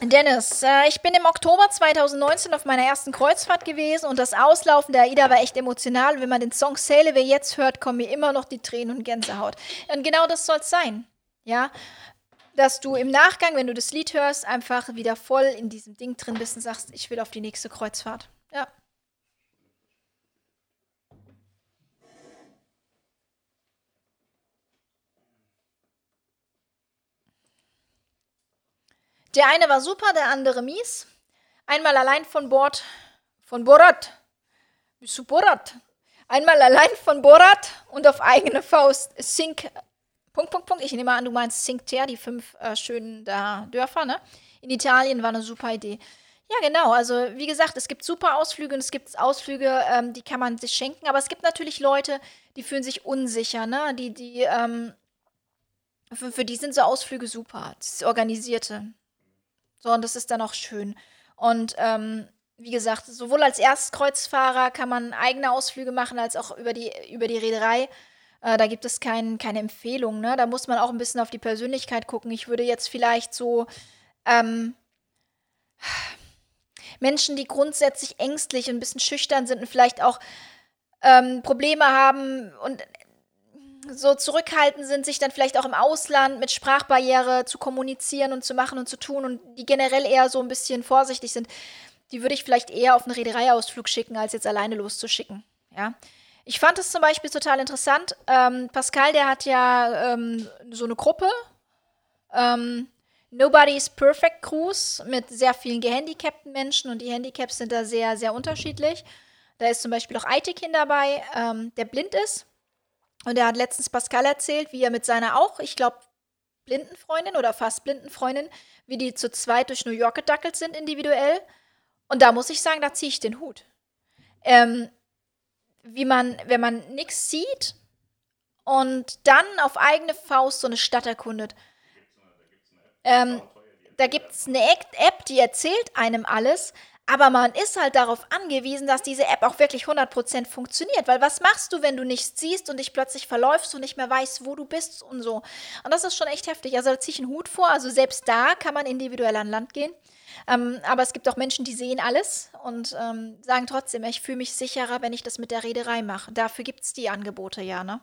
Dennis, äh, ich bin im Oktober 2019 auf meiner ersten Kreuzfahrt gewesen und das Auslaufen der AIDA war echt emotional. Wenn man den Song Sail Away jetzt hört, kommen mir immer noch die Tränen und Gänsehaut. Und genau das soll es sein. Ja, dass du im Nachgang, wenn du das Lied hörst, einfach wieder voll in diesem Ding drin bist und sagst, ich will auf die nächste Kreuzfahrt. Ja. Der eine war super, der andere mies. Einmal allein von Bord, von Borat. Bist du Borat? Einmal allein von Borat und auf eigene Faust Sink. Punkt, Punkt, Punkt. Ich nehme an, du meinst Sinkter, die fünf äh, schönen da Dörfer, ne? In Italien war eine super Idee. Ja, genau. Also, wie gesagt, es gibt super Ausflüge und es gibt Ausflüge, ähm, die kann man sich schenken. Aber es gibt natürlich Leute, die fühlen sich unsicher, ne? Die, die, ähm, für, für die sind so Ausflüge super. Das Organisierte. So, und das ist dann auch schön. Und ähm, wie gesagt, sowohl als Erstkreuzfahrer kann man eigene Ausflüge machen, als auch über die, über die Reederei. Äh, da gibt es kein, keine Empfehlung. Ne? Da muss man auch ein bisschen auf die Persönlichkeit gucken. Ich würde jetzt vielleicht so ähm, Menschen, die grundsätzlich ängstlich und ein bisschen schüchtern sind und vielleicht auch ähm, Probleme haben und so zurückhaltend sind, sich dann vielleicht auch im Ausland mit Sprachbarriere zu kommunizieren und zu machen und zu tun und die generell eher so ein bisschen vorsichtig sind, die würde ich vielleicht eher auf einen Reedereiausflug schicken, als jetzt alleine loszuschicken. Ja. Ich fand es zum Beispiel total interessant. Ähm, Pascal, der hat ja ähm, so eine Gruppe, ähm, Nobody's Perfect Cruise, mit sehr vielen gehandicapten Menschen und die Handicaps sind da sehr, sehr unterschiedlich. Da ist zum Beispiel auch Aitekin dabei, ähm, der blind ist und er hat letztens Pascal erzählt, wie er mit seiner auch, ich glaube, blinden Freundin oder fast blinden Freundin, wie die zu zweit durch New York gedackelt sind individuell. Und da muss ich sagen, da ziehe ich den Hut. Ähm, wie man, wenn man nichts sieht und dann auf eigene Faust so eine Stadt erkundet. Ähm, da gibt es eine App, die erzählt einem alles, Aber man ist halt darauf angewiesen, dass diese App auch wirklich 100% funktioniert. Weil was machst du, wenn du nichts siehst und dich plötzlich verläufst und nicht mehr weißt, wo du bist und so. Und das ist schon echt heftig. Also da ziehe ich einen Hut vor. Also selbst da kann man individuell an Land gehen. Ähm, aber es gibt auch Menschen, die sehen alles und ähm, sagen trotzdem, ich fühle mich sicherer, wenn ich das mit der Reederei mache. Dafür gibt es die Angebote ja, ne?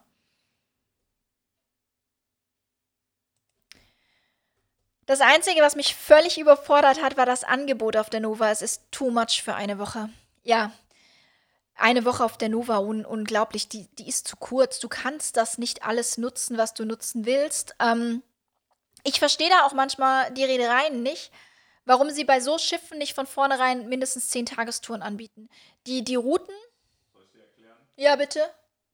Das Einzige, was mich völlig überfordert hat, war das Angebot auf der Nova. Es ist too much für eine Woche. Ja, eine Woche auf der Nova, un unglaublich, die, die ist zu kurz. Du kannst das nicht alles nutzen, was du nutzen willst. Ähm, ich verstehe da auch manchmal die Reedereien nicht, warum sie bei so Schiffen nicht von vornherein mindestens zehn Tagestouren anbieten. Die, die Routen. Soll ich dir erklären? Ja, bitte.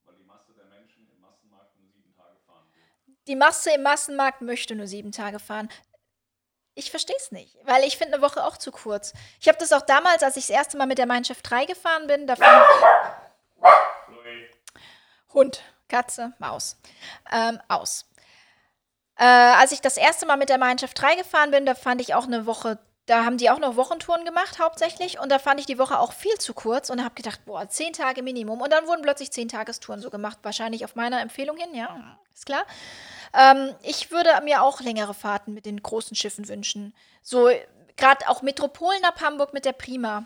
Weil die Masse der Menschen im Massenmarkt nur sieben Tage fahren will. Die Masse im Massenmarkt möchte nur sieben Tage fahren. Ich verstehe es nicht, weil ich finde eine Woche auch zu kurz. Ich habe das auch damals, als ich das erste Mal mit der Mein Schiff 3 gefahren bin, davon. Hund, Katze, Maus. Ähm, aus. Äh, als ich das erste Mal mit der Mein Schiff 3 gefahren bin, da fand ich auch eine Woche da haben die auch noch Wochentouren gemacht, hauptsächlich. Und da fand ich die Woche auch viel zu kurz und habe gedacht, boah, zehn Tage Minimum. Und dann wurden plötzlich zehn Tagestouren so gemacht, wahrscheinlich auf meiner Empfehlung hin, ja, ist klar. Ähm, ich würde mir auch längere Fahrten mit den großen Schiffen wünschen. So, gerade auch Metropolen ab Hamburg mit der Prima.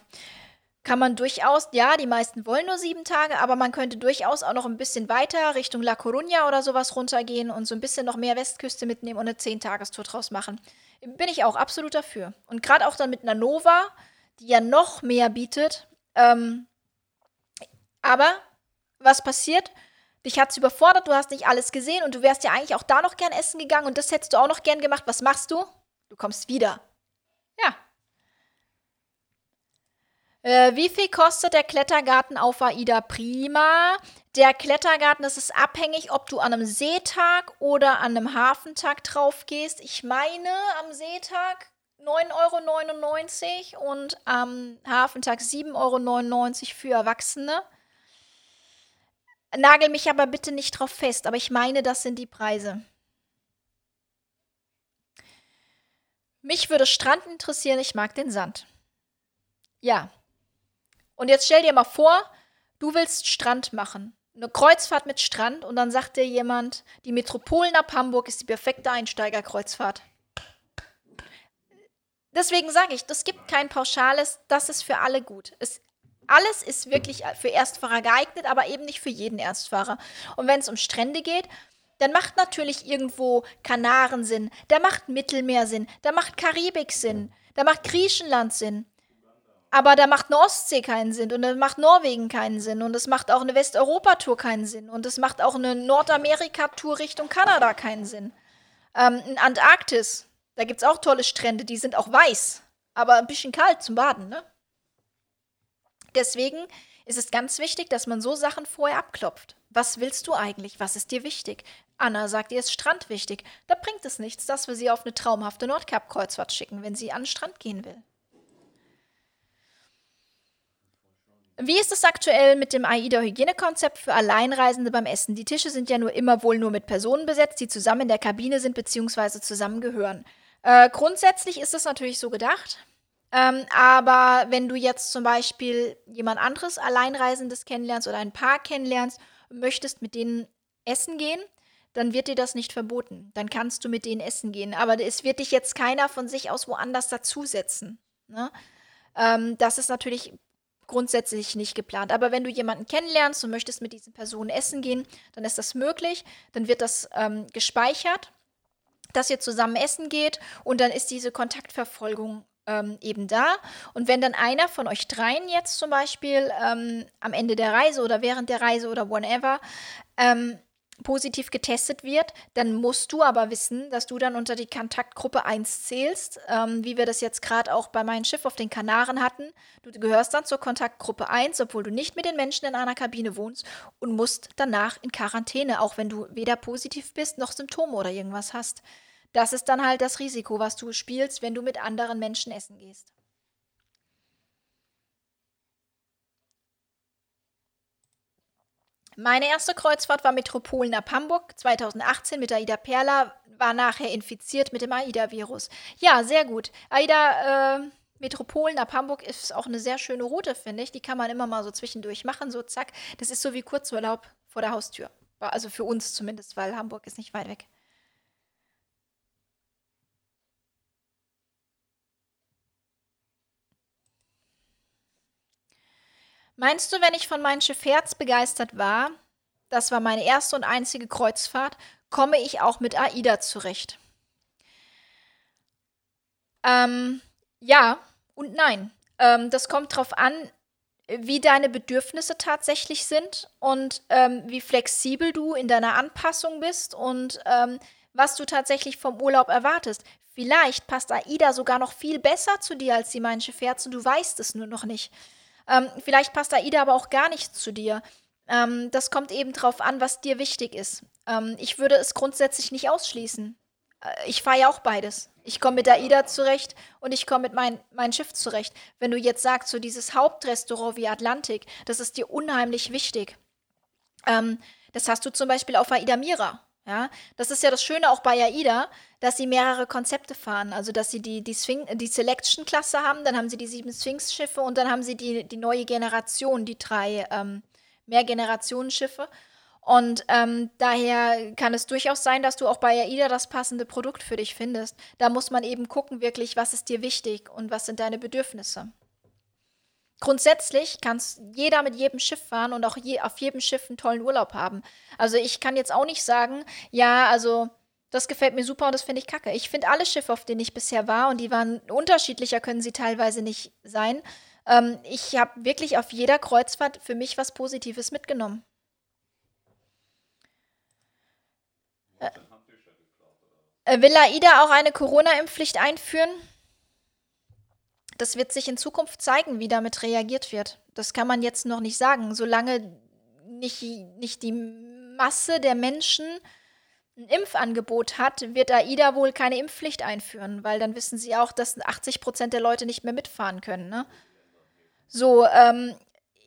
Kann man durchaus, ja, die meisten wollen nur sieben Tage, aber man könnte durchaus auch noch ein bisschen weiter Richtung La Coruña oder sowas runtergehen und so ein bisschen noch mehr Westküste mitnehmen und eine Zehn-Tagestour draus machen. Bin ich auch absolut dafür. Und gerade auch dann mit einer Nova, die ja noch mehr bietet. Ähm, aber was passiert? Dich hat es überfordert, du hast nicht alles gesehen und du wärst ja eigentlich auch da noch gern essen gegangen und das hättest du auch noch gern gemacht. Was machst du? Du kommst wieder. Ja. Äh, wie viel kostet der Klettergarten auf Aida Prima? Der Klettergarten, das ist abhängig, ob du an einem Seetag oder an einem Hafentag drauf gehst. Ich meine, am Seetag 9,99 Euro und am Hafentag 7,99 Euro für Erwachsene. Nagel mich aber bitte nicht drauf fest, aber ich meine, das sind die Preise. Mich würde Strand interessieren, ich mag den Sand. Ja. Und jetzt stell dir mal vor, du willst Strand machen eine Kreuzfahrt mit Strand und dann sagt dir jemand, die Metropolen ab Hamburg ist die perfekte Einsteigerkreuzfahrt. Deswegen sage ich, das gibt kein pauschales, das ist für alle gut. Es, alles ist wirklich für Erstfahrer geeignet, aber eben nicht für jeden Erstfahrer. Und wenn es um Strände geht, dann macht natürlich irgendwo Kanaren Sinn, da macht Mittelmeer Sinn, da macht Karibik Sinn, da macht Griechenland Sinn. Aber da macht eine Ostsee keinen Sinn und da macht Norwegen keinen Sinn und es macht auch eine Westeuropa-Tour keinen Sinn und es macht auch eine Nordamerika-Tour Richtung Kanada keinen Sinn. Ähm, in Antarktis, da gibt es auch tolle Strände, die sind auch weiß, aber ein bisschen kalt zum Baden, ne? Deswegen ist es ganz wichtig, dass man so Sachen vorher abklopft. Was willst du eigentlich? Was ist dir wichtig? Anna sagt, ihr ist Strand wichtig. Da bringt es nichts, dass wir sie auf eine traumhafte Nordkap-Kreuzfahrt schicken, wenn sie an den Strand gehen will. Wie ist es aktuell mit dem AIDA-Hygienekonzept für Alleinreisende beim Essen? Die Tische sind ja nur immer wohl nur mit Personen besetzt, die zusammen in der Kabine sind bzw. zusammengehören. Äh, grundsätzlich ist das natürlich so gedacht. Ähm, aber wenn du jetzt zum Beispiel jemand anderes Alleinreisendes kennenlernst oder ein Paar kennenlernst und möchtest mit denen essen gehen, dann wird dir das nicht verboten. Dann kannst du mit denen essen gehen. Aber es wird dich jetzt keiner von sich aus woanders dazusetzen. Ne? Ähm, das ist natürlich grundsätzlich nicht geplant. Aber wenn du jemanden kennenlernst und möchtest mit diesen Personen essen gehen, dann ist das möglich. Dann wird das ähm, gespeichert, dass ihr zusammen essen geht und dann ist diese Kontaktverfolgung ähm, eben da. Und wenn dann einer von euch dreien jetzt zum Beispiel ähm, am Ende der Reise oder während der Reise oder whenever ähm, positiv getestet wird, dann musst du aber wissen, dass du dann unter die Kontaktgruppe 1 zählst, ähm, wie wir das jetzt gerade auch bei meinem Schiff auf den Kanaren hatten. Du gehörst dann zur Kontaktgruppe 1, obwohl du nicht mit den Menschen in einer Kabine wohnst und musst danach in Quarantäne, auch wenn du weder positiv bist noch Symptome oder irgendwas hast. Das ist dann halt das Risiko, was du spielst, wenn du mit anderen Menschen essen gehst. Meine erste Kreuzfahrt war Metropolen ab Hamburg 2018 mit Aida Perla, war nachher infiziert mit dem AIDA-Virus. Ja, sehr gut. AIDA, äh, Metropolen ab Hamburg ist auch eine sehr schöne Route, finde ich. Die kann man immer mal so zwischendurch machen, so zack. Das ist so wie Kurzurlaub vor der Haustür. Also für uns zumindest, weil Hamburg ist nicht weit weg. Meinst du, wenn ich von meinem Schiff Herz begeistert war, das war meine erste und einzige Kreuzfahrt, komme ich auch mit AIDA zurecht? Ähm, ja und nein. Ähm, das kommt darauf an, wie deine Bedürfnisse tatsächlich sind und ähm, wie flexibel du in deiner Anpassung bist und ähm, was du tatsächlich vom Urlaub erwartest. Vielleicht passt AIDA sogar noch viel besser zu dir als die Mein Schiff Herz und du weißt es nur noch nicht. Ähm, vielleicht passt AIDA aber auch gar nicht zu dir. Ähm, das kommt eben drauf an, was dir wichtig ist. Ähm, ich würde es grundsätzlich nicht ausschließen. Äh, ich fahre ja auch beides. Ich komme mit AIDA zurecht und ich komme mit mein, meinem Schiff zurecht. Wenn du jetzt sagst, so dieses Hauptrestaurant wie Atlantik, das ist dir unheimlich wichtig. Ähm, das hast du zum Beispiel auf AIDA Mira. Ja, das ist ja das Schöne auch bei AIDA, dass sie mehrere Konzepte fahren. Also, dass sie die, die, die Selection-Klasse haben, dann haben sie die sieben Sphinx-Schiffe und dann haben sie die, die neue Generation, die drei ähm, Mehrgenerationen-Schiffe. Und ähm, daher kann es durchaus sein, dass du auch bei AIDA das passende Produkt für dich findest. Da muss man eben gucken, wirklich, was ist dir wichtig und was sind deine Bedürfnisse. Grundsätzlich kann jeder mit jedem Schiff fahren und auch je, auf jedem Schiff einen tollen Urlaub haben. Also ich kann jetzt auch nicht sagen, ja, also das gefällt mir super und das finde ich kacke. Ich finde alle Schiffe, auf denen ich bisher war, und die waren unterschiedlicher, können sie teilweise nicht sein. Ähm, ich habe wirklich auf jeder Kreuzfahrt für mich was Positives mitgenommen. Äh, will AIDA auch eine Corona-Impfpflicht einführen? Das wird sich in Zukunft zeigen, wie damit reagiert wird. Das kann man jetzt noch nicht sagen. Solange nicht, nicht die Masse der Menschen ein Impfangebot hat, wird AIDA wohl keine Impfpflicht einführen, weil dann wissen sie auch, dass 80 Prozent der Leute nicht mehr mitfahren können. Ne? So, ähm,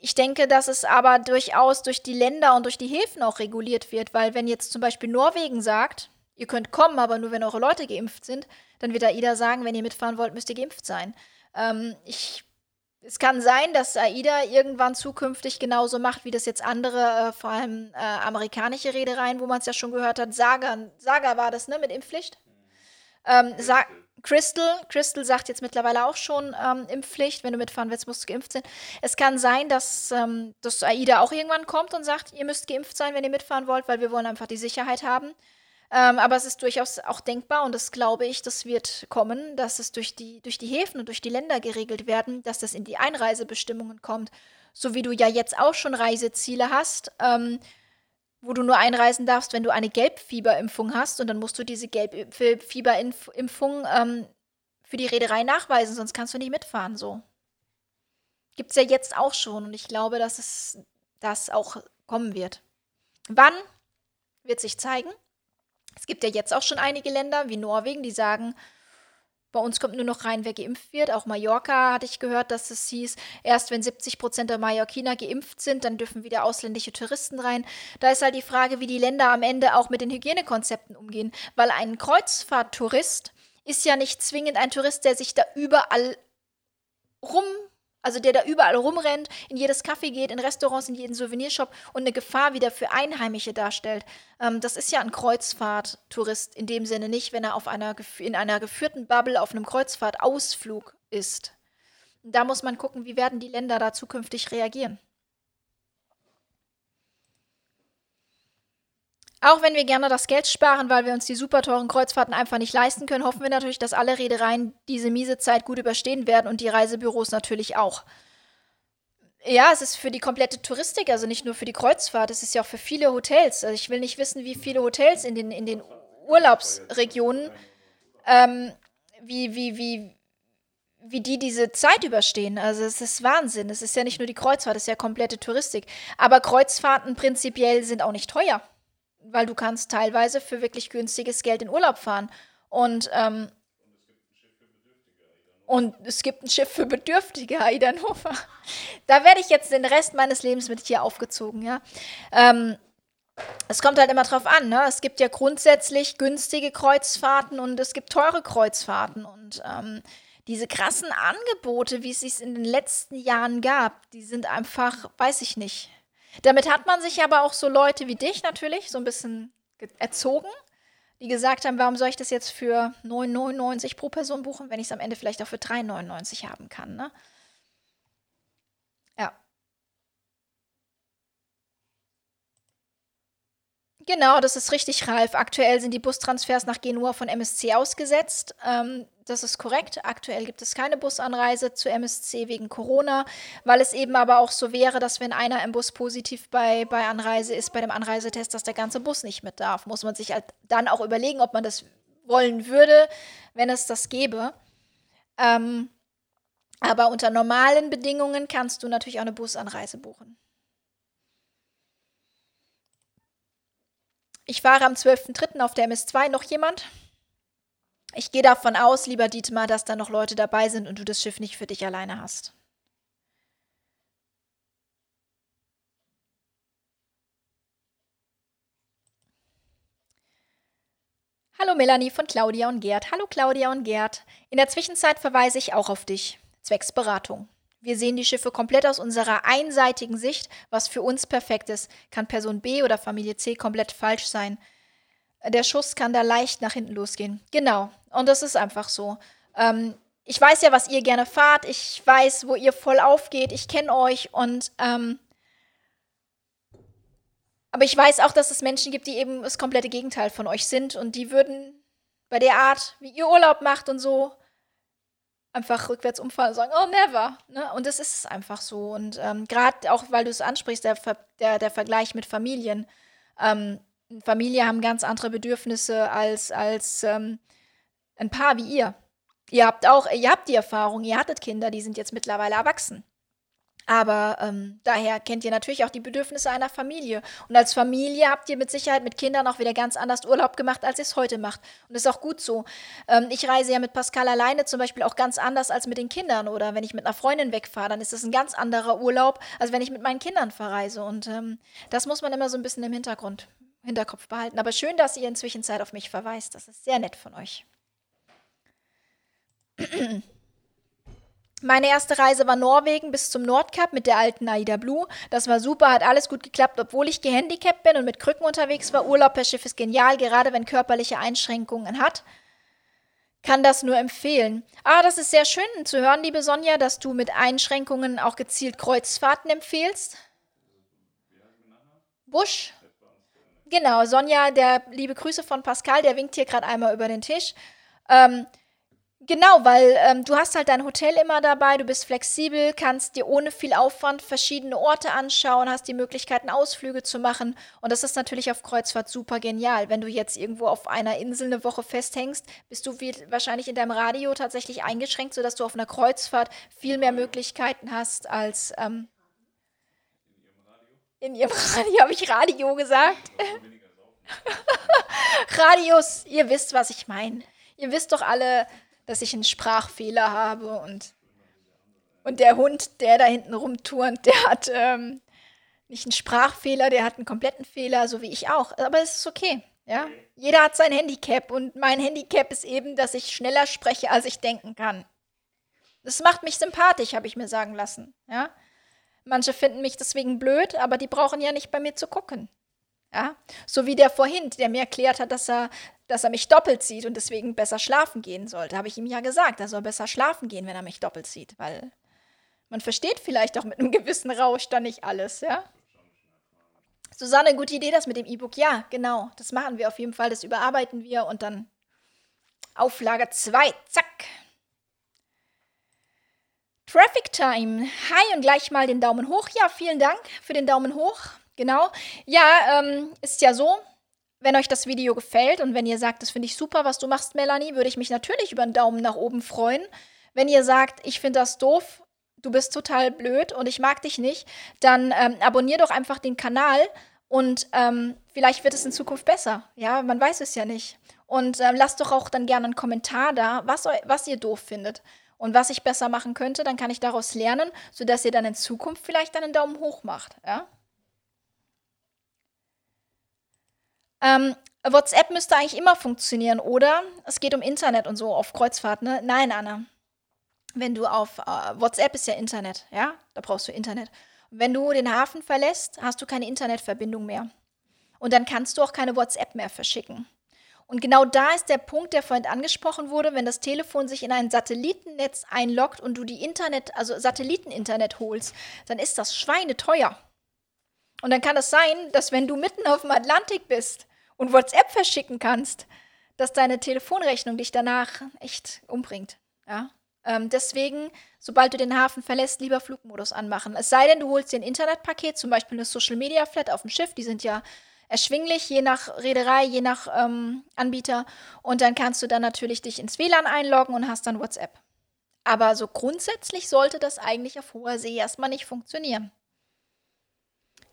ich denke, dass es aber durchaus durch die Länder und durch die Häfen auch reguliert wird, weil wenn jetzt zum Beispiel Norwegen sagt, ihr könnt kommen, aber nur wenn eure Leute geimpft sind, dann wird AIDA sagen, wenn ihr mitfahren wollt, müsst ihr geimpft sein. Ähm, ich, es kann sein, dass AIDA irgendwann zukünftig genauso macht, wie das jetzt andere, äh, vor allem äh, amerikanische Reedereien, wo man es ja schon gehört hat. Saga, Saga war das, ne, mit Impfpflicht? Ähm, Sa Crystal, Crystal sagt jetzt mittlerweile auch schon ähm, Impfpflicht. Wenn du mitfahren willst, musst du geimpft sein. Es kann sein, dass, ähm, dass AIDA auch irgendwann kommt und sagt, ihr müsst geimpft sein, wenn ihr mitfahren wollt, weil wir wollen einfach die Sicherheit haben. Ähm, aber es ist durchaus auch denkbar und das glaube ich, das wird kommen, dass es durch die, durch die Häfen und durch die Länder geregelt werden, dass das in die Einreisebestimmungen kommt. So wie du ja jetzt auch schon Reiseziele hast, ähm, wo du nur einreisen darfst, wenn du eine Gelbfieberimpfung hast und dann musst du diese Gelbfieberimpfung ähm, für die Reederei nachweisen, sonst kannst du nicht mitfahren. So. Gibt es ja jetzt auch schon und ich glaube, dass es das auch kommen wird. Wann wird sich zeigen? Es gibt ja jetzt auch schon einige Länder wie Norwegen, die sagen, bei uns kommt nur noch rein, wer geimpft wird. Auch Mallorca hatte ich gehört, dass es hieß, erst wenn 70 Prozent der Mallorquiner geimpft sind, dann dürfen wieder ausländische Touristen rein. Da ist halt die Frage, wie die Länder am Ende auch mit den Hygienekonzepten umgehen. Weil ein Kreuzfahrttourist ist ja nicht zwingend ein Tourist, der sich da überall rum also der da überall rumrennt, in jedes Café geht, in Restaurants, in jeden Souvenirshop und eine Gefahr wieder für Einheimische darstellt. Ähm, das ist ja ein Kreuzfahrttourist in dem Sinne nicht, wenn er auf einer, in einer geführten Bubble auf einem Kreuzfahrtausflug ist. Da muss man gucken, wie werden die Länder da zukünftig reagieren. Auch wenn wir gerne das Geld sparen, weil wir uns die super teuren Kreuzfahrten einfach nicht leisten können, hoffen wir natürlich, dass alle Reedereien diese miese Zeit gut überstehen werden und die Reisebüros natürlich auch. Ja, es ist für die komplette Touristik, also nicht nur für die Kreuzfahrt, es ist ja auch für viele Hotels. Also ich will nicht wissen, wie viele Hotels in den, in den Urlaubsregionen, ähm, wie, wie, wie, wie die diese Zeit überstehen. Also es ist Wahnsinn. Es ist ja nicht nur die Kreuzfahrt, es ist ja komplette Touristik. Aber Kreuzfahrten prinzipiell sind auch nicht teuer weil du kannst teilweise für wirklich günstiges Geld in Urlaub fahren. Und, ähm, und es gibt ein Schiff für Bedürftige, Aida Nova. Da werde ich jetzt den Rest meines Lebens mit hier aufgezogen, ja. Ähm, es kommt halt immer drauf an, ne? Es gibt ja grundsätzlich günstige Kreuzfahrten und es gibt teure Kreuzfahrten. Und ähm, diese krassen Angebote, wie es sich in den letzten Jahren gab, die sind einfach, weiß ich nicht. Damit hat man sich aber auch so Leute wie dich natürlich so ein bisschen erzogen, die gesagt haben, warum soll ich das jetzt für 9,99 pro Person buchen, wenn ich es am Ende vielleicht auch für 3,99 haben kann, ne? Genau, das ist richtig, Ralf. Aktuell sind die Bustransfers nach Genua von MSC ausgesetzt. Ähm, das ist korrekt. Aktuell gibt es keine Busanreise zu MSC wegen Corona, weil es eben aber auch so wäre, dass wenn einer im Bus positiv bei, bei Anreise ist, bei dem Anreisetest, dass der ganze Bus nicht mit darf. Muss man sich halt dann auch überlegen, ob man das wollen würde, wenn es das gäbe. Ähm, aber unter normalen Bedingungen kannst du natürlich auch eine Busanreise buchen. Ich fahre am 12.03. auf der MS2. Noch jemand? Ich gehe davon aus, lieber Dietmar, dass da noch Leute dabei sind und du das Schiff nicht für dich alleine hast. Hallo Melanie von Claudia und Gerd. Hallo Claudia und Gerd. In der Zwischenzeit verweise ich auch auf dich. Zwecks Beratung. Wir sehen die Schiffe komplett aus unserer einseitigen Sicht. Was für uns perfekt ist, kann Person B oder Familie C komplett falsch sein. Der Schuss kann da leicht nach hinten losgehen. Genau. Und das ist einfach so. Ähm, ich weiß ja, was ihr gerne fahrt. Ich weiß, wo ihr voll aufgeht. Ich kenne euch und ähm, aber ich weiß auch, dass es Menschen gibt, die eben das komplette Gegenteil von euch sind und die würden bei der Art, wie ihr Urlaub macht und so, einfach rückwärts umfallen und sagen, oh, never. Ne? Und das ist einfach so. Und ähm, gerade auch, weil du es ansprichst, der, der, der Vergleich mit Familien. Ähm, Familie haben ganz andere Bedürfnisse als, als ähm, ein Paar wie ihr. Ihr habt auch, ihr habt die Erfahrung, ihr hattet Kinder, die sind jetzt mittlerweile erwachsen. Aber ähm, daher kennt ihr natürlich auch die Bedürfnisse einer Familie. Und als Familie habt ihr mit Sicherheit mit Kindern auch wieder ganz anders Urlaub gemacht, als ihr es heute macht. Und das ist auch gut so. Ähm, ich reise ja mit Pascal alleine zum Beispiel auch ganz anders als mit den Kindern. Oder wenn ich mit einer Freundin wegfahre, dann ist das ein ganz anderer Urlaub, als wenn ich mit meinen Kindern verreise. Und ähm, das muss man immer so ein bisschen im Hintergrund, Hinterkopf behalten. Aber schön, dass ihr inzwischen Zeit auf mich verweist. Das ist sehr nett von euch. Meine erste Reise war Norwegen bis zum Nordkap mit der alten Aida Blue. Das war super, hat alles gut geklappt, obwohl ich gehandicapt bin und mit Krücken unterwegs war. Urlaub per Schiff ist genial, gerade wenn körperliche Einschränkungen hat. Kann das nur empfehlen. Ah, das ist sehr schön zu hören, liebe Sonja, dass du mit Einschränkungen auch gezielt Kreuzfahrten empfehlst. Busch? Genau, Sonja, der liebe Grüße von Pascal, der winkt hier gerade einmal über den Tisch. Ähm, Genau, weil ähm, du hast halt dein Hotel immer dabei, du bist flexibel, kannst dir ohne viel Aufwand verschiedene Orte anschauen, hast die Möglichkeiten, Ausflüge zu machen. Und das ist natürlich auf Kreuzfahrt super genial. Wenn du jetzt irgendwo auf einer Insel eine Woche festhängst, bist du wahrscheinlich in deinem Radio tatsächlich eingeschränkt, sodass du auf einer Kreuzfahrt viel mehr Möglichkeiten hast als. Ähm, in ihrem Radio habe ich Radio gesagt. Radios, ihr wisst, was ich meine. Ihr wisst doch alle, dass ich einen Sprachfehler habe und, und der Hund, der da hinten rumturnt, der hat ähm, nicht einen Sprachfehler, der hat einen kompletten Fehler, so wie ich auch. Aber es ist okay. Ja? Jeder hat sein Handicap und mein Handicap ist eben, dass ich schneller spreche, als ich denken kann. Das macht mich sympathisch, habe ich mir sagen lassen. Ja? Manche finden mich deswegen blöd, aber die brauchen ja nicht bei mir zu gucken. Ja? So wie der vorhin, der mir erklärt hat, dass er dass er mich doppelt sieht und deswegen besser schlafen gehen sollte. Habe ich ihm ja gesagt, er soll besser schlafen gehen, wenn er mich doppelt sieht, weil man versteht vielleicht auch mit einem gewissen Rausch dann nicht alles, ja? Susanne, gute Idee, das mit dem E-Book. Ja, genau, das machen wir auf jeden Fall, das überarbeiten wir und dann Auflage 2, zack. Traffic Time. Hi und gleich mal den Daumen hoch. Ja, vielen Dank für den Daumen hoch. Genau. Ja, ähm, ist ja so, wenn euch das Video gefällt und wenn ihr sagt, das finde ich super, was du machst, Melanie, würde ich mich natürlich über einen Daumen nach oben freuen. Wenn ihr sagt, ich finde das doof, du bist total blöd und ich mag dich nicht, dann ähm, abonnier doch einfach den Kanal und ähm, vielleicht wird es in Zukunft besser. Ja, man weiß es ja nicht. Und ähm, lasst doch auch dann gerne einen Kommentar da, was, was ihr doof findet und was ich besser machen könnte. Dann kann ich daraus lernen, sodass ihr dann in Zukunft vielleicht einen Daumen hoch macht. Ja? Ähm, WhatsApp müsste eigentlich immer funktionieren, oder? Es geht um Internet und so auf Kreuzfahrt, ne? Nein, Anna. wenn du auf äh, WhatsApp ist ja Internet, ja, da brauchst du Internet. Wenn du den Hafen verlässt, hast du keine Internetverbindung mehr. Und dann kannst du auch keine WhatsApp mehr verschicken. Und genau da ist der Punkt, der vorhin angesprochen wurde, wenn das Telefon sich in ein Satellitennetz einloggt und du die Internet, also Satelliteninternet holst, dann ist das schweineteuer. Und dann kann es sein, dass wenn du mitten auf dem Atlantik bist und WhatsApp verschicken kannst, dass deine Telefonrechnung dich danach echt umbringt. Ja? Ähm, deswegen, sobald du den Hafen verlässt, lieber Flugmodus anmachen. Es sei denn, du holst dir ein Internetpaket, zum Beispiel eine Social Media Flat auf dem Schiff, die sind ja erschwinglich, je nach Reederei, je nach ähm, Anbieter. Und dann kannst du dann natürlich dich ins WLAN einloggen und hast dann WhatsApp. Aber so grundsätzlich sollte das eigentlich auf hoher See erstmal nicht funktionieren.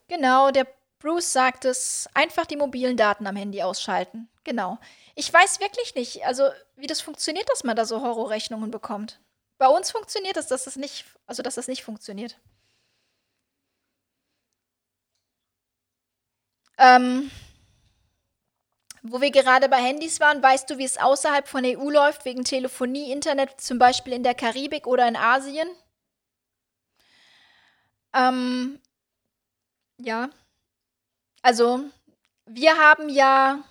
Genau, der Bruce sagt es, einfach die mobilen Daten am Handy ausschalten. Genau. Ich weiß wirklich nicht, also wie das funktioniert, dass man da so Horrorrechnungen bekommt. Bei uns funktioniert es, dass das nicht, also dass das nicht funktioniert. Ähm, wo wir gerade bei Handys waren, weißt du, wie es außerhalb von EU läuft, wegen Telefonie, Internet, zum Beispiel in der Karibik oder in Asien? Ähm, ja. Also, wir haben ja.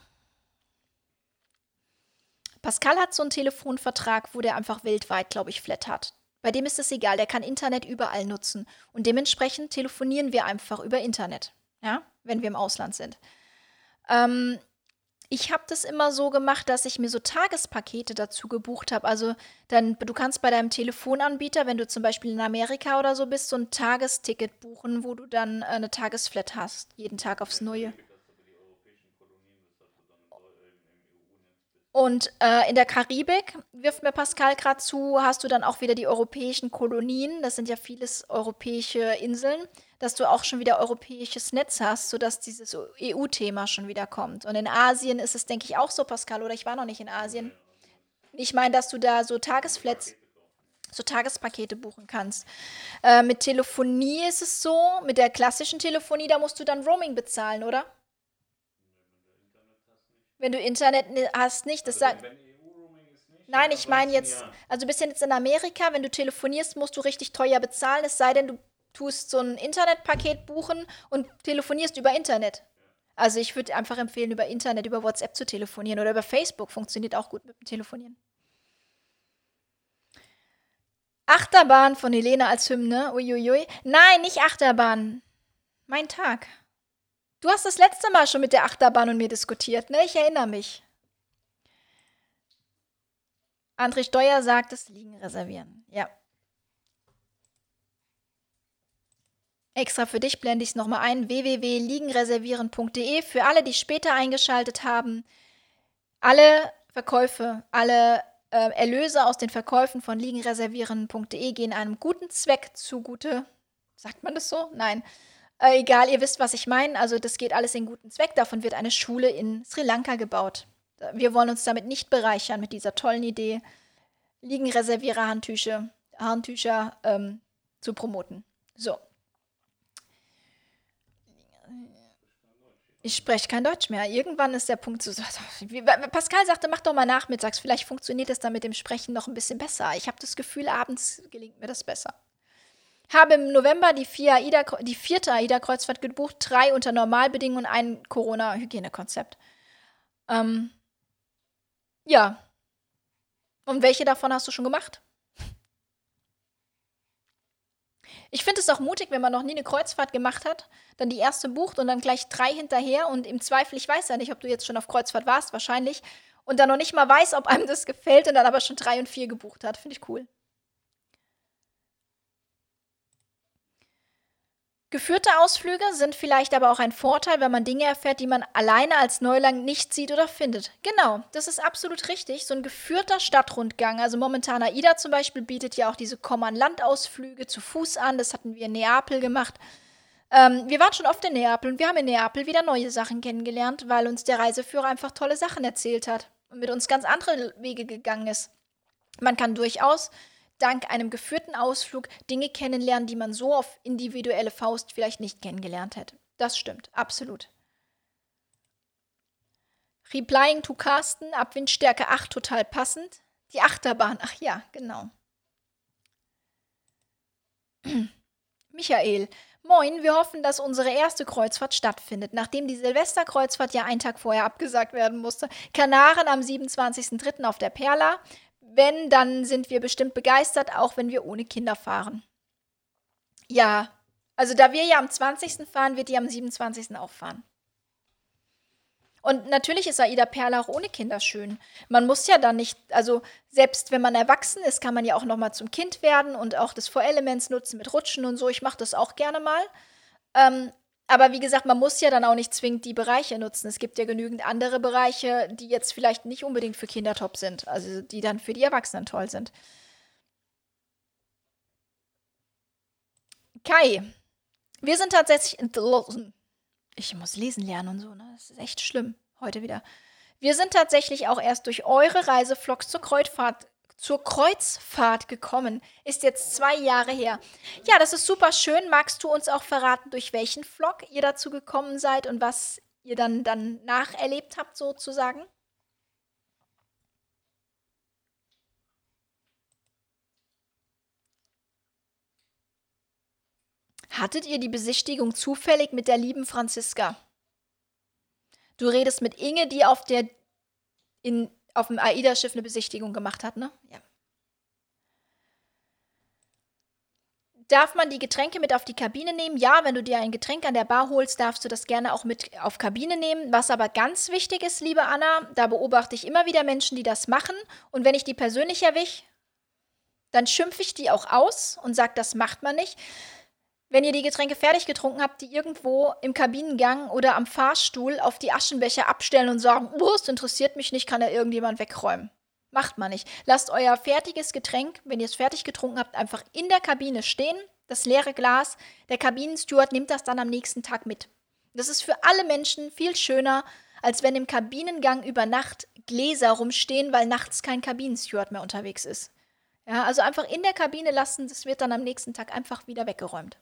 Pascal hat so einen Telefonvertrag, wo der einfach weltweit, glaube ich, flat hat. Bei dem ist es egal, der kann Internet überall nutzen. Und dementsprechend telefonieren wir einfach über Internet. Ja wenn wir im Ausland sind. Ähm, ich habe das immer so gemacht, dass ich mir so Tagespakete dazu gebucht habe. Also dann, du kannst bei deinem Telefonanbieter, wenn du zum Beispiel in Amerika oder so bist, so ein Tagesticket buchen, wo du dann äh, eine Tagesflat hast, jeden Tag aufs Neue. Und äh, in der Karibik, wirft mir Pascal gerade zu, hast du dann auch wieder die europäischen Kolonien. Das sind ja vieles europäische Inseln, dass du auch schon wieder europäisches Netz hast, sodass dieses EU-Thema schon wieder kommt. Und in Asien ist es, denke ich, auch so, Pascal, oder ich war noch nicht in Asien. Ich meine, dass du da so Tagesflats, so Tagespakete buchen kannst. Äh, mit Telefonie ist es so, mit der klassischen Telefonie, da musst du dann Roaming bezahlen, oder? Wenn du Internet hast, nicht. Das also, sagt. Nein, ich meine jetzt, also bist jetzt in Amerika, wenn du telefonierst, musst du richtig teuer bezahlen, es sei denn, du tust so ein Internetpaket buchen und telefonierst über Internet. Also ich würde einfach empfehlen, über Internet, über WhatsApp zu telefonieren oder über Facebook. Funktioniert auch gut mit dem Telefonieren. Achterbahn von Helene als Hymne. Uiuiui. Nein, nicht Achterbahn. Mein Tag. Du hast das letzte Mal schon mit der Achterbahn und mir diskutiert, ne? Ich erinnere mich. André Steuer sagt, das Liegen reservieren. Ja. Extra für dich blende ich es nochmal ein: www.liegenreservieren.de. Für alle, die später eingeschaltet haben, alle Verkäufe, alle äh, Erlöse aus den Verkäufen von liegenreservieren.de gehen einem guten Zweck zugute. Sagt man das so? Nein. Äh, egal, ihr wisst, was ich meine. Also das geht alles in guten Zweck. Davon wird eine Schule in Sri Lanka gebaut. Wir wollen uns damit nicht bereichern mit dieser tollen Idee, Liegenreservierer-Handtücher Handtücher, ähm, zu promoten. So. Ich spreche kein Deutsch mehr. Irgendwann ist der Punkt so. Pascal sagte, mach doch mal nachmittags. Vielleicht funktioniert es dann mit dem Sprechen noch ein bisschen besser. Ich habe das Gefühl, abends gelingt mir das besser habe im November die, vier AIDA, die vierte AIDA-Kreuzfahrt gebucht, drei unter Normalbedingungen und ein Corona-Hygienekonzept. Ähm, ja. Und welche davon hast du schon gemacht? Ich finde es auch mutig, wenn man noch nie eine Kreuzfahrt gemacht hat, dann die erste bucht und dann gleich drei hinterher und im Zweifel, ich weiß ja nicht, ob du jetzt schon auf Kreuzfahrt warst, wahrscheinlich, und dann noch nicht mal weiß, ob einem das gefällt und dann aber schon drei und vier gebucht hat. Finde ich cool. Geführte Ausflüge sind vielleicht aber auch ein Vorteil, wenn man Dinge erfährt, die man alleine als Neuland nicht sieht oder findet. Genau, das ist absolut richtig. So ein geführter Stadtrundgang, also momentan AIDA zum Beispiel bietet ja auch diese Kommand-Landausflüge zu Fuß an. Das hatten wir in Neapel gemacht. Ähm, wir waren schon oft in Neapel und wir haben in Neapel wieder neue Sachen kennengelernt, weil uns der Reiseführer einfach tolle Sachen erzählt hat und mit uns ganz andere Wege gegangen ist. Man kann durchaus dank einem geführten Ausflug Dinge kennenlernen, die man so auf individuelle Faust vielleicht nicht kennengelernt hätte. Das stimmt, absolut. Replying to Carsten, ab Windstärke 8 total passend. Die Achterbahn, ach ja, genau. Michael, moin, wir hoffen, dass unsere erste Kreuzfahrt stattfindet, nachdem die Silvesterkreuzfahrt ja einen Tag vorher abgesagt werden musste. Kanaren am 27.03. auf der Perla. Wenn, dann sind wir bestimmt begeistert, auch wenn wir ohne Kinder fahren. Ja, also da wir ja am 20. fahren, wird die am 27. auch fahren. Und natürlich ist Aida Perla auch ohne Kinder schön. Man muss ja dann nicht, also selbst wenn man erwachsen ist, kann man ja auch noch mal zum Kind werden und auch das Four-Elements nutzen mit Rutschen und so. Ich mache das auch gerne mal. Ähm, aber wie gesagt, man muss ja dann auch nicht zwingend die Bereiche nutzen. Es gibt ja genügend andere Bereiche, die jetzt vielleicht nicht unbedingt für Kinder top sind, also die dann für die Erwachsenen toll sind. Kai, wir sind tatsächlich ich muss lesen lernen und so, ne? Das ist echt schlimm. Heute wieder. Wir sind tatsächlich auch erst durch eure Reisevlogs zur Kreuzfahrt, zur Kreuzfahrt gekommen. Ist jetzt zwei Jahre her. Ja, das ist super schön. Magst du uns auch verraten, durch welchen Vlog ihr dazu gekommen seid und was ihr dann, dann nacherlebt habt, sozusagen? Hattet ihr die Besichtigung zufällig mit der lieben Franziska? Du redest mit Inge, die auf der in, auf dem AIDA-Schiff eine Besichtigung gemacht hat, ne? Ja. Darf man die Getränke mit auf die Kabine nehmen? Ja, wenn du dir ein Getränk an der Bar holst, darfst du das gerne auch mit auf Kabine nehmen. Was aber ganz wichtig ist, liebe Anna, da beobachte ich immer wieder Menschen, die das machen. Und wenn ich die persönlich erwische, dann schimpfe ich die auch aus und sage, das macht man nicht wenn ihr die Getränke fertig getrunken habt, die irgendwo im Kabinengang oder am Fahrstuhl auf die Aschenbecher abstellen und sagen, oh, es interessiert mich nicht, kann da irgendjemand wegräumen. Macht man nicht. Lasst euer fertiges Getränk, wenn ihr es fertig getrunken habt, einfach in der Kabine stehen, das leere Glas. Der Kabinensteward nimmt das dann am nächsten Tag mit. Das ist für alle Menschen viel schöner, als wenn im Kabinengang über Nacht Gläser rumstehen, weil nachts kein Kabinensteward mehr unterwegs ist. Ja, also einfach in der Kabine lassen, das wird dann am nächsten Tag einfach wieder weggeräumt.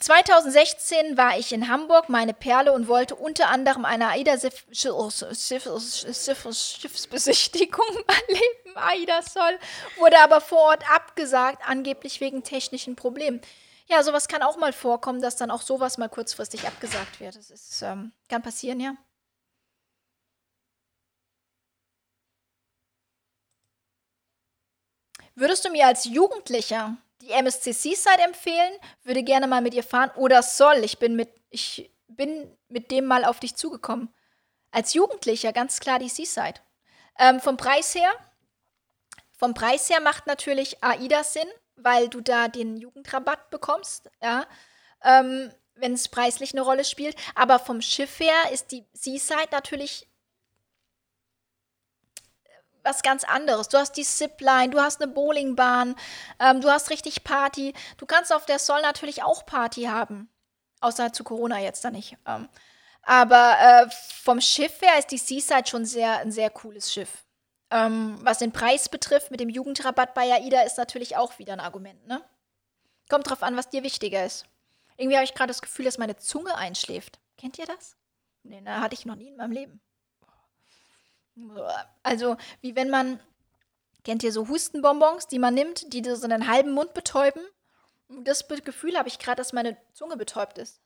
2016 war ich in Hamburg, meine Perle, und wollte unter anderem eine AIDA-Schiffsbesichtigung erleben. AIDA soll, wurde aber vor Ort abgesagt, angeblich wegen technischen Problemen. Ja, sowas kann auch mal vorkommen, dass dann auch sowas mal kurzfristig abgesagt wird. Das ist, ähm, kann passieren, ja. Würdest du mir als Jugendlicher die MSC Seaside empfehlen, würde gerne mal mit ihr fahren oder soll. Ich bin mit, ich bin mit dem mal auf dich zugekommen. Als Jugendlicher ganz klar die Seaside. Ähm, vom Preis her, vom Preis her macht natürlich AIDA Sinn, weil du da den Jugendrabatt bekommst, ja. Ähm, wenn es preislich eine Rolle spielt. Aber vom Schiff her ist die Seaside natürlich was ganz anderes. Du hast die Zipline, du hast eine Bowlingbahn, ähm, du hast richtig Party. Du kannst auf der Sol natürlich auch Party haben. Außer zu Corona jetzt da nicht. Ähm, aber äh, vom Schiff her ist die Seaside schon sehr, ein sehr cooles Schiff. Ähm, was den Preis betrifft, mit dem Jugendrabatt bei AIDA ist natürlich auch wieder ein Argument, ne? Kommt drauf an, was dir wichtiger ist. Irgendwie habe ich gerade das Gefühl, dass meine Zunge einschläft. Kennt ihr das? Nee, da hatte ich noch nie in meinem Leben. Also, wie wenn man, kennt ihr so Hustenbonbons, die man nimmt, die so einen halben Mund betäuben? Das Gefühl habe ich gerade, dass meine Zunge betäubt ist.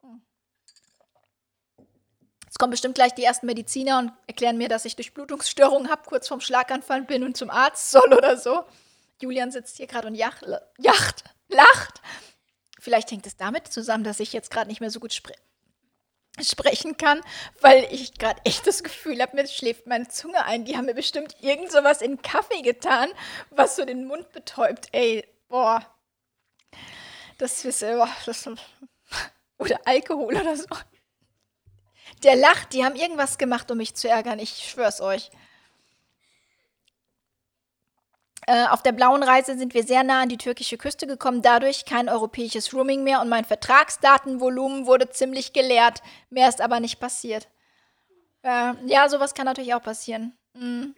Hm. Jetzt kommen bestimmt gleich die ersten Mediziner und erklären mir, dass ich Durchblutungsstörungen habe, kurz vorm Schlaganfall bin und zum Arzt soll oder so. Julian sitzt hier gerade und jacht, jacht, lacht. Vielleicht hängt es damit zusammen, dass ich jetzt gerade nicht mehr so gut spreche sprechen kann, weil ich gerade echt das Gefühl habe, mir schläft meine Zunge ein. Die haben mir bestimmt irgend sowas in Kaffee getan, was so den Mund betäubt. Ey, boah. Das ist, äh, boah, das, oder Alkohol oder so. Der lacht, die haben irgendwas gemacht, um mich zu ärgern. Ich schwör's euch. Äh, auf der blauen Reise sind wir sehr nah an die türkische Küste gekommen, dadurch kein europäisches Roaming mehr und mein Vertragsdatenvolumen wurde ziemlich geleert. Mehr ist aber nicht passiert. Äh, ja, sowas kann natürlich auch passieren. Mhm.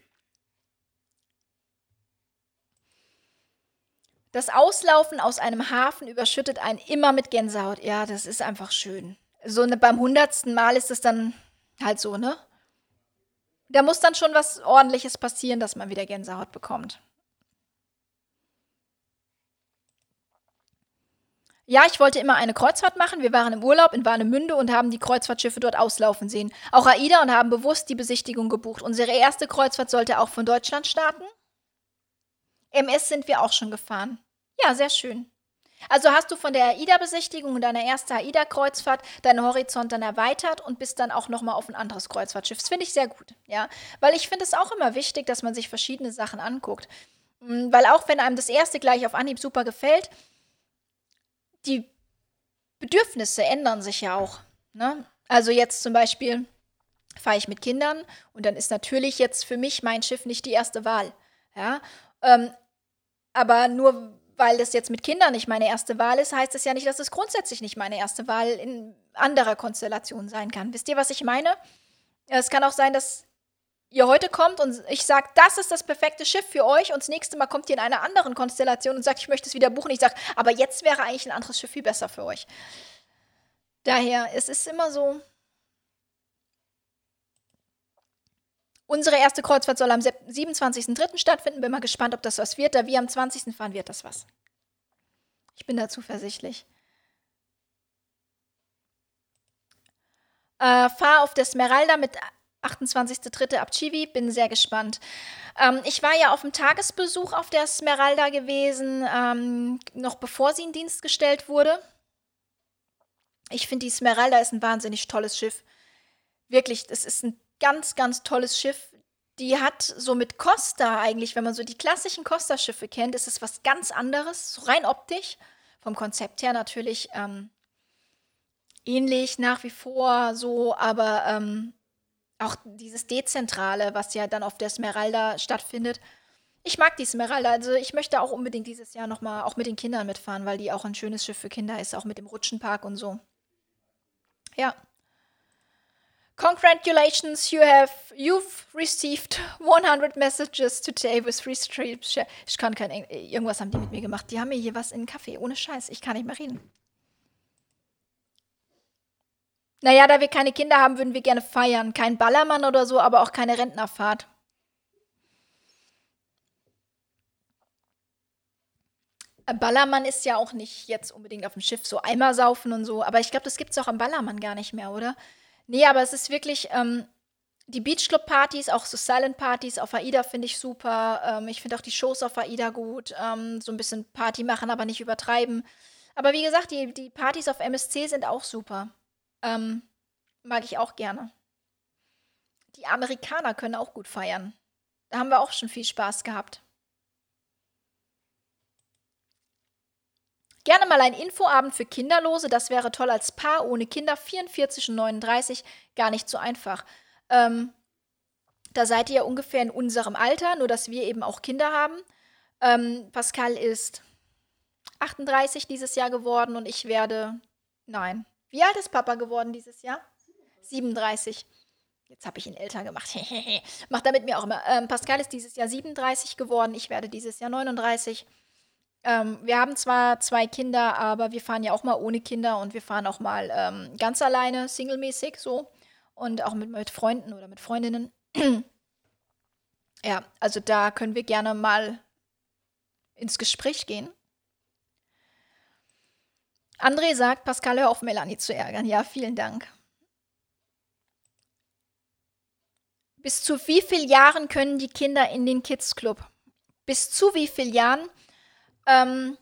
Das Auslaufen aus einem Hafen überschüttet einen immer mit Gänsehaut. Ja, das ist einfach schön. So ne, beim hundertsten Mal ist es dann halt so, ne? Da muss dann schon was Ordentliches passieren, dass man wieder Gänsehaut bekommt. Ja, ich wollte immer eine Kreuzfahrt machen. Wir waren im Urlaub in Warnemünde und haben die Kreuzfahrtschiffe dort auslaufen sehen. Auch AIDA und haben bewusst die Besichtigung gebucht. Unsere erste Kreuzfahrt sollte auch von Deutschland starten. MS sind wir auch schon gefahren. Ja, sehr schön. Also hast du von der AIDA-Besichtigung und deiner ersten AIDA-Kreuzfahrt deinen Horizont dann erweitert und bist dann auch nochmal auf ein anderes Kreuzfahrtschiff. Das finde ich sehr gut, ja. Weil ich finde es auch immer wichtig, dass man sich verschiedene Sachen anguckt. Mm, weil auch wenn einem das erste gleich auf Anhieb super gefällt, die Bedürfnisse ändern sich ja auch. Ne? Also jetzt zum Beispiel fahre ich mit Kindern und dann ist natürlich jetzt für mich mein Schiff nicht die erste Wahl. Ja? Ähm, aber nur weil das jetzt mit Kindern nicht meine erste Wahl ist, heißt es ja nicht, dass es grundsätzlich nicht meine erste Wahl in anderer Konstellation sein kann. Wisst ihr, was ich meine? Es kann auch sein, dass ihr heute kommt und ich sage, das ist das perfekte Schiff für euch und das nächste Mal kommt ihr in einer anderen Konstellation und sagt, ich möchte es wieder buchen. Ich sage, aber jetzt wäre eigentlich ein anderes Schiff viel besser für euch. Daher, es ist immer so. Unsere erste Kreuzfahrt soll am 27.03. stattfinden. Bin mal gespannt, ob das was wird. Da wir am 20. fahren, wird das was. Ich bin da zuversichtlich. Äh, fahr auf der Smeralda mit 28.03. ab Chivi, bin sehr gespannt. Ähm, ich war ja auf dem Tagesbesuch auf der Smeralda gewesen, ähm, noch bevor sie in Dienst gestellt wurde. Ich finde, die Smeralda ist ein wahnsinnig tolles Schiff. Wirklich, es ist ein ganz, ganz tolles Schiff. Die hat so mit Costa eigentlich, wenn man so die klassischen Costa-Schiffe kennt, ist es was ganz anderes, so rein optisch. Vom Konzept her natürlich ähm, ähnlich nach wie vor so, aber ähm, auch dieses Dezentrale, was ja dann auf der Smeralda stattfindet. Ich mag die Smeralda, also ich möchte auch unbedingt dieses Jahr nochmal auch mit den Kindern mitfahren, weil die auch ein schönes Schiff für Kinder ist, auch mit dem Rutschenpark und so. Ja. Congratulations, you have you've received 100 messages today with free streams. Ich kann kein irgendwas haben die mit mir gemacht. Die haben mir hier was in den Kaffee, ohne Scheiß. Ich kann nicht mehr reden. Naja, da wir keine Kinder haben, würden wir gerne feiern. Kein Ballermann oder so, aber auch keine Rentnerfahrt. Ballermann ist ja auch nicht jetzt unbedingt auf dem Schiff so Eimer saufen und so, aber ich glaube, das gibt es auch am Ballermann gar nicht mehr, oder? Nee, aber es ist wirklich, ähm, die Beachclub-Partys, auch so Silent-Partys auf AIDA finde ich super. Ähm, ich finde auch die Shows auf AIDA gut. Ähm, so ein bisschen Party machen, aber nicht übertreiben. Aber wie gesagt, die, die Partys auf MSC sind auch super. Ähm, mag ich auch gerne. Die Amerikaner können auch gut feiern. Da haben wir auch schon viel Spaß gehabt. Gerne mal ein Infoabend für Kinderlose, das wäre toll als Paar ohne Kinder, 44 und 39, gar nicht so einfach. Ähm, da seid ihr ja ungefähr in unserem Alter, nur dass wir eben auch Kinder haben. Ähm, Pascal ist 38 dieses Jahr geworden und ich werde, nein, wie alt ist Papa geworden dieses Jahr? 37. Jetzt habe ich ihn älter gemacht. Macht er mit mir auch immer. Ähm, Pascal ist dieses Jahr 37 geworden. Ich werde dieses Jahr 39. Ähm, wir haben zwar zwei Kinder, aber wir fahren ja auch mal ohne Kinder und wir fahren auch mal ähm, ganz alleine, singlemäßig so. Und auch mit, mit Freunden oder mit Freundinnen. ja, also da können wir gerne mal ins Gespräch gehen. André sagt, Pascal, hör auf, Melanie zu ärgern. Ja, vielen Dank. Bis zu wie vielen Jahren können die Kinder in den Kids Club? Bis zu wie vielen Jahren? Ähm,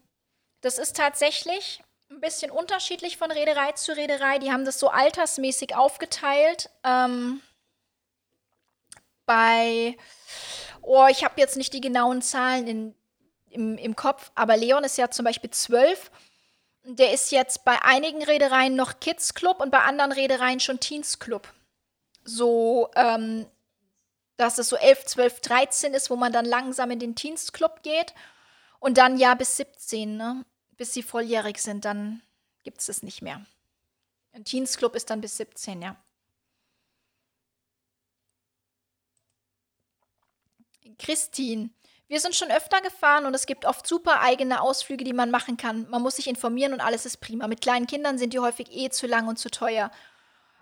das ist tatsächlich ein bisschen unterschiedlich von Reederei zu Reederei. Die haben das so altersmäßig aufgeteilt. Ähm, bei, oh, ich habe jetzt nicht die genauen Zahlen in, im, im Kopf, aber Leon ist ja zum Beispiel zwölf der ist jetzt bei einigen Reedereien noch Kids Club und bei anderen Reedereien schon Teens Club. So, ähm, dass es so 11, 12, 13 ist, wo man dann langsam in den Teens Club geht. Und dann ja bis 17, ne? Bis sie volljährig sind, dann gibt es es nicht mehr. Ein Teens Club ist dann bis 17, ja. Christine, wir sind schon öfter gefahren und es gibt oft super eigene Ausflüge, die man machen kann. Man muss sich informieren und alles ist prima. Mit kleinen Kindern sind die häufig eh zu lang und zu teuer.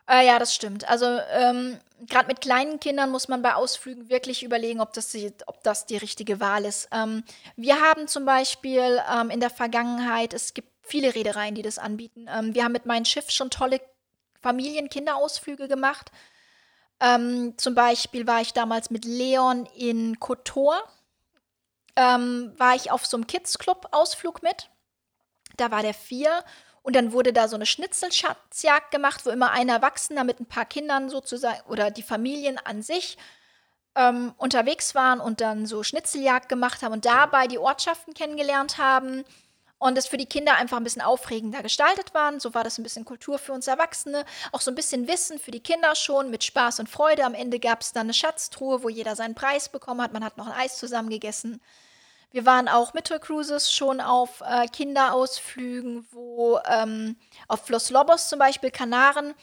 Äh, ja, das stimmt. Also ähm, gerade mit kleinen Kindern muss man bei Ausflügen wirklich überlegen, ob das die, ob das die richtige Wahl ist. Ähm, wir haben zum Beispiel ähm, in der Vergangenheit, es gibt viele Reedereien, die das anbieten. Ähm, wir haben mit meinem Schiff schon tolle Familien-Kinderausflüge gemacht. Ähm, zum Beispiel war ich damals mit Leon in Kotor. Ähm, war ich auf so einem Kids-Club-Ausflug mit. Da war der vier. Und dann wurde da so eine Schnitzelschatzjagd gemacht, wo immer ein Erwachsener mit ein paar Kindern sozusagen oder die Familien an sich ähm, unterwegs waren und dann so Schnitzeljagd gemacht haben und dabei die Ortschaften kennengelernt haben und es für die Kinder einfach ein bisschen aufregender gestaltet waren. So war das ein bisschen Kultur für uns Erwachsene, auch so ein bisschen Wissen für die Kinder schon mit Spaß und Freude. Am Ende gab es dann eine Schatztruhe, wo jeder seinen Preis bekommen hat. Man hat noch ein Eis zusammen gegessen. Wir waren auch mit Tour Cruises schon auf äh, Kinderausflügen, wo ähm, auf Flos Lobos zum Beispiel Kanaren,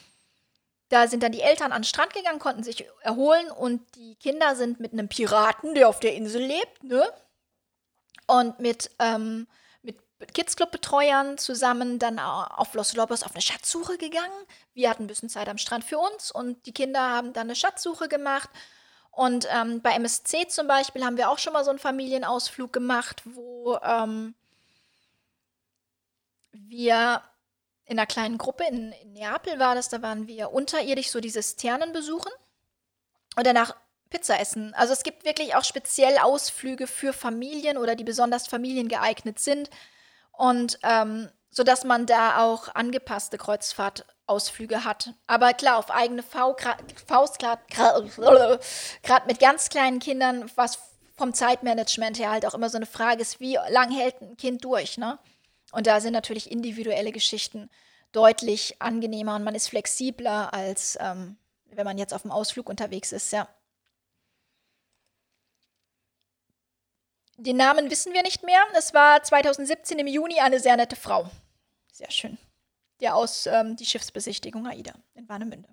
da sind dann die Eltern an den Strand gegangen, konnten sich erholen und die Kinder sind mit einem Piraten, der auf der Insel lebt, ne? Und mit, ähm, mit Kids Club Betreuern zusammen dann auf Los Lobos auf eine Schatzsuche gegangen. Wir hatten ein bisschen Zeit am Strand für uns und die Kinder haben dann eine Schatzsuche gemacht und ähm, bei MSC zum Beispiel haben wir auch schon mal so einen Familienausflug gemacht, wo ähm, wir in einer kleinen Gruppe in, in, Neapel war das, da waren wir unterirdisch so diese Sternen besuchen und danach Pizza essen. Also es gibt wirklich auch speziell Ausflüge für Familien oder die besonders familiengeeignet sind und ähm, so man da auch angepasste Kreuzfahrt Ausflüge hat. Aber klar, auf eigene Faust, gerade mit ganz kleinen Kindern, was vom Zeitmanagement her halt auch immer so eine Frage ist, wie lang hält ein Kind durch, ne? Und da sind natürlich individuelle Geschichten deutlich angenehmer und man ist flexibler, als ähm, wenn man jetzt auf dem Ausflug unterwegs ist, ja. Den Namen wissen wir nicht mehr. Es war 2017 im Juni eine sehr nette Frau. Sehr schön der aus ähm, die Schiffsbesichtigung AIDA in Warnemünde.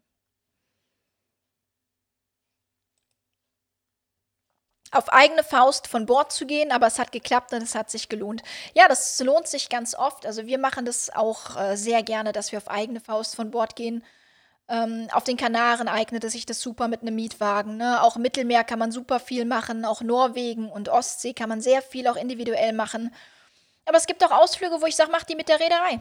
auf eigene Faust von Bord zu gehen, aber es hat geklappt und es hat sich gelohnt. Ja, das lohnt sich ganz oft. Also wir machen das auch äh, sehr gerne, dass wir auf eigene Faust von Bord gehen. Ähm, auf den Kanaren eignet es sich das super mit einem Mietwagen. Ne? Auch im Mittelmeer kann man super viel machen. Auch Norwegen und Ostsee kann man sehr viel auch individuell machen. Aber es gibt auch Ausflüge, wo ich sage, mach die mit der Reederei.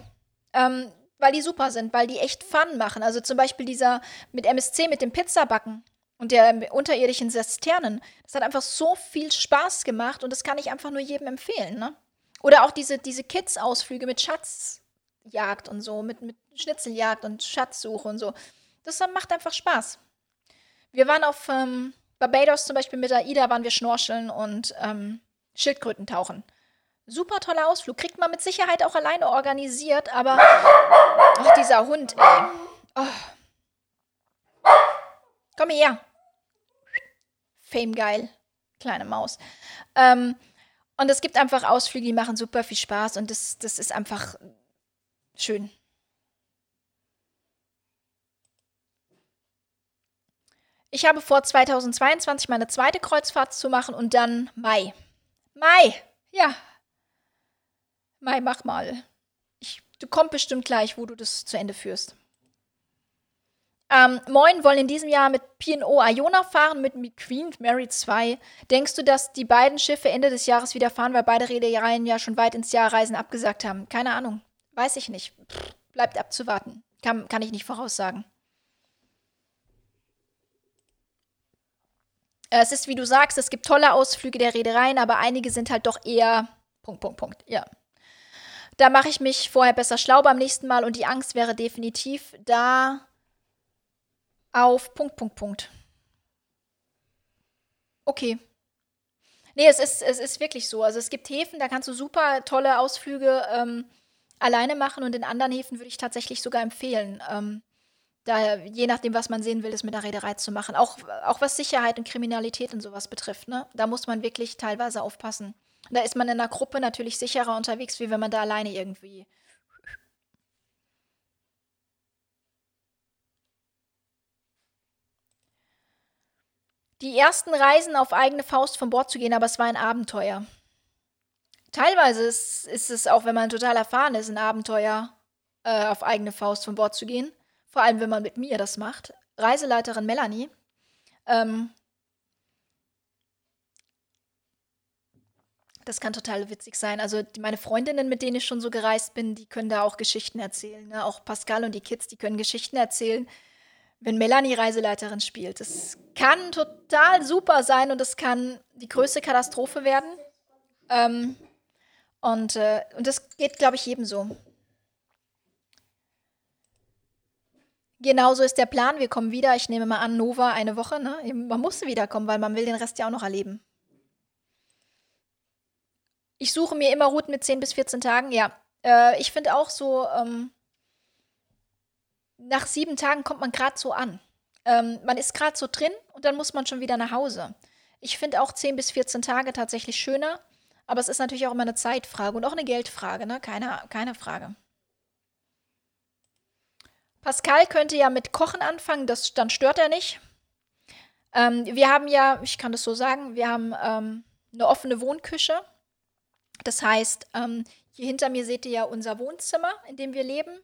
Ähm, weil die super sind, weil die echt Fun machen. Also zum Beispiel dieser mit MSC, mit dem Pizzabacken und der unterirdischen Sesternen. Das hat einfach so viel Spaß gemacht und das kann ich einfach nur jedem empfehlen. Ne? Oder auch diese, diese Kids-Ausflüge mit Schatzjagd und so, mit, mit Schnitzeljagd und Schatzsuche und so. Das macht einfach Spaß. Wir waren auf ähm, Barbados zum Beispiel mit AIDA, waren wir schnorcheln und ähm, Schildkröten tauchen. Super toller Ausflug. Kriegt man mit Sicherheit auch alleine organisiert, aber. Ach, dieser Hund, ey. Oh. Komm her. Fame geil. Kleine Maus. Ähm, und es gibt einfach Ausflüge, die machen super viel Spaß und das, das ist einfach schön. Ich habe vor, 2022 meine zweite Kreuzfahrt zu machen und dann Mai. Mai! Ja, Mai, mach mal. Ich, du kommst bestimmt gleich, wo du das zu Ende führst. Ähm, Moin wollen in diesem Jahr mit P&O Iona fahren, mit, Queen Mary 2. Denkst du, dass die beiden Schiffe Ende des Jahres wieder fahren, weil beide Reedereien ja schon weit ins Jahr Reisen abgesagt haben? Keine Ahnung. Weiß ich nicht. Pff, bleibt abzuwarten. Kann, kann ich nicht voraussagen. Es ist, wie du sagst, es gibt tolle Ausflüge der Reedereien, aber einige sind halt doch eher. Punkt, Punkt, Punkt. Ja. Da mache ich mich vorher besser schlau beim nächsten Mal und die Angst wäre definitiv da auf Punkt, Punkt, Punkt. Okay. Nee, es ist, es ist wirklich so. Also es gibt Häfen, da kannst du super tolle Ausflüge ähm, alleine machen und in anderen Häfen würde ich tatsächlich sogar empfehlen, ähm, da je nachdem, was man sehen will, das mit der Reederei zu machen. Auch, auch was Sicherheit und Kriminalität und sowas betrifft. Ne? Da muss man wirklich teilweise aufpassen. Da ist man in einer Gruppe natürlich sicherer unterwegs, wie wenn man da alleine irgendwie. Die ersten Reisen auf eigene Faust von Bord zu gehen, aber es war ein Abenteuer. Teilweise ist, ist es auch, wenn man total erfahren ist, ein Abenteuer, äh, auf eigene Faust von Bord zu gehen. Vor allem, wenn man mit mir das macht. Reiseleiterin Melanie, Ähm, das kann total witzig sein. Also meine Freundinnen, mit denen ich schon so gereist bin, die können da auch Geschichten erzählen. Ne? Auch Pascal und die Kids, die können Geschichten erzählen, wenn Melanie Reiseleiterin spielt. Das kann total super sein und es kann die größte Katastrophe werden. Ähm, und, äh, und das geht, glaube ich, jedem so. Genauso ist der Plan. Wir kommen wieder. Ich nehme mal an, Nova eine Woche. Ne? Man muss wiederkommen, weil man will den Rest ja auch noch erleben. Ich suche mir immer Routen mit 10 bis 14 Tagen. Ja, äh, ich finde auch so, ähm, nach sieben Tagen kommt man gerade so an. Ähm, man ist gerade so drin und dann muss man schon wieder nach Hause. Ich finde auch 10 bis 14 Tage tatsächlich schöner, aber es ist natürlich auch immer eine Zeitfrage und auch eine Geldfrage, ne? Keine, keine Frage. Pascal könnte ja mit Kochen anfangen, das, dann stört er nicht. Ähm, wir haben ja, ich kann das so sagen, wir haben ähm, eine offene Wohnküche. Das heißt, ähm, hier hinter mir seht ihr ja unser Wohnzimmer, in dem wir leben.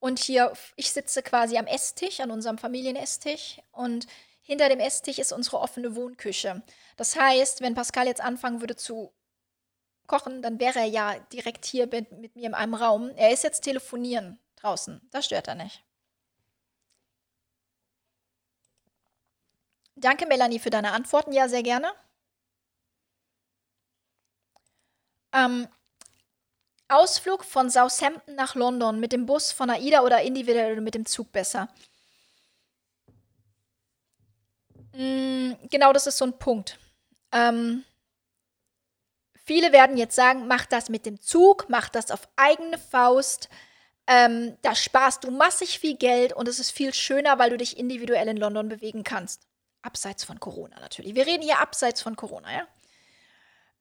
Und hier, ich sitze quasi am Esstisch, an unserem Familienesstisch. Und hinter dem Esstisch ist unsere offene Wohnküche. Das heißt, wenn Pascal jetzt anfangen würde zu kochen, dann wäre er ja direkt hier mit, mit mir in einem Raum. Er ist jetzt telefonieren draußen. Das stört er nicht. Danke, Melanie, für deine Antworten. Ja, sehr gerne. Ähm, Ausflug von Southampton nach London mit dem Bus von AIDA oder individuell mit dem Zug besser? Mm, genau, das ist so ein Punkt. Ähm, viele werden jetzt sagen, mach das mit dem Zug, mach das auf eigene Faust. Ähm, da sparst du massig viel Geld und es ist viel schöner, weil du dich individuell in London bewegen kannst. Abseits von Corona natürlich. Wir reden hier abseits von Corona, ja.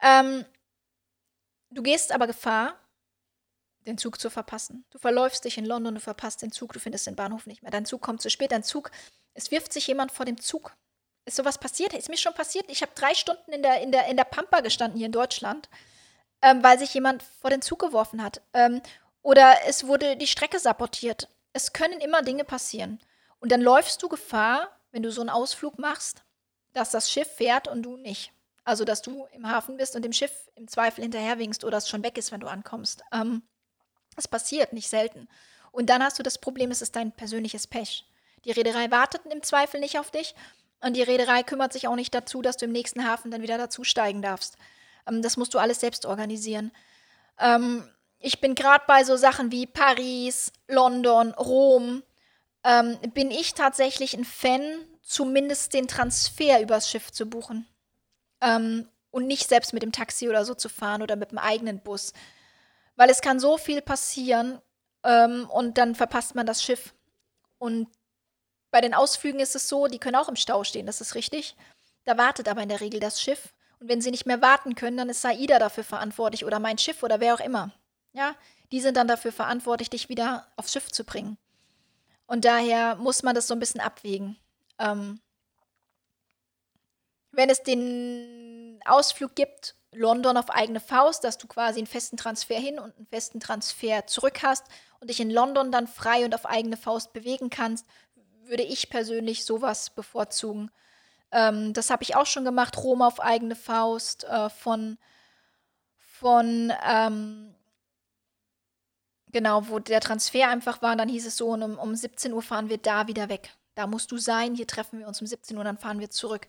Ähm, du gehst aber Gefahr, den Zug zu verpassen. Du verläufst dich in London, du verpasst den Zug, du findest den Bahnhof nicht mehr. Dein Zug kommt zu spät, dein Zug, es wirft sich jemand vor dem Zug. Ist sowas passiert? Ist mir schon passiert. Ich habe drei Stunden in der, in, der, in der Pampa gestanden hier in Deutschland, ähm, weil sich jemand vor den Zug geworfen hat. Ähm, oder es wurde die Strecke sabotiert. Es können immer Dinge passieren. Und dann läufst du Gefahr, wenn du so einen Ausflug machst, dass das Schiff fährt und du nicht. Also, dass du im Hafen bist und dem Schiff im Zweifel hinterherwinkst oder es schon weg ist, wenn du ankommst. Ähm, das passiert nicht selten. Und dann hast du das Problem, es ist dein persönliches Pech. Die Reederei wartet im Zweifel nicht auf dich und die Reederei kümmert sich auch nicht dazu, dass du im nächsten Hafen dann wieder dazusteigen darfst. Ähm, das musst du alles selbst organisieren. Ähm, ich bin gerade bei so Sachen wie Paris, London, Rom, ähm, bin ich tatsächlich ein Fan, zumindest den Transfer übers Schiff zu buchen. Ähm, und nicht selbst mit dem Taxi oder so zu fahren oder mit dem eigenen Bus. Weil es kann so viel passieren ähm, und dann verpasst man das Schiff. Und bei den Ausflügen ist es so, die können auch im Stau stehen, das ist richtig. Da wartet aber in der Regel das Schiff. Und wenn sie nicht mehr warten können, dann ist Saida dafür verantwortlich oder mein Schiff oder wer auch immer. Ja, die sind dann dafür verantwortlich, dich wieder aufs Schiff zu bringen. Und daher muss man das so ein bisschen abwägen. Ähm, wenn es den Ausflug gibt, London auf eigene Faust, dass du quasi einen festen Transfer hin und einen festen Transfer zurück hast und dich in London dann frei und auf eigene Faust bewegen kannst, würde ich persönlich sowas bevorzugen. Ähm, das habe ich auch schon gemacht, Rom auf eigene Faust, äh, von, von ähm, genau, wo der Transfer einfach war, dann hieß es so, um, um 17 Uhr fahren wir da wieder weg. Da musst du sein, hier treffen wir uns um 17 Uhr, dann fahren wir zurück.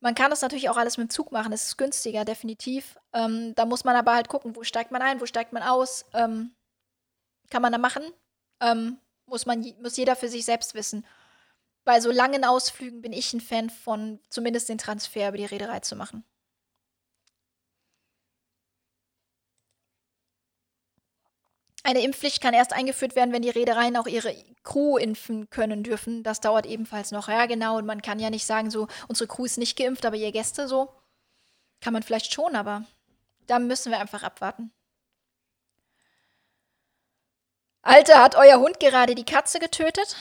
Man kann das natürlich auch alles mit dem Zug machen, es ist günstiger, definitiv. Ähm, da muss man aber halt gucken, wo steigt man ein, wo steigt man aus. Ähm, kann man da machen. Ähm, muss, man, muss jeder für sich selbst wissen. Bei so langen Ausflügen bin ich ein Fan von zumindest den Transfer über die Reederei zu machen. Eine Impfpflicht kann erst eingeführt werden, wenn die Reedereien auch ihre Crew impfen können dürfen. Das dauert ebenfalls noch. Ja, genau. Und man kann ja nicht sagen, so, unsere Crew ist nicht geimpft, aber ihr Gäste so. Kann man vielleicht schon, aber da müssen wir einfach abwarten. Alter, hat euer Hund gerade die Katze getötet?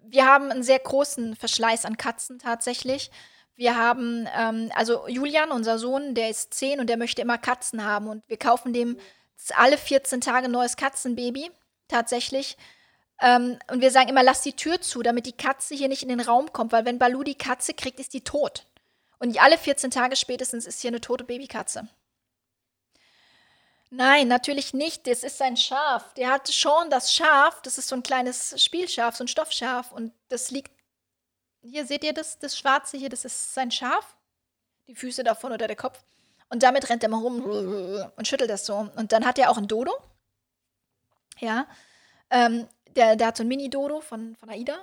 Wir haben einen sehr großen Verschleiß an Katzen tatsächlich. Wir haben, ähm, also Julian, unser Sohn, der ist zehn und der möchte immer Katzen haben. Und wir kaufen dem alle 14 Tage ein neues Katzenbaby, tatsächlich. Ähm, und wir sagen immer, lass die Tür zu, damit die Katze hier nicht in den Raum kommt, weil wenn Balu die Katze kriegt, ist die tot. Und alle 14 Tage spätestens ist hier eine tote Babykatze. Nein, natürlich nicht. Das ist sein Schaf. Der hat schon das Schaf. Das ist so ein kleines Spielschaf, so ein Stoffschaf. Und das liegt. Hier seht ihr das, das Schwarze hier, das ist sein Schaf. Die Füße davon oder der Kopf. Und damit rennt er mal rum und schüttelt das so. Und dann hat er auch ein Dodo. Ja. Ähm, der, der hat so ein Mini-Dodo von, von Aida.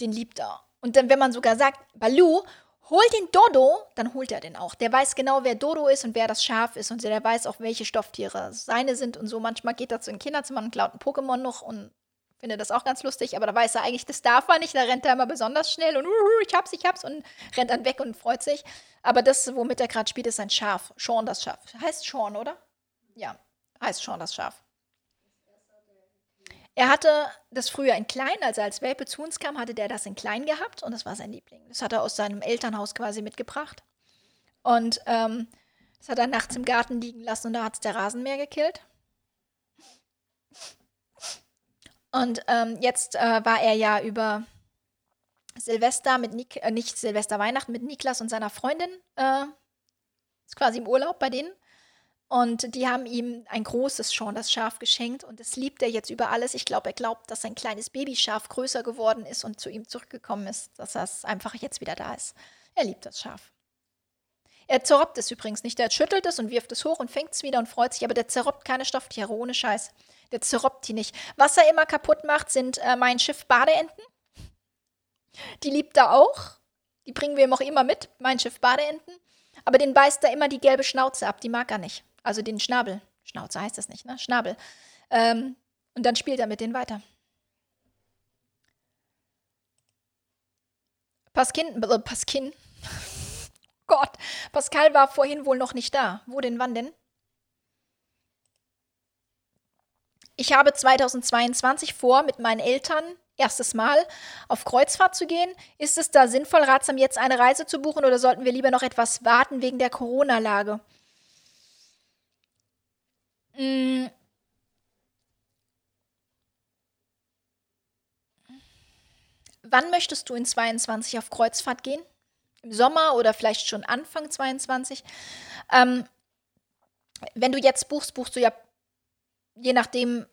Den liebt er. Und dann, wenn man sogar sagt, Balu, hol den Dodo, dann holt er den auch. Der weiß genau, wer Dodo ist und wer das Schaf ist und der weiß auch, welche Stofftiere seine sind und so. Manchmal geht er zu den Kinderzimmern und klaut ein Pokémon noch und findet das auch ganz lustig, aber da weiß er eigentlich, das darf er nicht. Da rennt er immer besonders schnell und uh, ich hab's, ich hab's und rennt dann weg und freut sich. Aber das, womit er gerade spielt, ist ein Schaf. Sean das Schaf. Heißt Sean, oder? Ja, heißt Sean das Schaf. Er hatte das früher in klein, als er als Welpe zu uns kam, hatte der das in klein gehabt und das war sein Liebling. Das hat er aus seinem Elternhaus quasi mitgebracht. Und ähm, das hat er nachts im Garten liegen lassen und da hat es der Rasenmäher gekillt. Und ähm, jetzt äh, war er ja über Silvester mit Nik äh, nicht Silvester Weihnachten mit Niklas und seiner Freundin äh, ist quasi im Urlaub bei denen und die haben ihm ein großes schon das Schaf geschenkt und das liebt er jetzt über alles. Ich glaube, er glaubt, dass sein kleines Babyschaf größer geworden ist und zu ihm zurückgekommen ist, dass das einfach jetzt wieder da ist. Er liebt das Schaf. Er zerrobt es übrigens nicht. Er schüttelt es und wirft es hoch und fängt es wieder und freut sich, aber der zerrobt keine Stofftiere, ohne Scheiß. Der zerrobt die nicht. Was er immer kaputt macht, sind äh, mein Schiff Badeenten. Die liebt er auch. Die bringen wir ihm auch immer mit, mein Schiff Badeenten. Aber den beißt er immer die gelbe Schnauze ab, die mag er nicht. Also den Schnabel. Schnauze heißt das nicht, ne? Schnabel. Ähm, und dann spielt er mit denen weiter. Paskin, äh, Paskin. Gott, Pascal war vorhin wohl noch nicht da. Wo denn, wann denn? Ich habe 2022 vor, mit meinen Eltern erstes Mal auf Kreuzfahrt zu gehen. Ist es da sinnvoll, ratsam jetzt eine Reise zu buchen oder sollten wir lieber noch etwas warten wegen der Corona-Lage? Mm. Wann möchtest du in 22 auf Kreuzfahrt gehen? Im Sommer oder vielleicht schon Anfang 22? Ähm, wenn du jetzt buchst, buchst du ja, je nachdem,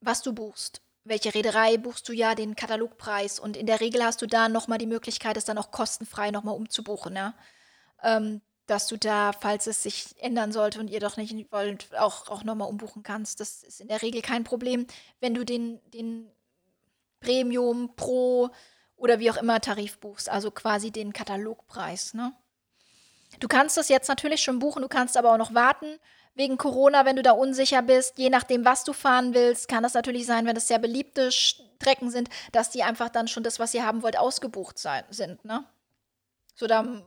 was du buchst, welche Reederei buchst du ja den Katalogpreis und in der Regel hast du da nochmal die Möglichkeit, es dann auch kostenfrei nochmal umzubuchen. Ja? Ähm, dass du da, falls es sich ändern sollte und ihr doch nicht wollt, auch, auch nochmal umbuchen kannst. Das ist in der Regel kein Problem, wenn du den, den Premium, Pro oder wie auch immer Tarif buchst, also quasi den Katalogpreis. Ne? Du kannst das jetzt natürlich schon buchen, du kannst aber auch noch warten. Wegen Corona, wenn du da unsicher bist, je nachdem, was du fahren willst, kann das natürlich sein, wenn es sehr beliebte Strecken sind, dass die einfach dann schon das, was ihr haben wollt, ausgebucht sein, sind. Ne? So, da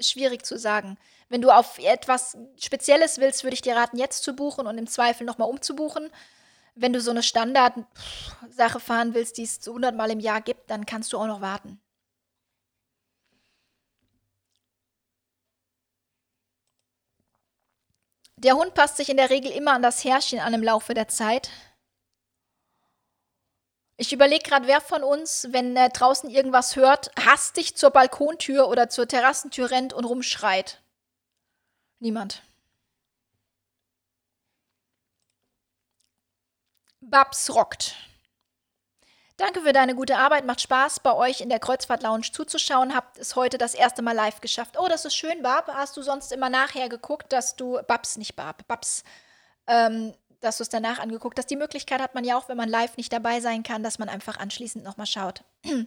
schwierig zu sagen. Wenn du auf etwas Spezielles willst, würde ich dir raten, jetzt zu buchen und im Zweifel nochmal umzubuchen. Wenn du so eine Standard-Sache fahren willst, die es so 100 Mal im Jahr gibt, dann kannst du auch noch warten. Der Hund passt sich in der Regel immer an das Herrchen an im Laufe der Zeit. Ich überlege gerade, wer von uns, wenn er draußen irgendwas hört, hastig zur Balkontür oder zur Terrassentür rennt und rumschreit. Niemand. Babs rockt. Danke für deine gute Arbeit. Macht Spaß, bei euch in der Kreuzfahrt Lounge zuzuschauen. Habt es heute das erste Mal live geschafft. Oh, das ist schön, Bab. Hast du sonst immer nachher geguckt, dass du Babs, nicht Bab, Babs, ähm, dass du es danach angeguckt hast. Die Möglichkeit hat man ja auch, wenn man live nicht dabei sein kann, dass man einfach anschließend nochmal schaut.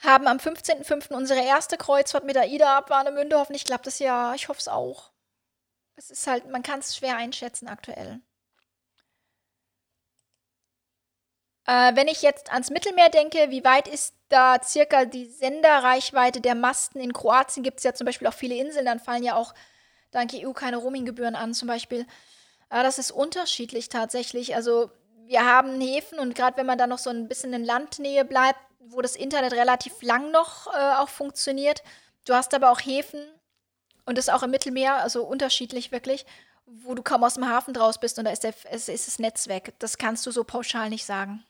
Haben am 15.05. unsere erste Kreuzfahrt mit AIDA ab Warnemünde. Hoffentlich klappt es ja. Ich hoffe es auch. Es ist halt, man kann es schwer einschätzen aktuell. Äh, wenn ich jetzt ans Mittelmeer denke, wie weit ist da circa die Senderreichweite der Masten? In Kroatien gibt es ja zum Beispiel auch viele Inseln, dann fallen ja auch dank EU keine Roaminggebühren an zum Beispiel. Aber das ist unterschiedlich tatsächlich. Also wir haben Häfen und gerade wenn man da noch so ein bisschen in Landnähe bleibt, wo das Internet relativ lang noch äh, auch funktioniert. Du hast aber auch Häfen und das auch im Mittelmeer, also unterschiedlich wirklich, wo du kaum aus dem Hafen draus bist und da ist, der, ist, ist das Netz weg. Das kannst du so pauschal nicht sagen.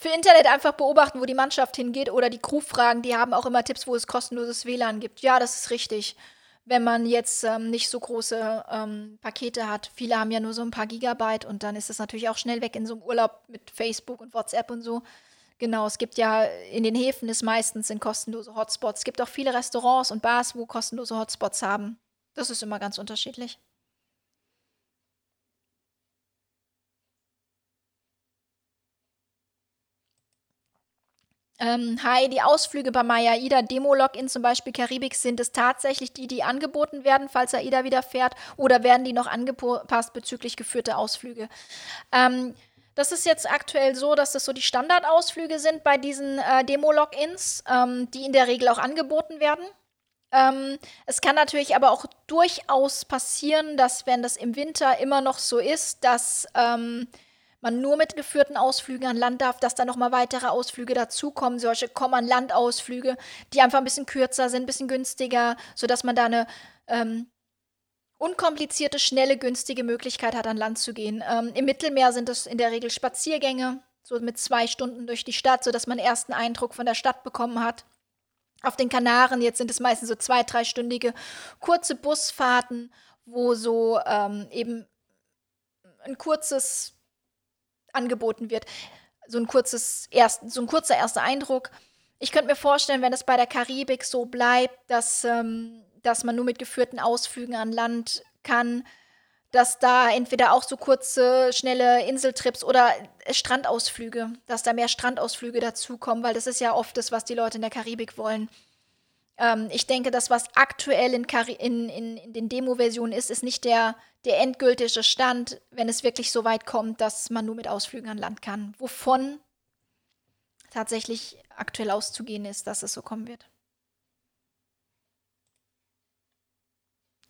Für Internet einfach beobachten, wo die Mannschaft hingeht oder die Crew fragen. Die haben auch immer Tipps, wo es kostenloses WLAN gibt. Ja, das ist richtig. Wenn man jetzt ähm, nicht so große ähm, Pakete hat. Viele haben ja nur so ein paar Gigabyte und dann ist es natürlich auch schnell weg in so einem Urlaub mit Facebook und WhatsApp und so. Genau, es gibt ja in den Häfen ist meistens sind kostenlose Hotspots. Es gibt auch viele Restaurants und Bars, wo kostenlose Hotspots haben. Das ist immer ganz unterschiedlich. Ähm, hi, die Ausflüge bei Maya Ida Demo-Login, zum Beispiel Karibik, sind es tatsächlich die, die angeboten werden, falls AIDA wieder fährt, oder werden die noch angepasst bezüglich geführter Ausflüge? Ähm, das ist jetzt aktuell so, dass das so die Standardausflüge sind bei diesen äh, Demo-Logins, ähm, die in der Regel auch angeboten werden. Ähm, es kann natürlich aber auch durchaus passieren, dass wenn das im Winter immer noch so ist, dass ähm, man nur mit geführten Ausflügen an Land darf, dass da nochmal weitere Ausflüge dazukommen, solche Komm-an-Land-Ausflüge, die einfach ein bisschen kürzer sind, ein bisschen günstiger, sodass man da eine ähm, unkomplizierte, schnelle, günstige Möglichkeit hat, an Land zu gehen. Ähm, Im Mittelmeer sind es in der Regel Spaziergänge, so mit zwei Stunden durch die Stadt, sodass man ersten Eindruck von der Stadt bekommen hat. Auf den Kanaren jetzt sind es meistens so zwei, dreistündige kurze Busfahrten, wo so ähm, eben ein kurzes angeboten wird. So ein kurzes erst, so ein kurzer erster Eindruck. Ich könnte mir vorstellen, wenn es bei der Karibik so bleibt, dass ähm, dass man nur mit geführten Ausflügen an Land kann, dass da entweder auch so kurze, schnelle Inseltrips oder Strandausflüge, dass da mehr Strandausflüge dazukommen, weil das ist ja oft das, was die Leute in der Karibik wollen. Ähm, ich denke, das, was aktuell in, in, in, in den Demo-Versionen ist, ist nicht der, der endgültige Stand, wenn es wirklich so weit kommt, dass man nur mit Ausflügen an Land kann. Wovon tatsächlich aktuell auszugehen ist, dass es so kommen wird.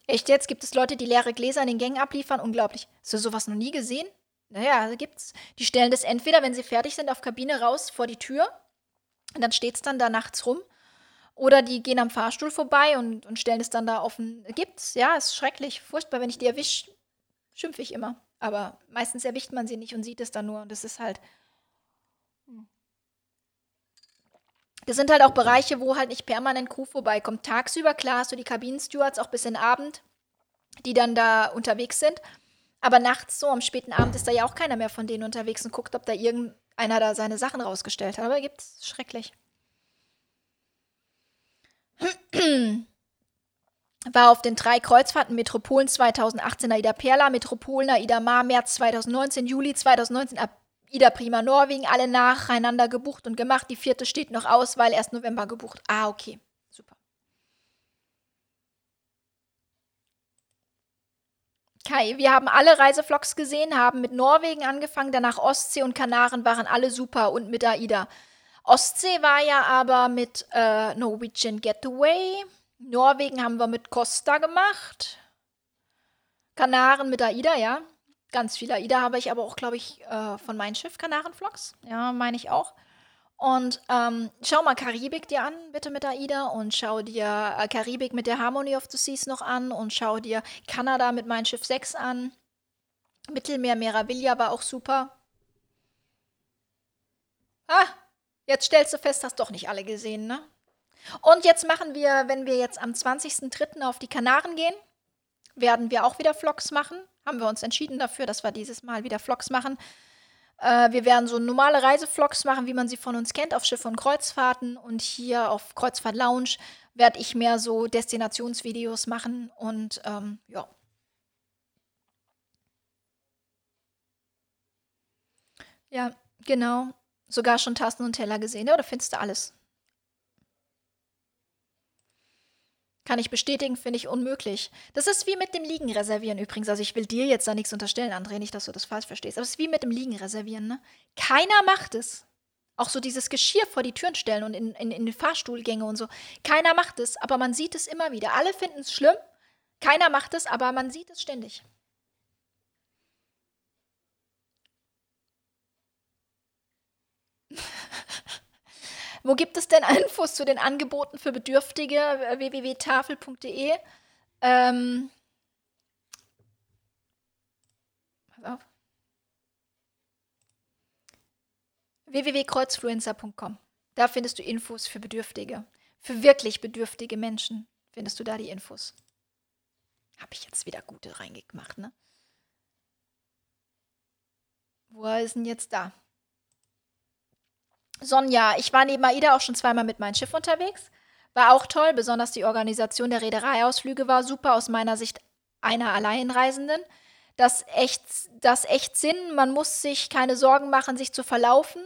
Echt jetzt? Gibt es Leute, die leere Gläser in den Gängen abliefern? Unglaublich. Hast du sowas noch nie gesehen? Naja, also gibt's. Die stellen das entweder, wenn sie fertig sind, auf Kabine raus vor die Tür. Und dann steht es dann da nachts rum. Oder die gehen am Fahrstuhl vorbei und, und stellen es dann da offen. Gibt's, ja, ist schrecklich, furchtbar. Wenn ich die erwische, schimpfe ich immer. Aber meistens erwischt man sie nicht und sieht es dann nur. Und das ist halt. Hm. Das sind halt auch Bereiche, wo halt nicht permanent Crew vorbeikommt. Tagsüber, klar, hast du die Kabinenstewards auch bis in den Abend, die dann da unterwegs sind. Aber nachts, so am späten Abend, ist da ja auch keiner mehr von denen unterwegs und guckt, ob da irgendeiner da seine Sachen rausgestellt hat. Aber gibt's schrecklich. War auf den drei Kreuzfahrten Metropolen 2018 Aida Perla, Metropolen Aida Mar, März 2019, Juli 2019, ab Ida Prima Norwegen, alle nacheinander gebucht und gemacht. Die vierte steht noch aus, weil erst November gebucht. Ah, okay. Super. Kai, wir haben alle Reisevlogs gesehen, haben mit Norwegen angefangen, danach Ostsee und Kanaren waren alle super und mit AIDA. Ostsee war ja aber mit äh, Norwegian Getaway. Norwegen haben wir mit Costa gemacht. Kanaren mit AIDA, ja. Ganz viele AIDA habe ich aber auch, glaube ich, äh, von meinem Schiff Kanarenvlogs. Ja, meine ich auch. Und ähm, schau mal Karibik dir an, bitte mit AIDA. Und schau dir äh, Karibik mit der Harmony of the Seas noch an. Und schau dir Kanada mit meinem Schiff 6 an. Mittelmeer Meraviglia war auch super. Ah, jetzt stellst du fest, hast doch nicht alle gesehen, ne? Und jetzt machen wir, wenn wir jetzt am 20.03. auf die Kanaren gehen, werden wir auch wieder Vlogs machen haben wir uns entschieden dafür, dass wir dieses Mal wieder Vlogs machen. Äh, wir werden so normale Reisevlogs machen, wie man sie von uns kennt, auf Schiff und Kreuzfahrten. Und hier auf Kreuzfahrt Lounge werde ich mehr so Destinationsvideos machen und ähm, ja. Ja, genau. Sogar schon Tasten und Teller gesehen, oder findest du alles? Kann ich bestätigen, finde ich unmöglich. Das ist wie mit dem Liegen reservieren übrigens. Also ich will dir jetzt da nichts unterstellen, André, nicht, dass du das falsch verstehst. Aber es ist wie mit dem Liegen reservieren, ne? Keiner macht es. Auch so dieses Geschirr vor die Türen stellen und in, in, in die Fahrstuhlgänge und so. Keiner macht es, aber man sieht es immer wieder. Alle finden es schlimm. Keiner macht es, aber man sieht es ständig. Wo gibt es denn Infos zu den Angeboten für Bedürftige? www.tafel.de. Ähm, pass auf. www.kreuzfluencer.com. Da findest du Infos für Bedürftige. Für wirklich bedürftige Menschen findest du da die Infos. Habe ich jetzt wieder gute reingemacht, ne? Wo ist denn jetzt da? Sonja, ich war neben AIDA auch schon zweimal mit meinem Schiff unterwegs. War auch toll, besonders die Organisation der Reedereiausflüge war super aus meiner Sicht einer Alleinreisenden. Das echt, das echt Sinn, man muss sich keine Sorgen machen, sich zu verlaufen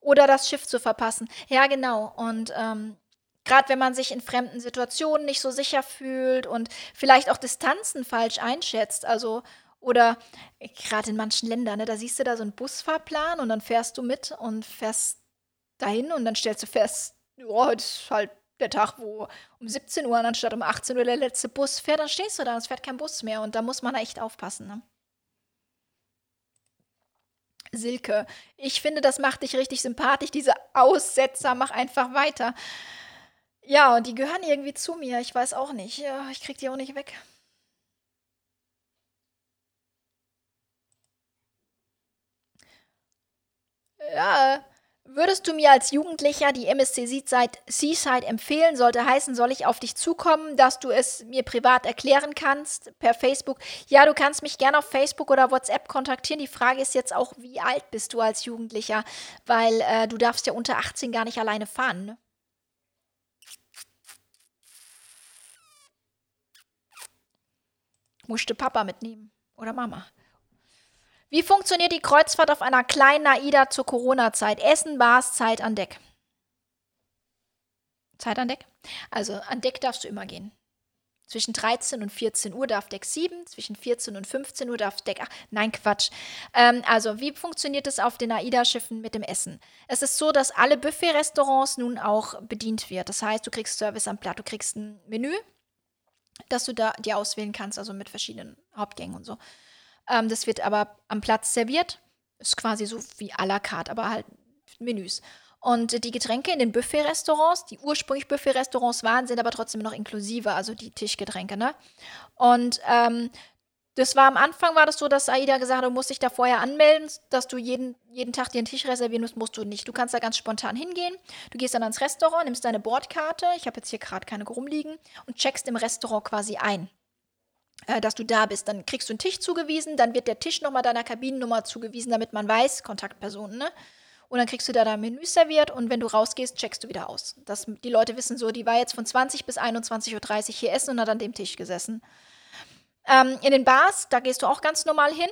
oder das Schiff zu verpassen. Ja, genau. Und ähm, gerade wenn man sich in fremden Situationen nicht so sicher fühlt und vielleicht auch Distanzen falsch einschätzt, also oder gerade in manchen Ländern, ne, da siehst du da so einen Busfahrplan und dann fährst du mit und fährst dahin und dann stellst du fest, ja, heute ist halt der Tag, wo um 17 Uhr anstatt um 18 Uhr der letzte Bus fährt, dann stehst du da und es fährt kein Bus mehr und da muss man echt aufpassen. Ne? Silke, ich finde, das macht dich richtig sympathisch, diese Aussetzer, mach einfach weiter. Ja, und die gehören irgendwie zu mir, ich weiß auch nicht. Ich krieg die auch nicht weg. Ja, würdest du mir als Jugendlicher die MSC Seaside empfehlen? Sollte heißen, soll ich auf dich zukommen, dass du es mir privat erklären kannst per Facebook? Ja, du kannst mich gerne auf Facebook oder WhatsApp kontaktieren. Die Frage ist jetzt auch, wie alt bist du als Jugendlicher? Weil äh, du darfst ja unter 18 gar nicht alleine fahren. Ne? Musste Papa mitnehmen oder Mama. Wie funktioniert die Kreuzfahrt auf einer kleinen AIDA zur Corona-Zeit? Essen, Bars, Zeit an Deck. Zeit an Deck? Also an Deck darfst du immer gehen. Zwischen 13 und 14 Uhr darf Deck 7, zwischen 14 und 15 Uhr darf Deck 8. Nein, Quatsch. Ähm, also, wie funktioniert es auf den AIDA-Schiffen mit dem Essen? Es ist so, dass alle Buffet-Restaurants nun auch bedient wird. Das heißt, du kriegst Service am Blatt, du kriegst ein Menü, das du da dir auswählen kannst, also mit verschiedenen Hauptgängen und so. Ähm, das wird aber am Platz serviert. Ist quasi so wie à la carte, aber halt Menüs. Und die Getränke in den Buffet-Restaurants, die ursprünglich Buffet-Restaurants waren, sind aber trotzdem noch inklusive, also die Tischgetränke, ne? Und ähm, das war am Anfang war das so, dass Aida gesagt hat, du musst dich da vorher anmelden, dass du jeden, jeden Tag dir einen Tisch reservieren musst, musst du nicht. Du kannst da ganz spontan hingehen. Du gehst dann ans Restaurant, nimmst deine Bordkarte, ich habe jetzt hier gerade keine rumliegen, und checkst im Restaurant quasi ein äh, dass du da bist. Dann kriegst du einen Tisch zugewiesen, dann wird der Tisch nochmal deiner Kabinennummer zugewiesen, damit man weiß, Kontaktpersonen, ne? Und dann kriegst du da dein Menü serviert und wenn du rausgehst, checkst du wieder aus. Dass die Leute wissen so, die war jetzt von 20 bis 21.30 Uhr hier essen und hat an dem Tisch gesessen. Ähm, in den Bars, da gehst du auch ganz normal hin.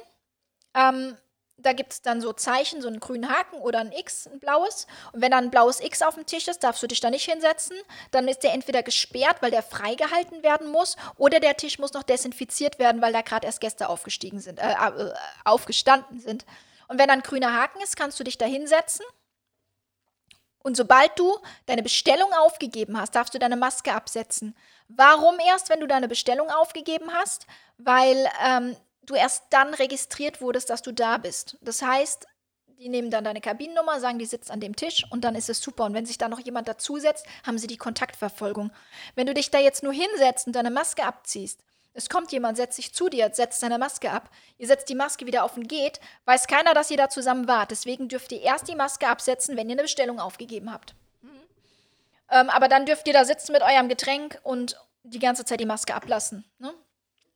Ähm, da gibt es dann so Zeichen, so einen grünen Haken oder ein X, ein blaues. Und wenn da ein blaues X auf dem Tisch ist, darfst du dich da nicht hinsetzen. Dann ist der entweder gesperrt, weil der freigehalten werden muss, oder der Tisch muss noch desinfiziert werden, weil da gerade erst Gäste aufgestiegen sind, äh, äh, aufgestanden sind. Und wenn da ein grüner Haken ist, kannst du dich da hinsetzen. Und sobald du deine Bestellung aufgegeben hast, darfst du deine Maske absetzen. Warum erst, wenn du deine Bestellung aufgegeben hast? Weil ähm, du erst dann registriert wurdest, dass du da bist. Das heißt, die nehmen dann deine Kabinennummer, sagen, die sitzt an dem Tisch und dann ist es super. Und wenn sich da noch jemand dazusetzt, haben sie die Kontaktverfolgung. Wenn du dich da jetzt nur hinsetzt und deine Maske abziehst, es kommt jemand, setzt sich zu dir, setzt deine Maske ab, ihr setzt die Maske wieder auf und geht, weiß keiner, dass ihr da zusammen wart. Deswegen dürft ihr erst die Maske absetzen, wenn ihr eine Bestellung aufgegeben habt. Mhm. Ähm, aber dann dürft ihr da sitzen mit eurem Getränk und die ganze Zeit die Maske ablassen. Ne?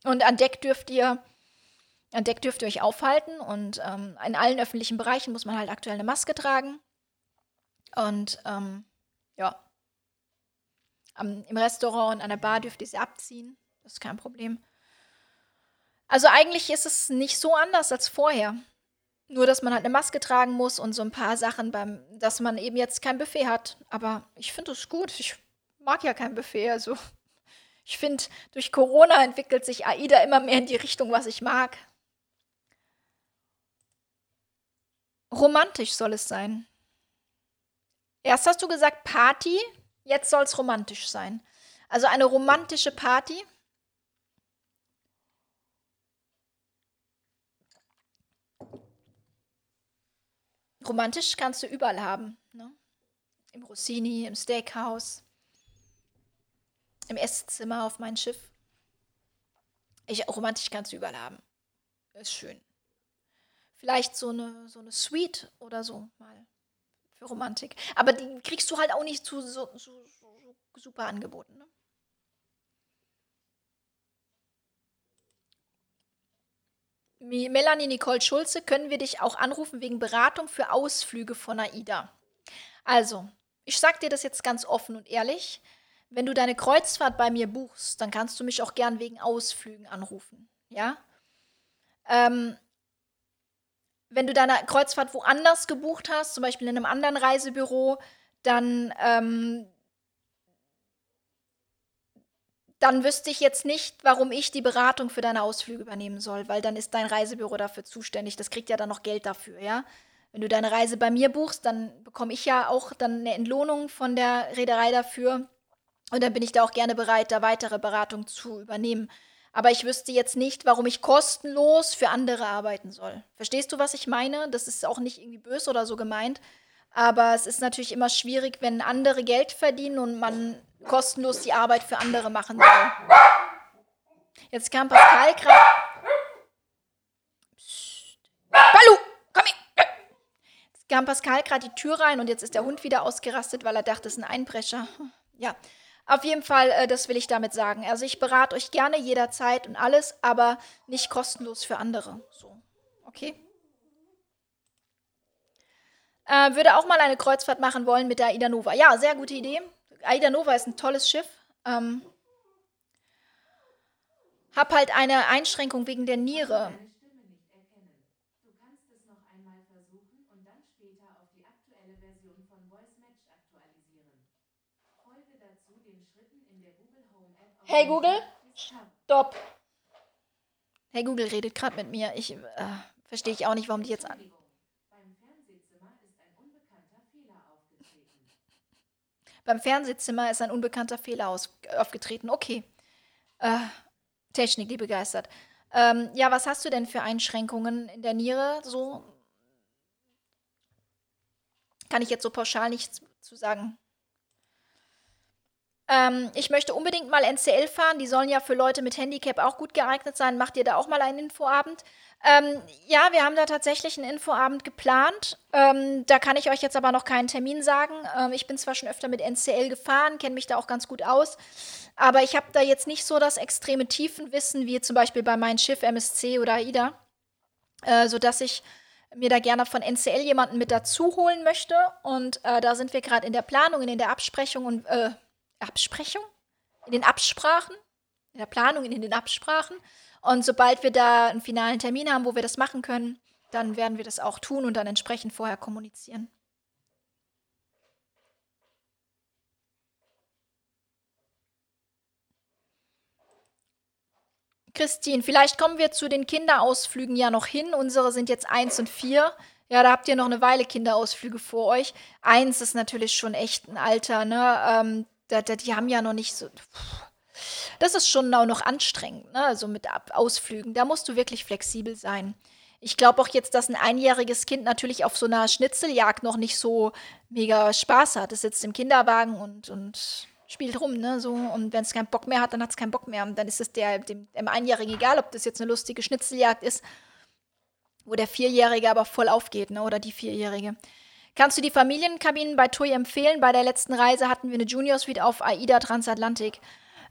Und an Deck dürft ihr an Deck dürft ihr euch aufhalten und ähm, in allen öffentlichen Bereichen muss man halt aktuell eine Maske tragen. Und ähm, ja, Am, im Restaurant und an der Bar dürft ihr sie abziehen. Das ist kein Problem. Also eigentlich ist es nicht so anders als vorher. Nur, dass man halt eine Maske tragen muss und so ein paar Sachen beim, dass man eben jetzt kein Buffet hat. Aber ich finde es gut. Ich mag ja kein Buffet. Also ich finde, durch Corona entwickelt sich AIDA immer mehr in die Richtung, was ich mag. Romantisch soll es sein. Erst hast du gesagt Party, jetzt soll es romantisch sein. Also eine romantische Party. Romantisch kannst du überall haben. Ne? Im Rossini, im Steakhouse, im Esszimmer auf mein Schiff. Ich, romantisch kannst du überall haben. Ist schön. Vielleicht so eine, so eine Suite oder so mal für Romantik. Aber die kriegst du halt auch nicht zu so, so, so super angeboten. Ne? Melanie Nicole Schulze, können wir dich auch anrufen wegen Beratung für Ausflüge von AIDA? Also, ich sag dir das jetzt ganz offen und ehrlich. Wenn du deine Kreuzfahrt bei mir buchst, dann kannst du mich auch gern wegen Ausflügen anrufen. Ja? Ähm, wenn du deine Kreuzfahrt woanders gebucht hast, zum Beispiel in einem anderen Reisebüro, dann, ähm, dann wüsste ich jetzt nicht, warum ich die Beratung für deine Ausflüge übernehmen soll, weil dann ist dein Reisebüro dafür zuständig. Das kriegt ja dann noch Geld dafür, ja. Wenn du deine Reise bei mir buchst, dann bekomme ich ja auch dann eine Entlohnung von der Reederei dafür. Und dann bin ich da auch gerne bereit, da weitere Beratung zu übernehmen. Aber ich wüsste jetzt nicht, warum ich kostenlos für andere arbeiten soll. Verstehst du, was ich meine? Das ist auch nicht irgendwie böse oder so gemeint. Aber es ist natürlich immer schwierig, wenn andere Geld verdienen und man kostenlos die Arbeit für andere machen soll. Jetzt kam Pascal gerade. Balu, komm her! Jetzt kam Pascal gerade die Tür rein und jetzt ist der Hund wieder ausgerastet, weil er dachte, es ist ein Einbrecher. Ja, auf jeden Fall, äh, das will ich damit sagen. Also ich berate euch gerne jederzeit und alles, aber nicht kostenlos für andere. So, okay? Äh, würde auch mal eine Kreuzfahrt machen wollen mit der Aida Nova. Ja, sehr gute Idee. Aida Nova ist ein tolles Schiff. Ähm, hab halt eine Einschränkung wegen der Niere. Hey Google, stopp. Hey Google redet gerade mit mir. Ich äh, verstehe ich auch nicht, warum die jetzt an. Beim Fernsehzimmer ist ein unbekannter Fehler aufgetreten. Okay. Äh, Technik, die begeistert. Ähm, ja, was hast du denn für Einschränkungen in der Niere? So kann ich jetzt so pauschal nichts zu sagen. Ähm, ich möchte unbedingt mal NCL fahren. Die sollen ja für Leute mit Handicap auch gut geeignet sein. Macht ihr da auch mal einen Infoabend? Ähm, ja, wir haben da tatsächlich einen Infoabend geplant. Ähm, da kann ich euch jetzt aber noch keinen Termin sagen. Ähm, ich bin zwar schon öfter mit NCL gefahren, kenne mich da auch ganz gut aus, aber ich habe da jetzt nicht so das extreme Tiefenwissen wie zum Beispiel bei meinem Schiff MSC oder AIDA, äh, sodass ich mir da gerne von NCL jemanden mit dazu holen möchte. Und äh, da sind wir gerade in der Planung, in der Absprechung und äh, Absprechung, in den Absprachen, in der Planung, in den Absprachen. Und sobald wir da einen finalen Termin haben, wo wir das machen können, dann werden wir das auch tun und dann entsprechend vorher kommunizieren. Christine, vielleicht kommen wir zu den Kinderausflügen ja noch hin. Unsere sind jetzt eins und vier. Ja, da habt ihr noch eine Weile Kinderausflüge vor euch. Eins ist natürlich schon echt ein Alter, ne? Ähm, da, die haben ja noch nicht so. Das ist schon noch anstrengend, ne? Also mit Ausflügen. Da musst du wirklich flexibel sein. Ich glaube auch jetzt, dass ein einjähriges Kind natürlich auf so einer Schnitzeljagd noch nicht so mega Spaß hat. Es sitzt im Kinderwagen und, und spielt rum, ne? So. Und wenn es keinen Bock mehr hat, dann hat es keinen Bock mehr. Und dann ist es der, dem, dem Einjährigen egal, ob das jetzt eine lustige Schnitzeljagd ist, wo der Vierjährige aber voll aufgeht, ne? Oder die Vierjährige. Kannst du die Familienkabinen bei TUI empfehlen? Bei der letzten Reise hatten wir eine Junior Suite auf AIDA Transatlantik.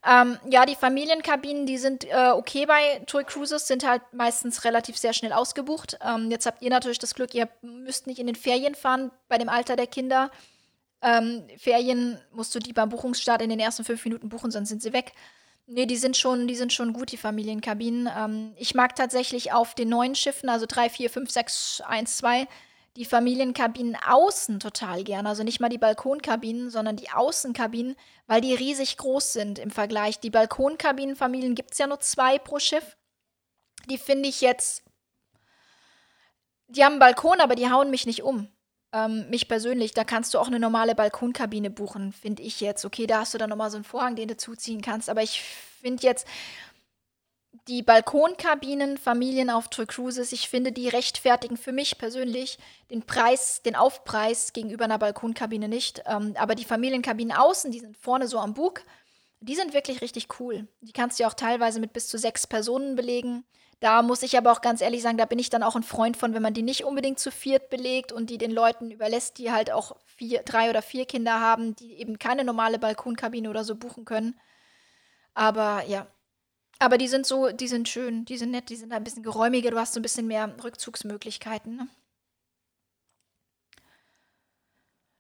Ähm, ja, die Familienkabinen, die sind äh, okay bei TUI Cruises, sind halt meistens relativ sehr schnell ausgebucht. Ähm, jetzt habt ihr natürlich das Glück, ihr müsst nicht in den Ferien fahren bei dem Alter der Kinder. Ähm, Ferien musst du die beim Buchungsstart in den ersten fünf Minuten buchen, sonst sind sie weg. Nee, die sind schon, die sind schon gut, die Familienkabinen. Ähm, ich mag tatsächlich auf den neuen Schiffen, also 3, 4, 5, 6, 1, 2, die Familienkabinen außen total gerne. Also nicht mal die Balkonkabinen, sondern die Außenkabinen, weil die riesig groß sind im Vergleich. Die Balkonkabinenfamilien gibt es ja nur zwei pro Schiff. Die finde ich jetzt. Die haben einen Balkon, aber die hauen mich nicht um. Ähm, mich persönlich, da kannst du auch eine normale Balkonkabine buchen, finde ich jetzt. Okay, da hast du dann nochmal so einen Vorhang, den du zuziehen kannst. Aber ich finde jetzt, die Balkonkabinen, Familien auf Tour Cruises, ich finde, die rechtfertigen für mich persönlich den Preis, den Aufpreis gegenüber einer Balkonkabine nicht. Ähm, aber die Familienkabinen außen, die sind vorne so am Bug, die sind wirklich richtig cool. Die kannst du auch teilweise mit bis zu sechs Personen belegen. Da muss ich aber auch ganz ehrlich sagen, da bin ich dann auch ein Freund von, wenn man die nicht unbedingt zu viert belegt und die den Leuten überlässt, die halt auch vier, drei oder vier Kinder haben, die eben keine normale Balkonkabine oder so buchen können. Aber ja, aber die sind so, die sind schön, die sind nett, die sind ein bisschen geräumiger, du hast so ein bisschen mehr Rückzugsmöglichkeiten. Ne?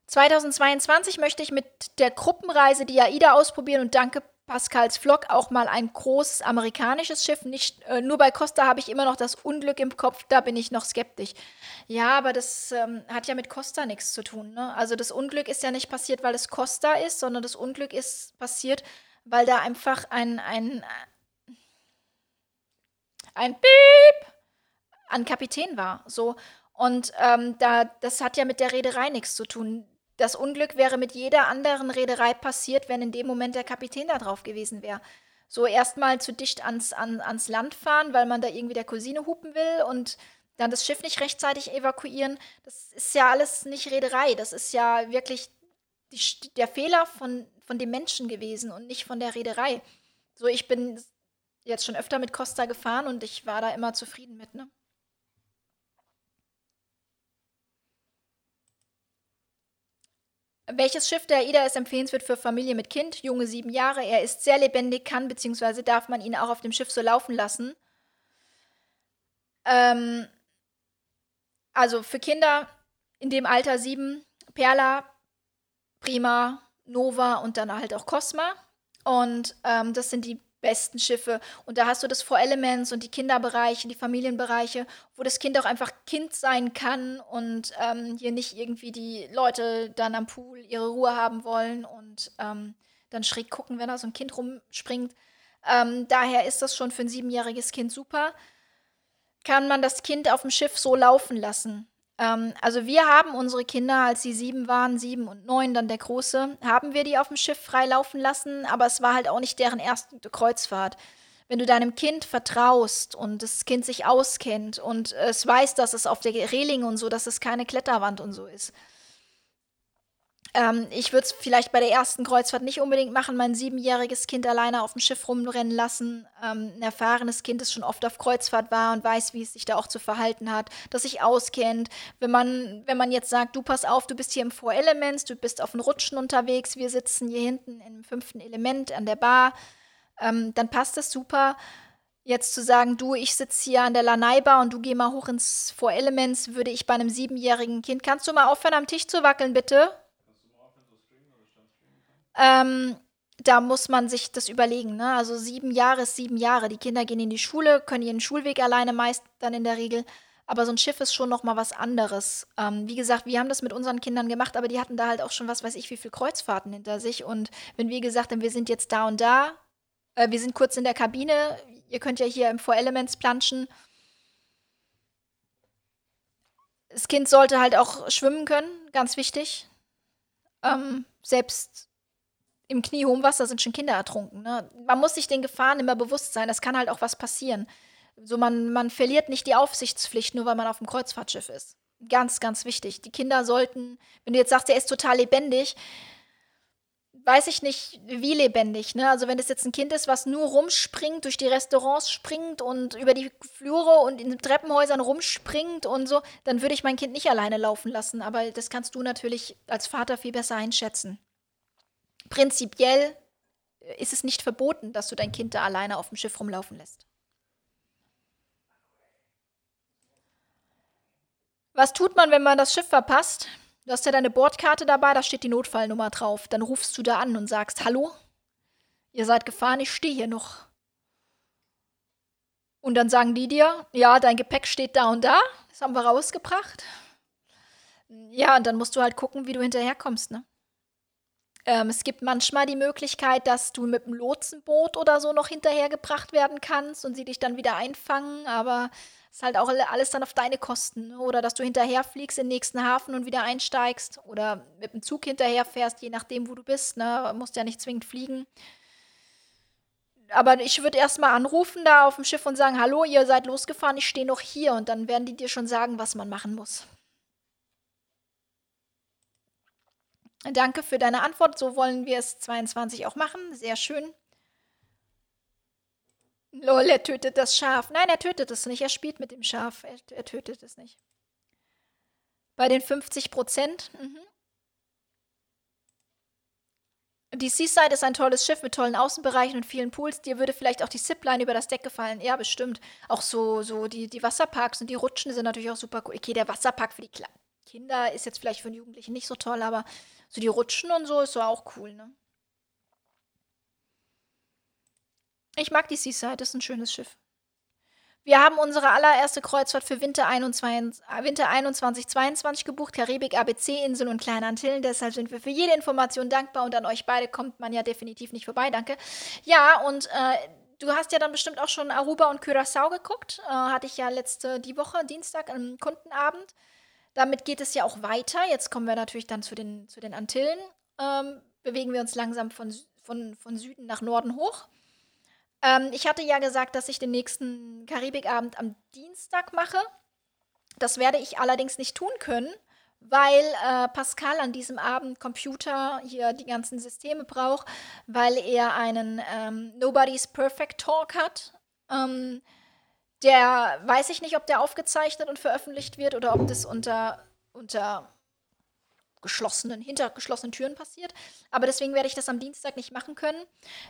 2022 möchte ich mit der Gruppenreise die AIDA ausprobieren und danke Pascals Vlog auch mal ein großes amerikanisches Schiff. Nicht, äh, nur bei Costa habe ich immer noch das Unglück im Kopf, da bin ich noch skeptisch. Ja, aber das ähm, hat ja mit Costa nichts zu tun. Ne? Also das Unglück ist ja nicht passiert, weil es Costa ist, sondern das Unglück ist passiert, weil da einfach ein, ein, ein Piep an Kapitän war. So. Und ähm, da, das hat ja mit der Reederei nichts zu tun. Das Unglück wäre mit jeder anderen Reederei passiert, wenn in dem Moment der Kapitän da drauf gewesen wäre. So erstmal zu dicht ans, an, ans Land fahren, weil man da irgendwie der Cousine hupen will und dann das Schiff nicht rechtzeitig evakuieren. Das ist ja alles nicht Reederei. Das ist ja wirklich die, der Fehler von, von dem Menschen gewesen und nicht von der Reederei. So, ich bin jetzt schon öfter mit Costa gefahren und ich war da immer zufrieden mit, ne? Welches Schiff der AIDA ist empfehlenswert für Familie mit Kind? Junge sieben Jahre. Er ist sehr lebendig, kann bzw. darf man ihn auch auf dem Schiff so laufen lassen. Ähm, also für Kinder in dem Alter sieben, Perla, Prima, Nova und dann halt auch Cosma. Und ähm, das sind die besten Schiffe. Und da hast du das Four Elements und die Kinderbereiche, die Familienbereiche, wo das Kind auch einfach Kind sein kann und ähm, hier nicht irgendwie die Leute dann am Pool ihre Ruhe haben wollen und ähm, dann schräg gucken, wenn da so ein Kind rumspringt. Ähm, daher ist das schon für ein siebenjähriges Kind super. Kann man das Kind auf dem Schiff so laufen lassen? Ähm, also wir haben unsere Kinder, als sie sieben waren, sieben und neun, dann der Große, haben wir die auf dem Schiff frei laufen lassen, aber es war halt auch nicht deren erste Kreuzfahrt. Wenn du deinem Kind vertraust und das Kind sich auskennt und es weiß, dass es auf der Reling und so, dass es keine Kletterwand und so ist, ähm, ich würde es vielleicht bei der ersten Kreuzfahrt nicht unbedingt machen, mein siebenjähriges Kind alleine auf dem Schiff rumrennen lassen. Ähm, ein erfahrenes Kind, das schon oft auf Kreuzfahrt war und weiß, wie es sich da auch zu verhalten hat, das sich auskennt. Wenn man, wenn man jetzt sagt, du pass auf, du bist hier im Four Elements, du bist auf den Rutschen unterwegs, wir sitzen hier hinten im fünften Element an der Bar, ähm, dann passt das super. Jetzt zu sagen, du, ich sitze hier an der Lanai-Bar und du geh mal hoch ins Four Elements, würde ich bei einem siebenjährigen Kind, kannst du mal aufhören, am Tisch zu wackeln, bitte? Ähm, da muss man sich das überlegen. Ne? Also sieben Jahre ist sieben Jahre. Die Kinder gehen in die Schule, können ihren Schulweg alleine meist dann in der Regel. Aber so ein Schiff ist schon noch mal was anderes. Ähm, wie gesagt, wir haben das mit unseren Kindern gemacht, aber die hatten da halt auch schon was weiß ich wie viele Kreuzfahrten hinter sich. Und wenn wir gesagt haben, wir sind jetzt da und da, äh, wir sind kurz in der Kabine, ihr könnt ja hier im Four Elements planschen. Das Kind sollte halt auch schwimmen können, ganz wichtig. Ähm, selbst im kniehohen Wasser sind schon Kinder ertrunken. Ne? Man muss sich den Gefahren immer bewusst sein. Es kann halt auch was passieren. So, man, man verliert nicht die Aufsichtspflicht, nur weil man auf dem Kreuzfahrtschiff ist. Ganz, ganz wichtig. Die Kinder sollten, wenn du jetzt sagst, er ist total lebendig, weiß ich nicht, wie lebendig. Ne? Also wenn das jetzt ein Kind ist, was nur rumspringt, durch die Restaurants springt und über die Flure und in Treppenhäusern rumspringt und so, dann würde ich mein Kind nicht alleine laufen lassen. Aber das kannst du natürlich als Vater viel besser einschätzen prinzipiell ist es nicht verboten, dass du dein Kind da alleine auf dem Schiff rumlaufen lässt. Was tut man, wenn man das Schiff verpasst? Du hast ja deine Bordkarte dabei, da steht die Notfallnummer drauf. Dann rufst du da an und sagst, hallo, ihr seid gefahren, ich stehe hier noch. Und dann sagen die dir, ja, dein Gepäck steht da und da, das haben wir rausgebracht. Ja, und dann musst du halt gucken, wie du hinterherkommst, ne? Ähm, es gibt manchmal die Möglichkeit, dass du mit einem Lotsenboot oder so noch hinterhergebracht werden kannst und sie dich dann wieder einfangen, aber es ist halt auch alles dann auf deine Kosten. Ne? Oder dass du hinterherfliegst in den nächsten Hafen und wieder einsteigst oder mit dem Zug hinterherfährst, je nachdem, wo du bist. Ne? Musst ja nicht zwingend fliegen. aber ich würde erstmal anrufen da auf dem Schiff und sagen, hallo, ihr seid losgefahren, ich stehe noch hier und dann werden die dir schon sagen, was man machen muss. Danke für deine Antwort. So wollen wir es 22 auch machen. Sehr schön. Lol, er tötet das Schaf. Nein, er tötet es nicht. Er spielt mit dem Schaf. Er, er tötet es nicht. Bei den 50 Prozent. Mhm. Die Seaside ist ein tolles Schiff mit tollen Außenbereichen und vielen Pools. Dir würde vielleicht auch die Zipline über das Deck gefallen. Ja, bestimmt. Auch so, so die, die Wasserparks und die Rutschen sind natürlich auch super cool. Okay, der Wasserpark für die Kinder ist jetzt vielleicht für den Jugendlichen nicht so toll, aber so die Rutschen und so ist so auch cool, ne? Ich mag die Seaside, das ist ein schönes Schiff. Wir haben unsere allererste Kreuzfahrt für Winter 21, Winter 21 22 gebucht, Karibik, ABC-Insel und Kleine Antillen. Deshalb sind wir für jede Information dankbar und an euch beide kommt man ja definitiv nicht vorbei. Danke. Ja, und äh, du hast ja dann bestimmt auch schon Aruba und Curaçao geguckt. Äh, hatte ich ja letzte, die Woche, Dienstag, am Kundenabend. Damit geht es ja auch weiter. Jetzt kommen wir natürlich dann zu den, zu den Antillen. Ähm, bewegen wir uns langsam von, von, von Süden nach Norden hoch. Ähm, ich hatte ja gesagt, dass ich den nächsten Karibikabend am Dienstag mache. Das werde ich allerdings nicht tun können, weil äh, Pascal an diesem Abend Computer hier die ganzen Systeme braucht, weil er einen ähm, Nobody's Perfect Talk hat. Ähm, der weiß ich nicht, ob der aufgezeichnet und veröffentlicht wird oder ob das unter, unter geschlossenen, hinter geschlossenen Türen passiert. Aber deswegen werde ich das am Dienstag nicht machen können.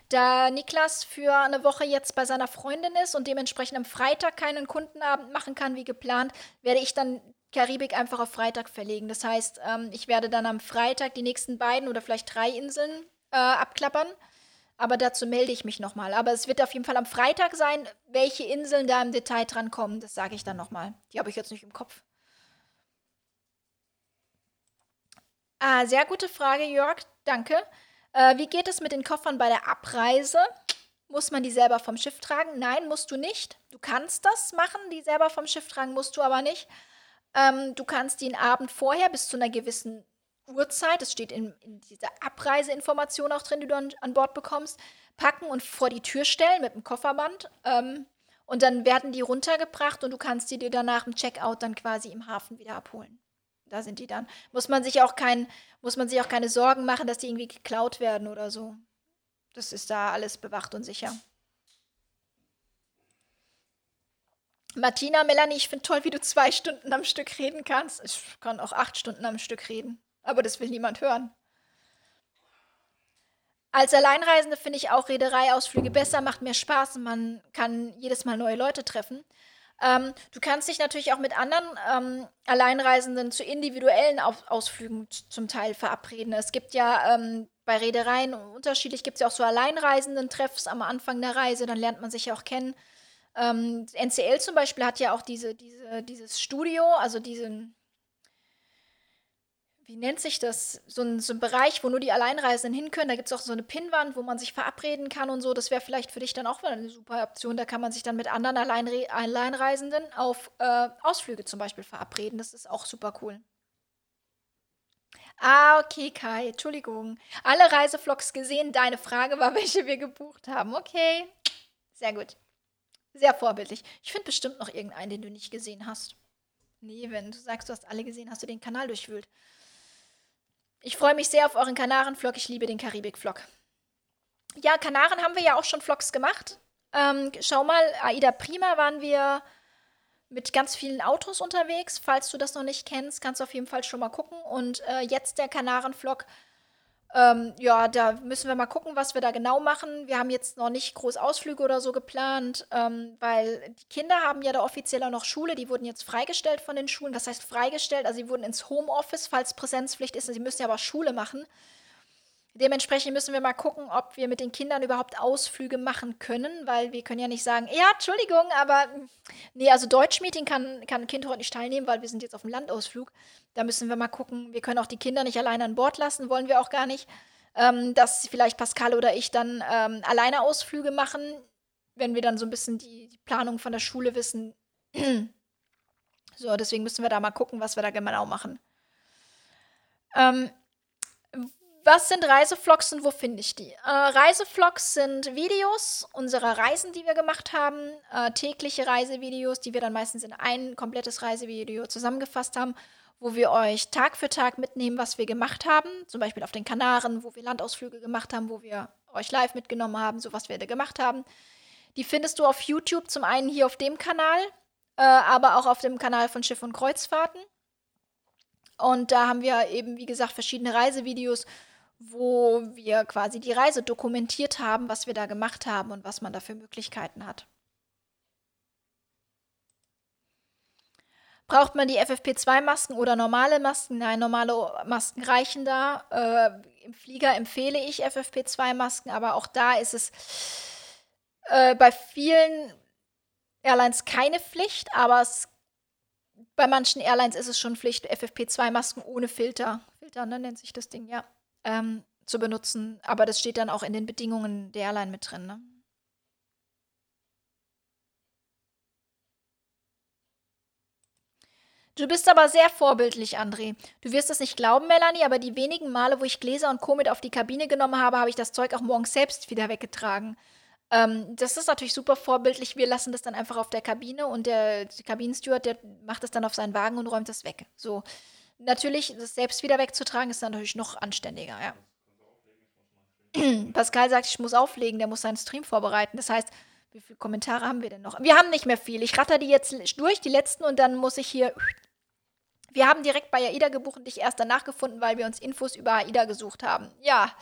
Da Niklas für eine Woche jetzt bei seiner Freundin ist und dementsprechend am Freitag keinen Kundenabend machen kann wie geplant, werde ich dann Karibik einfach auf Freitag verlegen. Das heißt, ähm, ich werde dann am Freitag die nächsten beiden oder vielleicht drei Inseln äh, abklappern. Aber dazu melde ich mich nochmal. Aber es wird auf jeden Fall am Freitag sein, welche Inseln da im Detail dran kommen. Das sage ich dann nochmal. Die habe ich jetzt nicht im Kopf. Ah, sehr gute Frage, Jörg. Danke. Äh, wie geht es mit den Koffern bei der Abreise? Muss man die selber vom Schiff tragen? Nein, musst du nicht. Du kannst das machen, die selber vom Schiff tragen, musst du aber nicht. Ähm, du kannst die einen Abend vorher bis zu einer gewissen Uhrzeit, das steht in, in dieser Abreiseinformation auch drin, die du an, an, Bord bekommst, packen und vor die Tür stellen mit dem Kofferband. Ähm, und dann werden die runtergebracht und du kannst die dir danach im Checkout dann quasi im Hafen wieder abholen. Da sind die dann. Muss man sich auch kein, muss man sich auch keine Sorgen machen, dass die irgendwie geklaut werden oder so. Das ist da alles bewacht und sicher. Martina, Melanie, ich finde toll, wie du zwei Stunden am Stück reden kannst. Ich kann auch acht Stunden am Stück reden. Aber das will niemand hören. Als Alleinreisende finde ich auch Reedereiausflüge besser, macht mehr Spaß und man kann jedes Mal neue Leute treffen. Ähm, du kannst dich natürlich auch mit anderen ähm, Alleinreisenden zu individuellen Auf Ausflügen zum Teil verabreden. Es gibt ja ähm, bei Reedereien unterschiedlich, gibt es ja auch so Alleinreisenden-Treffs am Anfang der Reise, dann lernt man sich ja auch kennen. Ähm, NCL zum Beispiel hat ja auch diese, diese, dieses Studio, also diesen wie nennt sich das? So ein, so ein Bereich, wo nur die Alleinreisenden hin können. Da gibt es auch so eine Pinnwand, wo man sich verabreden kann und so. Das wäre vielleicht für dich dann auch eine super Option. Da kann man sich dann mit anderen Alleinre Alleinreisenden auf äh, Ausflüge zum Beispiel verabreden. Das ist auch super cool. Ah, okay, Kai. Entschuldigung. Alle Reisevlogs gesehen. Deine Frage war, welche wir gebucht haben. Okay. Sehr gut. Sehr vorbildlich. Ich finde bestimmt noch irgendeinen, den du nicht gesehen hast. Nee, wenn du sagst, du hast alle gesehen, hast du den Kanal durchwühlt. Ich freue mich sehr auf euren Kanaren-Vlog. Ich liebe den Karibik-Vlog. Ja, Kanaren haben wir ja auch schon Vlogs gemacht. Ähm, schau mal, Aida Prima waren wir mit ganz vielen Autos unterwegs. Falls du das noch nicht kennst, kannst du auf jeden Fall schon mal gucken. Und äh, jetzt der Kanaren-Vlog ähm, ja, da müssen wir mal gucken, was wir da genau machen. Wir haben jetzt noch nicht groß Ausflüge oder so geplant, ähm, weil die Kinder haben ja da offiziell auch noch Schule. Die wurden jetzt freigestellt von den Schulen. Was heißt freigestellt? Also sie wurden ins Homeoffice, falls Präsenzpflicht ist. Sie müssen ja aber Schule machen. Dementsprechend müssen wir mal gucken, ob wir mit den Kindern überhaupt Ausflüge machen können, weil wir können ja nicht sagen, ja, Entschuldigung, aber nee, also Deutschmeeting kann, kann ein Kind heute nicht teilnehmen, weil wir sind jetzt auf dem Landausflug. Da müssen wir mal gucken. Wir können auch die Kinder nicht alleine an Bord lassen, wollen wir auch gar nicht. Ähm, dass vielleicht Pascal oder ich dann ähm, alleine Ausflüge machen, wenn wir dann so ein bisschen die, die Planung von der Schule wissen. so, deswegen müssen wir da mal gucken, was wir da genau machen. Ähm, Was sind Reisevlogs und wo finde ich die? Äh, Reisevlogs sind Videos unserer Reisen, die wir gemacht haben, äh, tägliche Reisevideos, die wir dann meistens in ein komplettes Reisevideo zusammengefasst haben, wo wir euch Tag für Tag mitnehmen, was wir gemacht haben. Zum Beispiel auf den Kanaren, wo wir Landausflüge gemacht haben, wo wir euch live mitgenommen haben, so was wir da gemacht haben. Die findest du auf YouTube, zum einen hier auf dem Kanal, äh, aber auch auf dem Kanal von Schiff und Kreuzfahrten. Und da haben wir eben, wie gesagt, verschiedene Reisevideos wo wir quasi die Reise dokumentiert haben, was wir da gemacht haben und was man da für Möglichkeiten hat. Braucht man die FFP2-Masken oder normale Masken? Nein, normale Masken reichen da. Äh, Im Flieger empfehle ich FFP2-Masken, aber auch da ist es äh, bei vielen Airlines keine Pflicht, aber es, bei manchen Airlines ist es schon Pflicht, FFP2-Masken ohne Filter. Filter, ne, nennt sich das Ding, ja ähm, zu benutzen. Aber das steht dann auch in den Bedingungen der Airline mit drin. Ne? Du bist aber sehr vorbildlich, André. Du wirst es nicht glauben, Melanie, aber die wenigen Male, wo ich Gläser und Co. mit auf die Kabine genommen habe, habe ich das Zeug auch morgens selbst wieder weggetragen. Ähm, das ist natürlich super vorbildlich. Wir lassen das dann einfach auf der Kabine und der, Kabinensteward, der macht das dann auf seinen Wagen und räumt das weg. So. Natürlich, das selbst wieder wegzutragen, ist natürlich noch anständiger, ja. Pascal sagt, ich muss auflegen, der muss seinen Stream vorbereiten. Das heißt, wie viele Kommentare haben wir denn noch? Wir haben nicht mehr viel. Ich ratter die jetzt durch, die letzten, und dann muss ich hier. Wir haben direkt bei AIDA gebucht und dich erst danach gefunden, weil wir uns Infos über AIDA gesucht haben. Ja.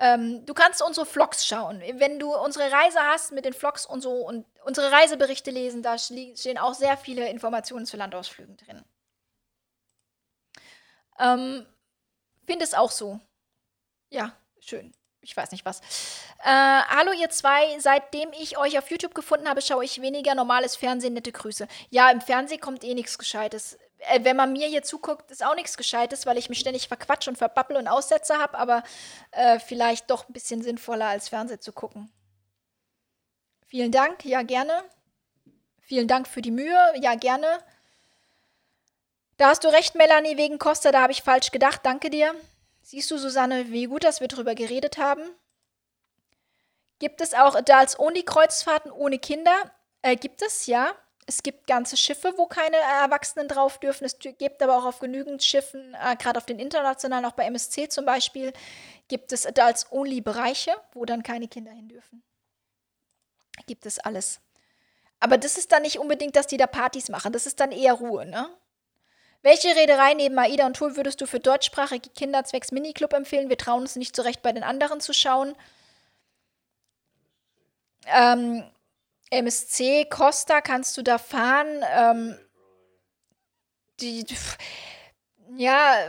Ähm, du kannst unsere Vlogs schauen. Wenn du unsere Reise hast mit den Vlogs und so und unsere Reiseberichte lesen, da stehen auch sehr viele Informationen zu Landausflügen drin. Ähm, Finde es auch so. Ja, schön. Ich weiß nicht was. Äh, hallo ihr zwei, seitdem ich euch auf YouTube gefunden habe, schaue ich weniger normales Fernsehen. Nette Grüße. Ja, im Fernsehen kommt eh nichts Gescheites. Äh, wenn man mir hier zuguckt, ist auch nichts Gescheites, weil ich mich ständig verquatsche und verbabbel und Aussätze habe, aber äh, vielleicht doch ein bisschen sinnvoller als Fernsehen zu gucken. Vielen Dank, ja gerne. Vielen Dank für die Mühe, ja gerne. Da hast du recht, Melanie, wegen Costa, da habe ich falsch gedacht. Danke dir. Siehst du, Susanne, wie gut, dass wir drüber geredet haben? Gibt es auch Adults-Only-Kreuzfahrten ohne Kinder? Äh, gibt es, ja. Es gibt ganze Schiffe, wo keine Erwachsenen drauf dürfen. Es gibt aber auch auf genügend Schiffen, äh, gerade auf den internationalen, auch bei MSC zum Beispiel, gibt es Adults-Only-Bereiche, wo dann keine Kinder hin dürfen. Gibt es alles. Aber das ist dann nicht unbedingt, dass die da Partys machen. Das ist dann eher Ruhe, ne? Welche Reederei neben AIDA und Tool würdest du für deutschsprachige Kinder zwecks Miniclub empfehlen? Wir trauen uns nicht so recht bei den anderen zu schauen. Ähm, MSC, Costa kannst du da fahren. Ähm, die, ja,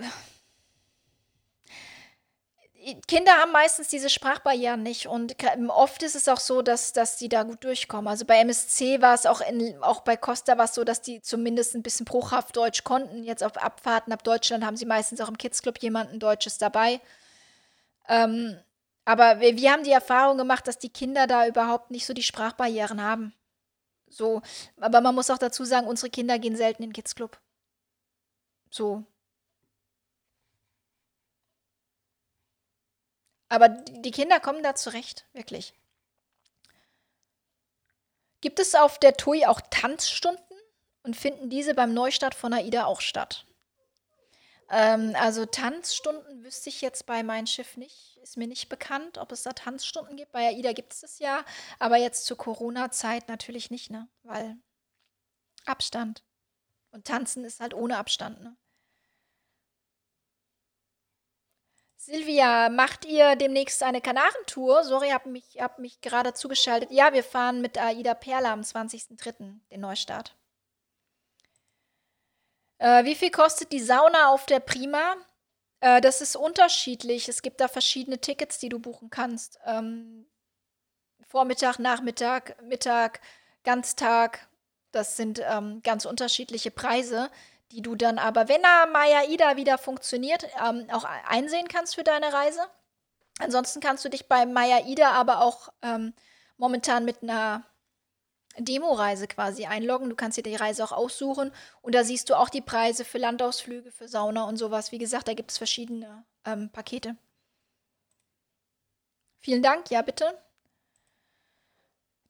Kinder haben meistens diese Sprachbarrieren nicht und oft ist es auch so, dass, dass die da gut durchkommen. Also bei MSC war es auch, in, auch bei Costa war es so, dass die zumindest ein bisschen bruchhaft Deutsch konnten. Jetzt auf Abfahrten ab Deutschland haben sie meistens auch im Kids Club jemanden Deutsches dabei. Ähm, aber wir, wir haben die Erfahrung gemacht, dass die Kinder da überhaupt nicht so die Sprachbarrieren haben. So, aber man muss auch dazu sagen, unsere Kinder gehen selten in den Kids Club. So, Aber die Kinder kommen da zurecht, wirklich. Gibt es auf der TUI auch Tanzstunden und finden diese beim Neustart von AIDA auch statt? Ähm, also Tanzstunden wüsste ich jetzt bei meinem Schiff nicht, ist mir nicht bekannt, ob es da Tanzstunden gibt. Bei AIDA gibt es das ja, aber jetzt zur Corona-Zeit natürlich nicht, ne? Weil Abstand. Und tanzen ist halt ohne Abstand, ne? Silvia, macht ihr demnächst eine Kanarentour? Sorry, hab mich, hab mich gerade zugeschaltet. Ja, wir fahren mit Aida Perla am 20.03. den Neustart. Äh, wie viel kostet die Sauna auf der Prima? Äh, das ist unterschiedlich. Es gibt da verschiedene Tickets, die du buchen kannst. Ähm, Vormittag, Nachmittag, Mittag, Ganztag. Das sind ähm, ganz unterschiedliche Preise die du dann aber, wenn er Maya Ida wieder funktioniert, ähm, auch einsehen kannst für deine Reise. Ansonsten kannst du dich bei Maya Ida aber auch ähm, momentan mit einer Demo-Reise quasi einloggen. Du kannst dir die Reise auch aussuchen und da siehst du auch die Preise für Landausflüge, für Sauna und sowas. Wie gesagt, da gibt es verschiedene ähm, Pakete. Vielen Dank, ja bitte.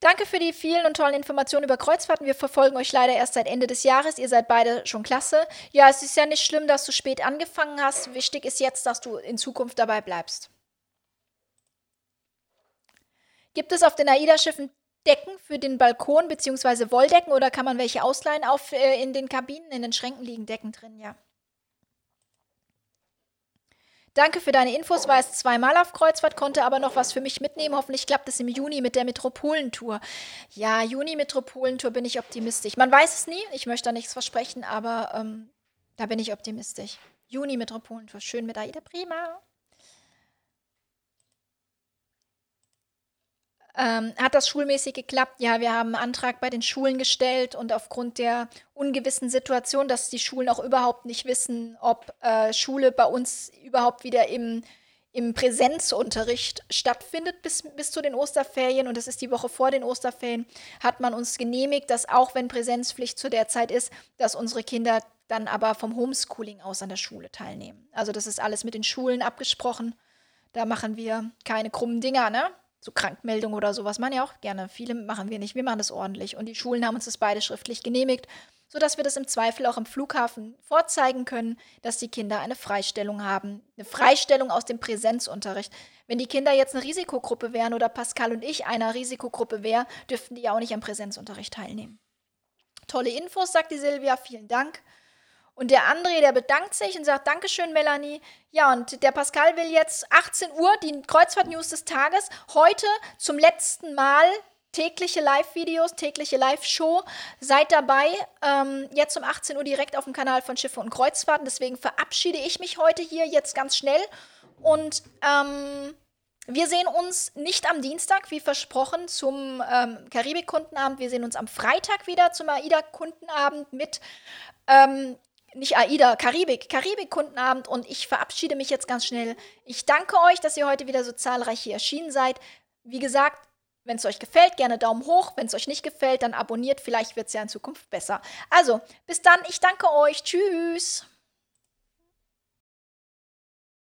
Danke für die vielen und tollen Informationen über Kreuzfahrten. Wir verfolgen euch leider erst seit Ende des Jahres. Ihr seid beide schon klasse. Ja, es ist ja nicht schlimm, dass du spät angefangen hast. Wichtig ist jetzt, dass du in Zukunft dabei bleibst. Gibt es auf den AIDA-Schiffen Decken für den Balkon bzw. Wolldecken oder kann man welche ausleihen? Auf, äh, in den Kabinen, in den Schränken liegen Decken drin, ja. Danke für deine Infos. War es zweimal auf Kreuzfahrt, konnte aber noch was für mich mitnehmen. Hoffentlich klappt es im Juni mit der Metropolentour. Ja, Juni Metropolentour bin ich optimistisch. Man weiß es nie. Ich möchte da nichts versprechen, aber ähm, da bin ich optimistisch. Juni Metropolentour. Schön mit Aida. Prima. Ähm, hat das schulmäßig geklappt? Ja, wir haben einen Antrag bei den Schulen gestellt und aufgrund der ungewissen Situation, dass die Schulen auch überhaupt nicht wissen, ob äh, Schule bei uns überhaupt wieder im, im Präsenzunterricht stattfindet bis, bis zu den Osterferien und das ist die Woche vor den Osterferien, hat man uns genehmigt, dass auch wenn Präsenzpflicht zu der Zeit ist, dass unsere Kinder dann aber vom Homeschooling aus an der Schule teilnehmen. Also das ist alles mit den Schulen abgesprochen. Da machen wir keine krummen Dinger, ne? So Krankmeldung oder sowas machen ja auch gerne. Viele machen wir nicht. Wir machen das ordentlich. Und die Schulen haben uns das beide schriftlich genehmigt, sodass wir das im Zweifel auch im Flughafen vorzeigen können, dass die Kinder eine Freistellung haben. Eine Freistellung aus dem Präsenzunterricht. Wenn die Kinder jetzt eine Risikogruppe wären oder Pascal und ich einer Risikogruppe wären, dürften die ja auch nicht am Präsenzunterricht teilnehmen. Tolle Infos, sagt die Silvia. Vielen Dank. Und der André, der bedankt sich und sagt, Dankeschön, Melanie. Ja, und der Pascal will jetzt 18 Uhr die Kreuzfahrt-News des Tages. Heute zum letzten Mal tägliche Live-Videos, tägliche Live-Show. Seid dabei. Ähm, jetzt um 18 Uhr direkt auf dem Kanal von Schiffe und Kreuzfahrten. Deswegen verabschiede ich mich heute hier jetzt ganz schnell. Und ähm, wir sehen uns nicht am Dienstag, wie versprochen, zum ähm, Karibik-Kundenabend. Wir sehen uns am Freitag wieder zum AIDA-Kundenabend mit ähm, nicht AIDA, Karibik, Karibik-Kundenabend und ich verabschiede mich jetzt ganz schnell. Ich danke euch, dass ihr heute wieder so zahlreich hier erschienen seid. Wie gesagt, wenn es euch gefällt, gerne Daumen hoch. Wenn es euch nicht gefällt, dann abonniert. Vielleicht wird es ja in Zukunft besser. Also, bis dann. Ich danke euch. Tschüss.